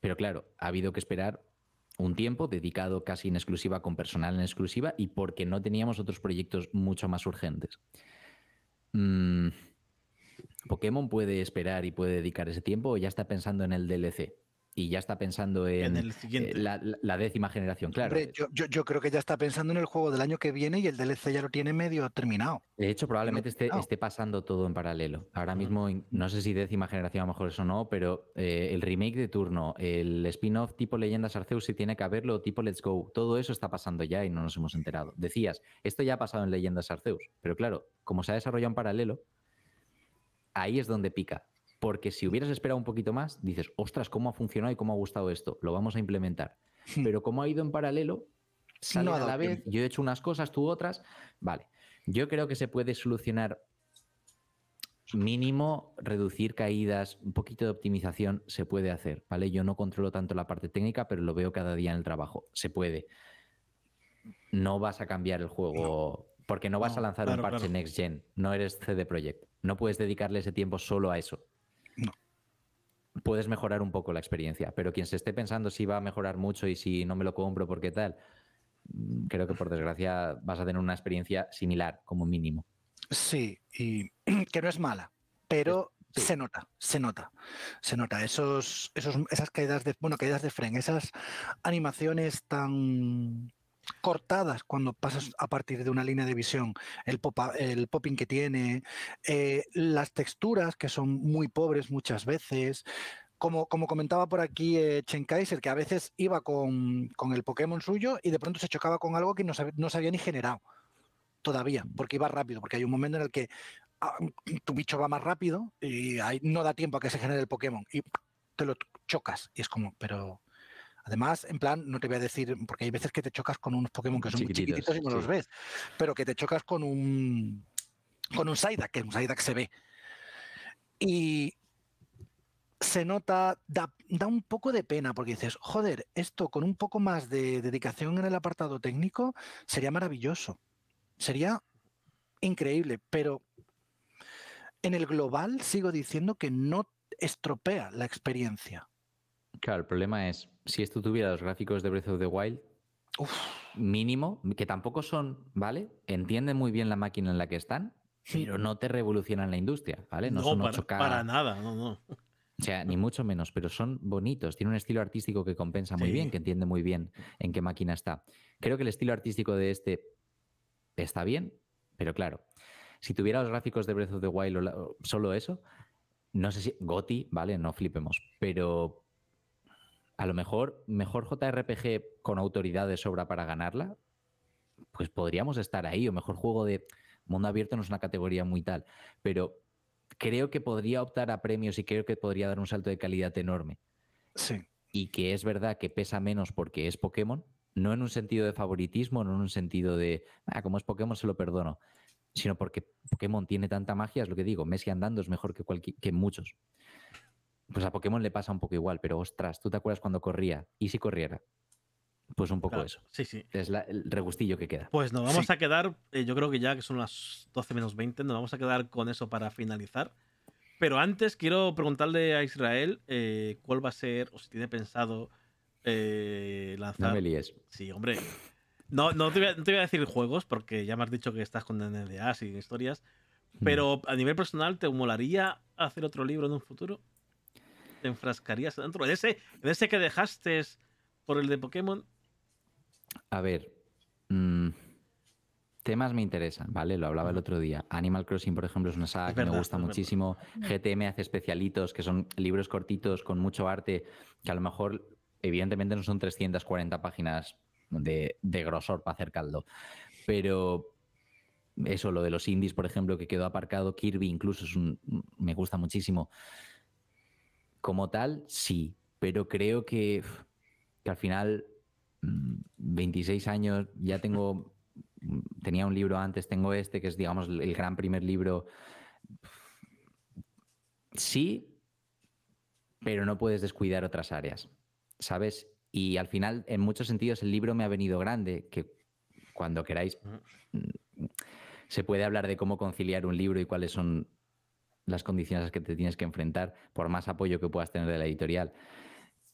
Speaker 3: Pero claro, ha habido que esperar un tiempo dedicado casi en exclusiva con personal en exclusiva y porque no teníamos otros proyectos mucho más urgentes. Mm, ¿Pokémon puede esperar y puede dedicar ese tiempo o ya está pensando en el DLC? Y ya está pensando en, eh, la, décima generación, claro.
Speaker 2: yo, creo que ya está pensando en el juego del año que viene y el DLC ya lo tiene medio terminado.
Speaker 3: De hecho, probablemente esté, esté, pasando todo en paralelo. Ahora mismo, no sé si décima generación a lo mejor eso no, pero eh, el remake de turno, el spin-off tipo Leyendas Arceus, si tiene que haberlo, tipo Let's Go, todo eso está pasando ya y no nos hemos enterado. Decías, esto ya ha pasado en Leyendas Arceus, pero claro, como se ha desarrollado en paralelo, ahí es donde pica porque si hubieras esperado un poquito más, dices, ostras, ¿cómo ha funcionado y cómo ha gustado esto? Lo vamos a implementar. Hmm. Pero como ha ido en paralelo, sale a la vez, yo he hecho unas cosas, tú otras, vale. Yo creo que se puede solucionar mínimo, reducir caídas, un poquito de optimización se puede hacer, ¿vale? Yo no controlo tanto la parte técnica, pero lo veo cada día en el trabajo. Se puede. No vas a cambiar el juego porque no vas a lanzar un parche Next Gen, no eres CD Projekt. No puedes dedicarle ese tiempo solo a eso puedes mejorar un poco la experiencia, pero quien se esté pensando si va a mejorar mucho y si no me lo compro porque tal, mm, creo que por desgracia vas a tener una experiencia similar como mínimo.
Speaker 2: Sí, y <clears throat> que no es mala, pero se nota, se nota, se nota. Esos, esos, esas caídas de, bueno, caídas de frame, esas animaciones tan cortadas cuando pasas a partir de una línea de visión, el, pop, el popping que tiene, eh, las texturas que son muy pobres muchas veces. Como, como comentaba por aquí eh, Chen Kaiser, que a veces iba con, el Pokémon suyo y de pronto se chocaba con algo que no, no se había ni generado todavía, porque iba rápido, porque hay un momento en el que ah, <clears throat> tu bicho va más rápido y no da tiempo a que se genere el Pokémon y te lo chocas. Y es como, pero Además, en plan, no te voy a decir, porque hay veces que te chocas con unos Pokémon que son muy chiquititos y no los ves, pero que te chocas con un con un Psyduck, que un Psyduck se ve. Y se nota, da, un poco de pena, porque dices, joder, esto con un poco más de dedicación en el apartado técnico sería maravilloso. Sería increíble, pero en el global sigo diciendo que no estropea la experiencia.
Speaker 3: Claro, el problema es, si esto tuviera los gráficos de Breath of the Wild, mínimo, que tampoco son, ¿vale? Entienden muy bien la máquina en la que están, pero no te revolucionan la industria, ¿vale?
Speaker 1: No, son para, para nada, no, no.
Speaker 3: O sea, ni mucho menos, pero son bonitos, tienen un estilo artístico que compensa muy bien, que entiende muy bien en qué máquina está. Creo que el estilo artístico de este está bien, pero claro, si tuviera los gráficos de Breath of the Wild solo eso, no sé si Goti, ¿vale? No flipemos, pero a lo mejor mejor JRPG con autoridad de sobra para ganarla, pues podríamos estar ahí, o mejor juego de mundo abierto no es una categoría muy tal, pero creo que podría optar a premios y creo que podría dar un salto de calidad enorme.
Speaker 2: Sí.
Speaker 3: Y que es verdad que pesa menos porque es Pokémon, no en un sentido de favoritismo, no en un sentido de, ah, como es Pokémon se lo perdono, sino porque Pokémon tiene tanta magia, es lo que digo, Messi andando es mejor que, que muchos. Pues a Pokémon le pasa un poco igual, pero ostras, ¿tú te acuerdas cuando corría? ¿Y si corriera? Pues un poco eso.
Speaker 1: Sí, sí.
Speaker 3: Es el regustillo que queda.
Speaker 1: Pues nos vamos a quedar, eh, yo creo que ya que son las 12 menos 20, nos vamos a quedar con eso para finalizar. Pero antes quiero preguntarle a Israel eh, cuál va a ser, o si tiene pensado, eh, lanzar.
Speaker 3: No me líes.
Speaker 1: Sí, hombre. No, no, te voy a, no te voy a decir juegos, porque ya me has dicho que estás con NDAs y historias. Pero a nivel personal, ¿te molaría hacer otro libro en un futuro? ¿Te enfrascarías dentro de ese, de ese que dejaste por el de Pokémon?
Speaker 3: A ver. mm, temas me interesan, ¿vale? Lo hablaba el otro día. Animal Crossing, por ejemplo, es una saga
Speaker 1: Es
Speaker 3: que
Speaker 1: verdad,
Speaker 3: me gusta
Speaker 1: verdad.
Speaker 3: muchísimo. GTM hace especialitos, que son libros cortitos con mucho arte, que a lo mejor, evidentemente, no son 340 páginas de, de grosor para hacer caldo. Pero eso, lo de los indies, por ejemplo, que quedó aparcado, Kirby incluso es un, me gusta muchísimo. Como tal, sí, pero creo que, que al final, mm, 26 años, ya tengo, mm, tenía un libro antes, tengo este, que es, digamos, el gran primer libro. Sí, pero no puedes descuidar otras áreas, ¿sabes? Y al final, en muchos sentidos, el libro me ha venido grande, que cuando queráis
Speaker 1: Ujú.
Speaker 3: se puede hablar de cómo conciliar un libro y cuáles son las condiciones a las que te tienes que enfrentar, por más apoyo que puedas tener de la editorial.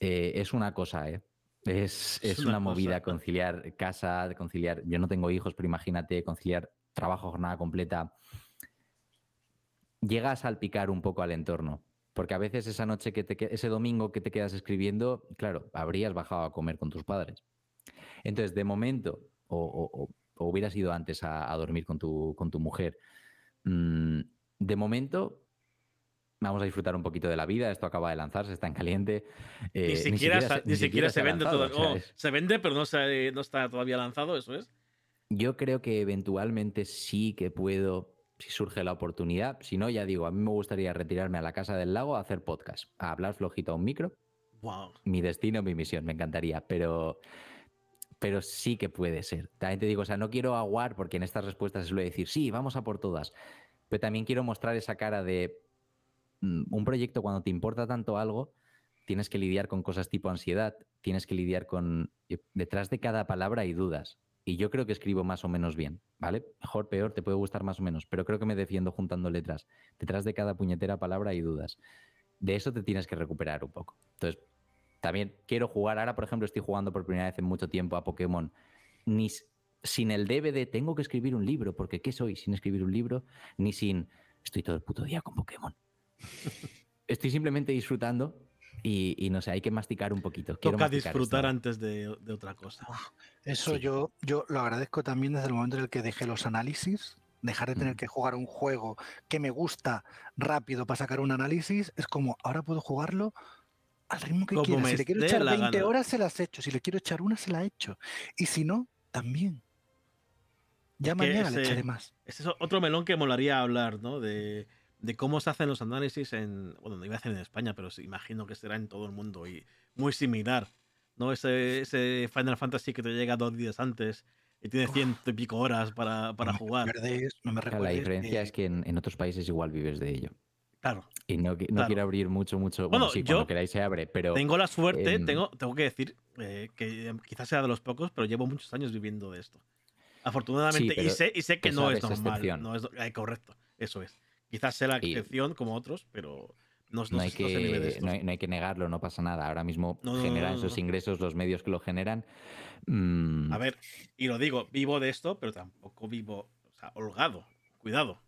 Speaker 3: Eh, es una cosa, ¿eh? Es,
Speaker 1: Es
Speaker 3: es
Speaker 1: una
Speaker 3: una, movida conciliar casa, conciliar. Yo no tengo hijos, pero imagínate conciliar trabajo, jornada completa. Llega a salpicar un poco al entorno. Porque a veces esa noche que te ese domingo que te quedas escribiendo, claro, habrías bajado a comer con tus padres. Entonces, de momento, o, o- o- o hubieras ido antes a, a dormir con tu, con tu mujer, mm, de momento vamos a disfrutar un poquito de la vida. Esto acaba de lanzarse, está en caliente. eh,
Speaker 1: ni, siquiera,
Speaker 3: se-
Speaker 1: ni siquiera se, vende
Speaker 3: lanzado,
Speaker 1: todo.
Speaker 3: o sea,
Speaker 1: oh,
Speaker 3: es-
Speaker 1: se vende, pero no, se- no está todavía lanzado, eso es.
Speaker 3: Yo creo que eventualmente sí que puedo, si surge la oportunidad. Si no, ya digo, a mí me gustaría retirarme a la casa del lago a hacer podcast, a hablar flojito a un micro.
Speaker 1: Wow.
Speaker 3: Mi destino, mi misión, me encantaría, pero, pero sí que puede ser. También te digo, o sea, no quiero aguar porque en estas respuestas suele decir, sí, vamos a por todas, pero también quiero mostrar esa cara de un proyecto cuando te importa tanto algo, tienes que lidiar con cosas tipo ansiedad, tienes que lidiar con... yo- Detrás de cada palabra hay dudas. Y yo creo que escribo más o menos bien, ¿vale? Mejor, peor, te puede gustar más o menos, pero creo que me defiendo juntando letras. Detrás de cada puñetera palabra hay dudas. De eso te tienes que recuperar un poco. Entonces, también quiero jugar. Ahora, por ejemplo, estoy jugando por primera vez en mucho tiempo a Pokémon. Ni sin el de tengo que escribir un libro, porque ¿qué soy sin escribir un libro? Ni sin estoy todo el puto día con Pokémon. Estoy simplemente disfrutando y, y no sé, hay que masticar un poquito. Quiero
Speaker 1: Toca disfrutar
Speaker 3: esto.
Speaker 1: antes de, de otra cosa.
Speaker 2: Eso
Speaker 3: Sí.
Speaker 2: yo, yo lo agradezco también desde el momento en el que dejé los análisis. Dejar de tener
Speaker 3: Mm.
Speaker 2: que jugar un juego que me gusta rápido para sacar un análisis es como ahora puedo jugarlo al ritmo que quiera. Si le quiero echar
Speaker 1: la
Speaker 2: 20
Speaker 1: gana.
Speaker 2: horas, se las echo. Si le quiero echar una, se la echo. Y si no, también. Ya mañana le echaré más.
Speaker 1: Ese es otro melón que molaría hablar, ¿no? De, de cómo se hacen los análisis en. Bueno, no iba a decir en España, pero sí, imagino que será en todo el mundo y muy similar. ¿No? Ese, ese Final Fantasy que te llega dos días antes y tiene ciento y pico horas para, para
Speaker 2: no
Speaker 1: jugar.
Speaker 2: Me recuerdes, no me
Speaker 3: Claro,
Speaker 2: recuerdes
Speaker 3: la diferencia
Speaker 2: que-
Speaker 3: es que en, en otros países igual vives de ello.
Speaker 1: Claro.
Speaker 3: Y no, no
Speaker 1: Claro.
Speaker 3: quiero abrir mucho, mucho.
Speaker 1: Bueno,
Speaker 3: Bueno, sí,
Speaker 1: yo
Speaker 3: cuando queráis se abre, pero.
Speaker 1: Tengo la suerte,
Speaker 3: em,
Speaker 1: tengo, tengo que decir eh, que eh, quizás sea de los pocos, pero llevo muchos años viviendo de esto. Afortunadamente, y,
Speaker 3: pero
Speaker 1: sé, y sé que no
Speaker 3: es
Speaker 1: normal. No es, eh, correcto, eso es. Quizás sea la
Speaker 3: Y-
Speaker 1: excepción como otros, pero no, no
Speaker 3: no hay, que, no, hay, no hay que negarlo, no pasa nada. Ahora mismo
Speaker 1: No, no, no,
Speaker 3: generan
Speaker 1: no,
Speaker 3: esos
Speaker 1: no.
Speaker 3: ingresos los medios que lo generan. Mm,
Speaker 1: A ver, y lo digo, vivo de esto, pero tampoco vivo, o sea, holgado. Cuidado.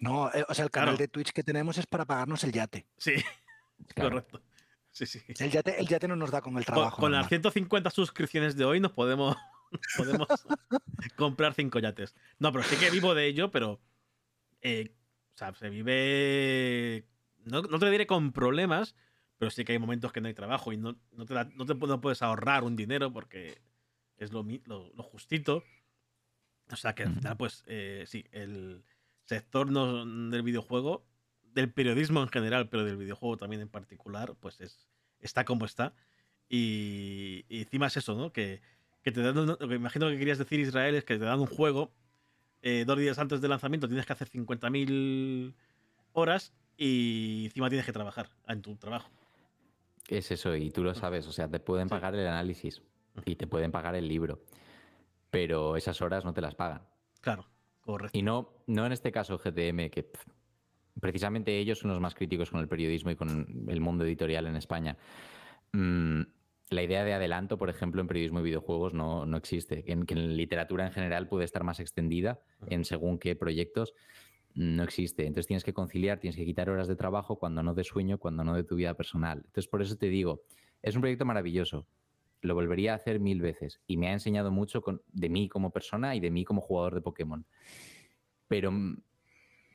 Speaker 2: No, eh, o sea, el canal
Speaker 1: Claro.
Speaker 2: de Twitch que tenemos es para pagarnos el yate.
Speaker 1: Sí, <laughs>
Speaker 3: claro.
Speaker 1: correcto. Sí, sí.
Speaker 2: El yate, el yate no nos da con el trabajo.
Speaker 1: con las
Speaker 2: normal.
Speaker 1: 150 suscripciones de hoy nos podemos, <laughs> podemos <laughs> comprar cinco yates. No, pero sí que vivo de ello, pero. eh, o sea, se vive. No, no te diré con problemas, pero sí que hay momentos que no hay trabajo y no, no te, da- no te puedes ahorrar un dinero porque es lo, lo, lo justito. O sea que al final, pues eh, sí, el sector no- del videojuego, del periodismo en general, pero del videojuego también en particular, pues es, está como está. Y, y encima es eso, ¿no? Que, que te dan, un- lo que imagino que querías decir Israel es que te dan un juego eh, dos días antes del lanzamiento, tienes que hacer 50.000 horas y encima tienes que trabajar en tu trabajo.
Speaker 3: Es eso, y tú lo sabes. O sea, te pueden
Speaker 1: Sí.
Speaker 3: pagar el análisis y te pueden pagar el libro, pero esas horas no te las pagan.
Speaker 1: Claro, correcto.
Speaker 3: Y no, no en este caso GTM, que precisamente ellos son los más críticos con el periodismo y con el mundo editorial en España. Mm, la idea de adelanto, por ejemplo, en periodismo y videojuegos no, no existe. Que en, que en literatura en general puede estar más extendida en según qué proyectos no existe. Entonces tienes que conciliar, tienes que quitar horas de trabajo cuando no de sueño, cuando no de tu vida personal. Entonces por eso te digo, es un proyecto maravilloso. Lo volvería a hacer mil veces y me ha enseñado mucho de mí como persona y de mí como jugador de Pokémon. Pero, mm,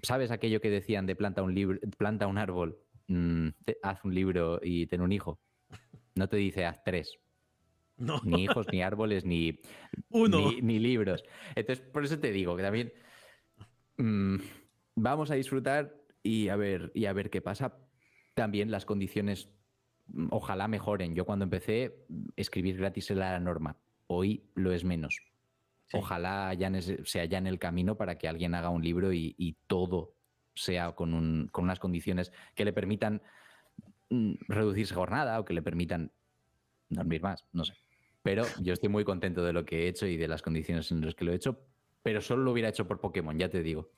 Speaker 3: ¿sabes aquello que decían de planta un, libro, planta un árbol, mm, haz un libro y ten un hijo? No te dice haz tres. Ni hijos, ni árboles, ni,
Speaker 1: Uno.
Speaker 3: Ni, libros. Entonces, por eso te digo que también mm, vamos a disfrutar y a ver, y a ver qué pasa. También las condiciones ojalá mejoren. Yo cuando empecé, escribir gratis era la norma. Hoy lo es menos. Ojalá sea ya en el camino para que alguien haga un libro y, todo sea con, unas condiciones que le permitan mm, reducirse jornada o que le permitan dormir más, no sé. Pero yo estoy muy contento de lo que he hecho y de las condiciones en las que lo he hecho, pero solo lo hubiera hecho por Pokémon, ya te digo.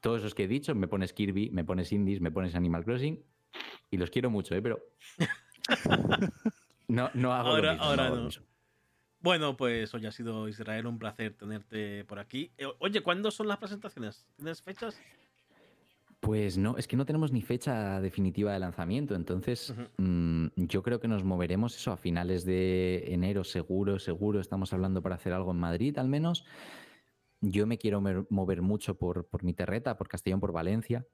Speaker 3: Todos esos que he dicho, me pones Kirby, me pones Indies, me pones Animal Crossing, y los quiero mucho, ¿eh? pero <laughs> no, no hago
Speaker 1: ahora,
Speaker 3: lo mismo,
Speaker 1: ahora no. Bueno, pues hoy ha sido Israel un placer tenerte por aquí. Eh, oye, ¿cuándo son las presentaciones? ¿Tienes fechas?
Speaker 3: Pues no, es que no tenemos ni fecha definitiva de lanzamiento, entonces mm, yo creo que nos moveremos eso a finales de enero, seguro, seguro, estamos hablando para hacer algo en Madrid al menos. Yo me quiero mover mucho por, por mi terreta, por Castellón, por Valencia.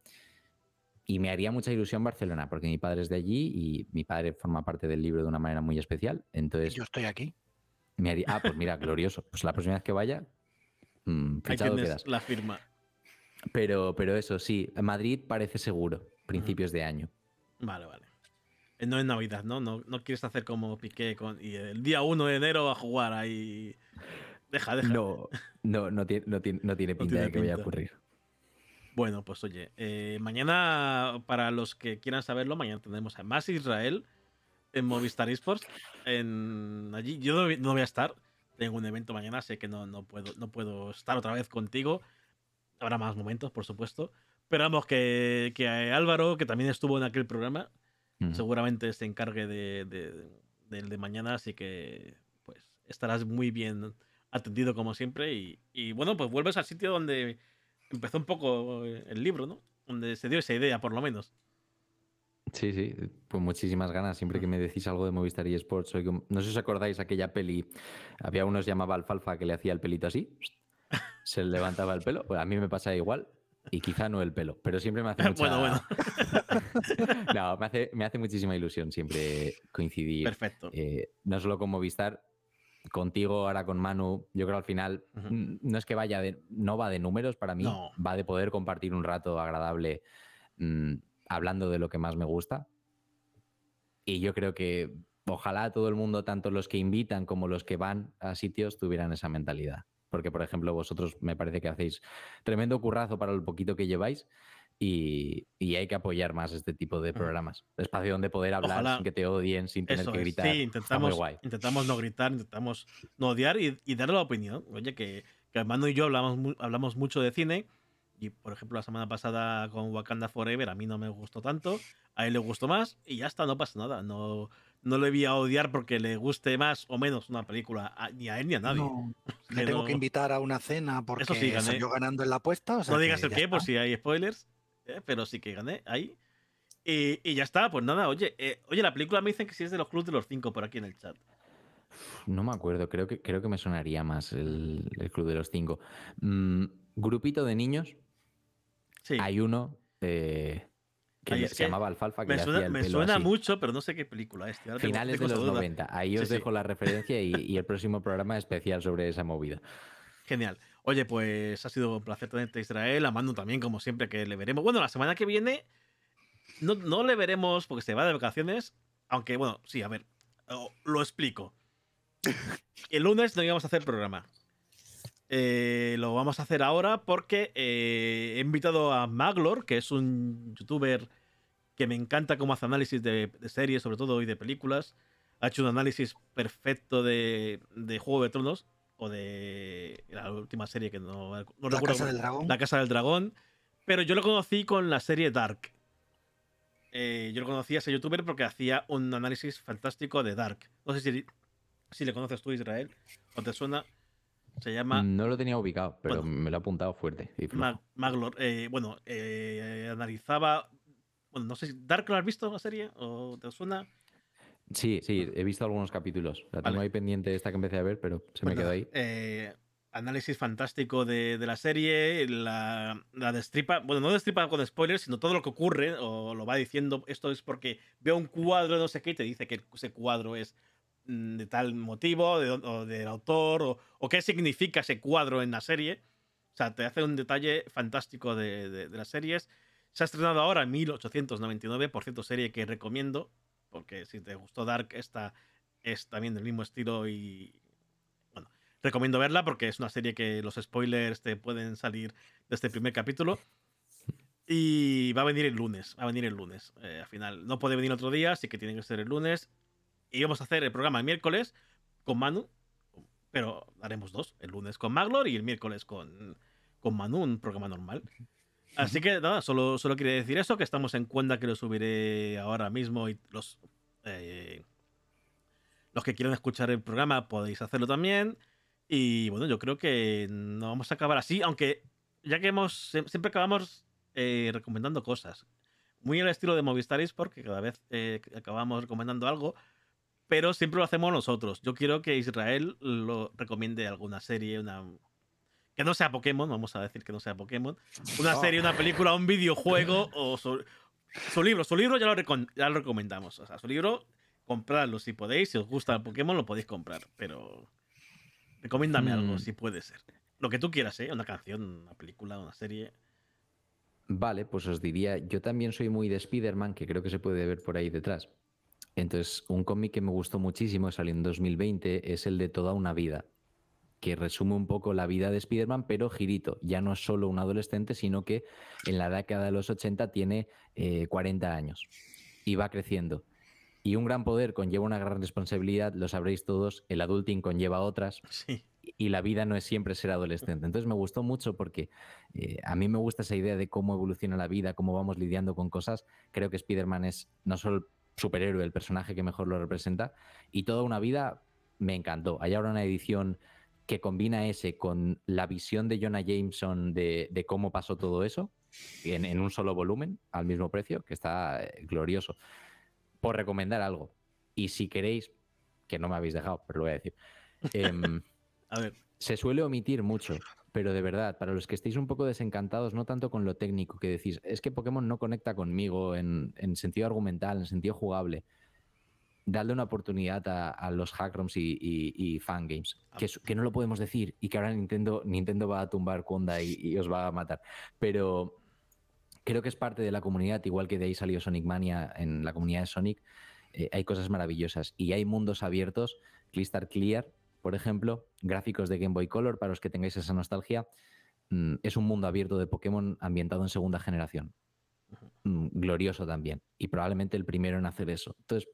Speaker 3: Y me haría mucha ilusión Barcelona, porque mi padre es de allí y mi padre forma parte del libro de una manera muy especial. Entonces,
Speaker 2: yo estoy aquí.
Speaker 3: Me ah, pues mira, glorioso. Pues la próxima vez que vaya,
Speaker 1: mmm, Ahí tienes la firma.
Speaker 3: Pero, pero eso sí, Madrid parece seguro, principios de año.
Speaker 1: Vale, vale. Eh, no es Navidad, ¿no? ¿no? No quieres hacer como Piqué con, y el día 1 de enero a jugar ahí. Deja, deja.
Speaker 3: No, no, no, tiene, no tiene, no tiene pinta de que vaya a ocurrir.
Speaker 1: Bueno, pues oye, eh, mañana, para los que quieran saberlo, mañana tendremos a Más Israel en Movistar Esports. En, allí yo no, voy a estar. Tengo un evento mañana, sé que no, no, puedo, no puedo estar otra vez contigo. Habrá más momentos, por supuesto. Pero vamos, que, que Álvaro, que también estuvo en aquel programa, seguramente se encargue de, del de mañana, así que pues estarás muy bien atendido como siempre. Y, y bueno, pues vuelves al sitio donde empezó un poco el libro, ¿no? Donde se dio esa idea, por lo menos.
Speaker 3: Sí, sí, pues muchísimas ganas. Siempre que me decís algo de Movistar y Sports, no sé si os acordáis aquella peli, había uno que se llamaba Alfalfa que le hacía el pelito así, se le levantaba el pelo. Pues a mí me pasa igual y quizá no el pelo, pero siempre me hace <laughs> mucha...
Speaker 1: bueno, bueno. <laughs>
Speaker 3: no, me hace, me hace muchísima ilusión siempre coincidir.
Speaker 1: Perfecto.
Speaker 3: Eh, no solo con Movistar, contigo, ahora con Manu, yo creo al final no es que vaya de, no va de números para mí, va de poder compartir un rato agradable mm, hablando de lo que más me gusta. Y yo creo que ojalá todo el mundo, tanto los que invitan como los que van a sitios, tuvieran esa mentalidad. Porque, por ejemplo, vosotros me parece que hacéis tremendo currazo para el poquito que lleváis y, hay que apoyar más este tipo de programas. Espacio donde poder hablar sin que te odien, sin tener que gritar.
Speaker 1: Sí, intentamos, intentamos no gritar, intentamos no odiar y, y dar la opinión. Oye, que, que Manu y yo hablamos, hablamos mucho de cine. Y por ejemplo, la semana pasada con Wakanda Forever a mí no me gustó tanto, a él le gustó más y ya está, no pasa nada. No, no le voy a odiar porque le guste más o menos una película, ni a él ni a nadie. <laughs>
Speaker 2: le tengo que invitar a una cena porque Eso sí, salió ganando en la apuesta.
Speaker 1: no digas el qué, por si hay spoilers. ¿eh? pero sí que gané ahí. Y, ya está, pues nada, oye, eh, oye, la película me dicen que sí es de los clubs de los cinco por aquí en el chat.
Speaker 3: No me acuerdo, creo que, creo que me sonaría más el, Club de los Cinco. Mm, grupito de niños. Sí. Hay uno eh, que se llamaba Alfalfa.
Speaker 1: Que me suena, mucho, pero no sé qué película es.
Speaker 3: Finales de los 90. Ahí os dejo la referencia y, y, el próximo programa especial sobre esa movida.
Speaker 1: Genial. Oye, pues ha sido un placer tenerte Israel, a Manu también, como siempre, que le veremos. Bueno, la semana que viene no, no le veremos porque se va de vacaciones, aunque bueno, sí, a ver, lo explico. El lunes no íbamos a hacer programa. Eh, lo vamos a hacer ahora porque eh, he invitado a Maglor, que es un youtuber que me encanta cómo hace análisis de, series, sobre todo, y de películas. Ha hecho un análisis perfecto de, de Juego de Tronos o de la última serie que no,
Speaker 2: no la Casa del Dragón.
Speaker 1: La Casa del Dragón. Pero yo lo conocí con la serie Dark. eh, yo lo conocía a ese youtuber porque hacía un análisis fantástico de Dark. No sé si, si le conoces tú, Israel, o te suena. Se llama.
Speaker 3: No lo tenía ubicado, pero me lo ha apuntado fuerte.
Speaker 1: Maglor. Eh, bueno, eh, analizaba. Bueno, no sé si. ¿Dark lo has visto la serie? ¿O te suena?
Speaker 3: Sí, sí, he visto algunos capítulos. La tengo ahí pendiente esta que empecé a ver, pero se me quedó ahí.
Speaker 1: Eh, análisis fantástico de, la serie, la, la, destripa, bueno, no destripa con spoilers, sino todo lo que ocurre, o lo va diciendo, esto es porque veo un cuadro, no sé qué, y te dice que ese cuadro es de tal motivo, de, o del autor, o, qué significa ese cuadro en la serie. O sea, te hace un detalle fantástico de, de, de las series. Se ha estrenado ahora en 1899, por cierto, serie que recomiendo porque si te gustó Dark, esta es también del mismo estilo y bueno, recomiendo verla porque es una serie que los spoilers te pueden salir de este primer capítulo. Y va a venir el lunes, va a venir el lunes. Eh, al final, no puede venir otro día, así que tiene que ser el lunes. Y vamos a hacer el programa el miércoles con Manu, pero haremos dos, el lunes con Maglor y el miércoles con, con Manu, un programa normal. Así que nada, solo, solo quería decir eso, que estamos en cuenta que lo subiré ahora mismo y los, eh, los que quieran escuchar el programa podéis hacerlo también. Y bueno, yo creo que no vamos a acabar así, aunque ya que hemos, siempre acabamos eh, recomendando cosas. Muy al estilo de Movistaris, porque cada vez eh, acabamos recomendando algo, pero siempre lo hacemos nosotros. Yo quiero que Israel lo recomiende alguna serie, una, que no sea Pokémon, vamos a decir que no sea Pokémon, una serie, una película, un videojuego <laughs> o su, libro. Su libro ya lo, ya lo recomendamos. O sea, su libro, compradlo si podéis. Si os gusta el Pokémon, lo podéis comprar. Pero recomiéndame algo, hmm. si puede ser. Lo que tú quieras, ¿eh? Una canción, una película, una serie.
Speaker 3: Vale, pues os diría, yo también soy muy de Spider-Man, que creo que se puede ver por ahí detrás. Entonces, un cómic que me gustó muchísimo, salió en 2020, es el de Toda una vida que resume un poco la vida de Spider-Man, pero girito. Ya no es solo un adolescente, sino que en la década de los 80 tiene 40 eh, años y va creciendo. Y un gran poder conlleva una gran responsabilidad, lo sabréis todos, el adulting conlleva otras. Y la vida no es siempre ser adolescente. Entonces me gustó mucho porque eh, a mí me gusta esa idea de cómo evoluciona la vida, cómo vamos lidiando con cosas. Creo que Spider-Man es no solo superhéroe, el personaje que mejor lo representa, y toda una vida me encantó. Hay ahora una edición que combina ese con la visión de Jonah Jameson de, cómo pasó todo eso en, un solo volumen al mismo precio, que está eh, glorioso. Por recomendar algo. Y si queréis, que no me habéis dejado, pero lo voy a decir. <laughs> Em,
Speaker 1: a ver.
Speaker 3: Se suele omitir mucho, pero de verdad, para los que estéis un poco desencantados, no tanto con lo técnico que decís, es que Pokémon no conecta conmigo en, en sentido argumental, en sentido jugable darle una oportunidad a, los hackrooms y, y, fangames, ah, que, que, no lo podemos decir y que ahora Nintendo, Nintendo va a tumbar Kunda y, os va a matar. Pero creo que es parte de la comunidad, igual que de ahí salió Sonic Mania en la comunidad de Sonic. Eh, hay cosas maravillosas y hay mundos abiertos. Crystal Clear, por ejemplo, gráficos de Game Boy Color, para los que tengáis esa nostalgia. Mm, es un mundo abierto de Pokémon ambientado en segunda generación. Mm, glorioso también. Y probablemente el primero en hacer eso. Entonces,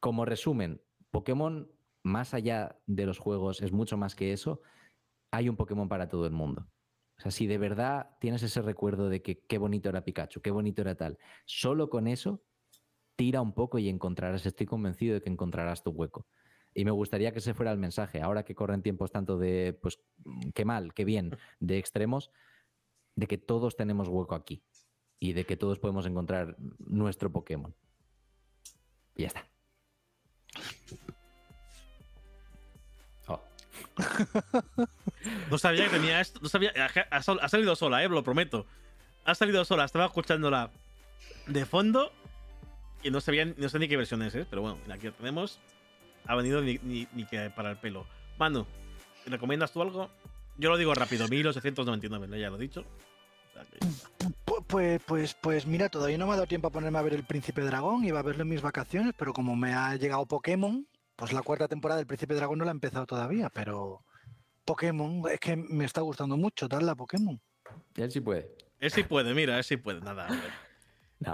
Speaker 3: como resumen, Pokémon, más allá de los juegos, es mucho más que eso. Hay un Pokémon para todo el mundo. O sea, si de verdad tienes ese recuerdo de que qué bonito era Pikachu, qué bonito era tal, solo con eso, tira un poco y encontrarás, estoy convencido de que encontrarás tu hueco. Y me gustaría que ese fuera el mensaje, ahora que corren tiempos tanto de, pues, qué mal, qué bien, <laughs> de extremos, de que todos tenemos hueco aquí y de que todos podemos encontrar nuestro Pokémon. Y ya está.
Speaker 1: Oh. <laughs> no sabía que tenía esto. No sabía. Ha, salido sola, eh, lo prometo. Ha salido sola. Estaba escuchándola de fondo. Y no sabía no sé ni qué versión es, ¿eh? Pero bueno, aquí la tenemos. Ha venido ni, que para el pelo. Manu, ¿recomiendas tú algo? Yo lo digo rápido, 1899, ya lo he dicho.
Speaker 2: Pues, pues, pues mira, todavía no me ha dado tiempo a ponerme a ver El Príncipe Dragón, iba a verlo en mis vacaciones, pero como me ha llegado Pokémon, pues la cuarta temporada del Príncipe Dragón no la he empezado todavía, pero Pokémon, es que me está gustando mucho darle a Pokémon.
Speaker 3: Él sí puede.
Speaker 1: Él sí puede, mira, él sí puede, nada.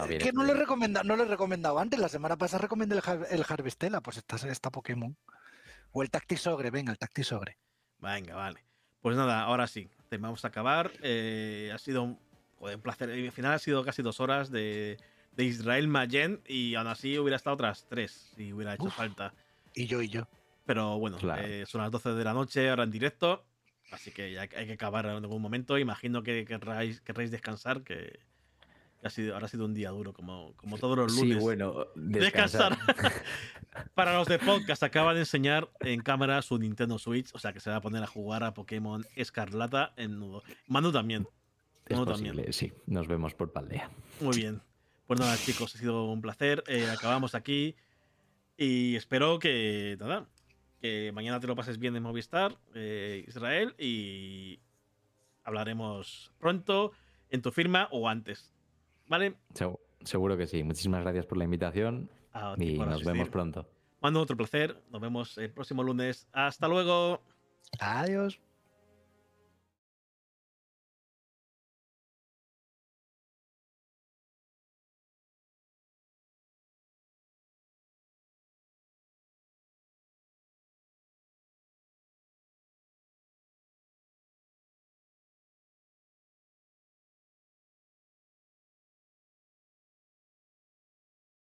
Speaker 2: Es que no lo, he recomendado, no lo he recomendado antes, la semana pasada recomendé el, el Harvestella, pues está, está Pokémon. O el Tactisogre, venga, el Tactisogre.
Speaker 1: Venga, vale. Pues nada, ahora sí, vamos a acabar. Eh, ha sido un, un placer. Al final ha sido casi dos horas de, de Israel Mayen y aún así hubiera estado otras tres si hubiera hecho falta.
Speaker 2: Y yo y yo.
Speaker 1: Pero bueno, eh, son las 12 de la noche ahora en directo, así que ya hay que acabar en algún momento. Imagino que querráis, querréis descansar, que, ha sido, ahora ha sido un día duro, como, como todos los lunes.
Speaker 3: Sí, bueno,
Speaker 1: descansar. <laughs> Para los de podcast, acaba de enseñar en cámara su Nintendo Switch, o sea que se va a poner a jugar a Pokémon Escarlata en nudo. Manu también.
Speaker 3: Es posible, sí. Nos vemos por Paldea.
Speaker 1: Muy bien. Pues nada, chicos, ha sido un placer. Eh, acabamos aquí. Y espero que, nada, que mañana te lo pases bien en Movistar, eh, Israel, y hablaremos pronto en tu firma o antes. ¿Vale?
Speaker 3: Seguro que sí. Muchísimas gracias por la invitación y nos vemos pronto.
Speaker 1: Mando otro placer. Nos vemos el próximo lunes. Hasta luego.
Speaker 2: Adiós.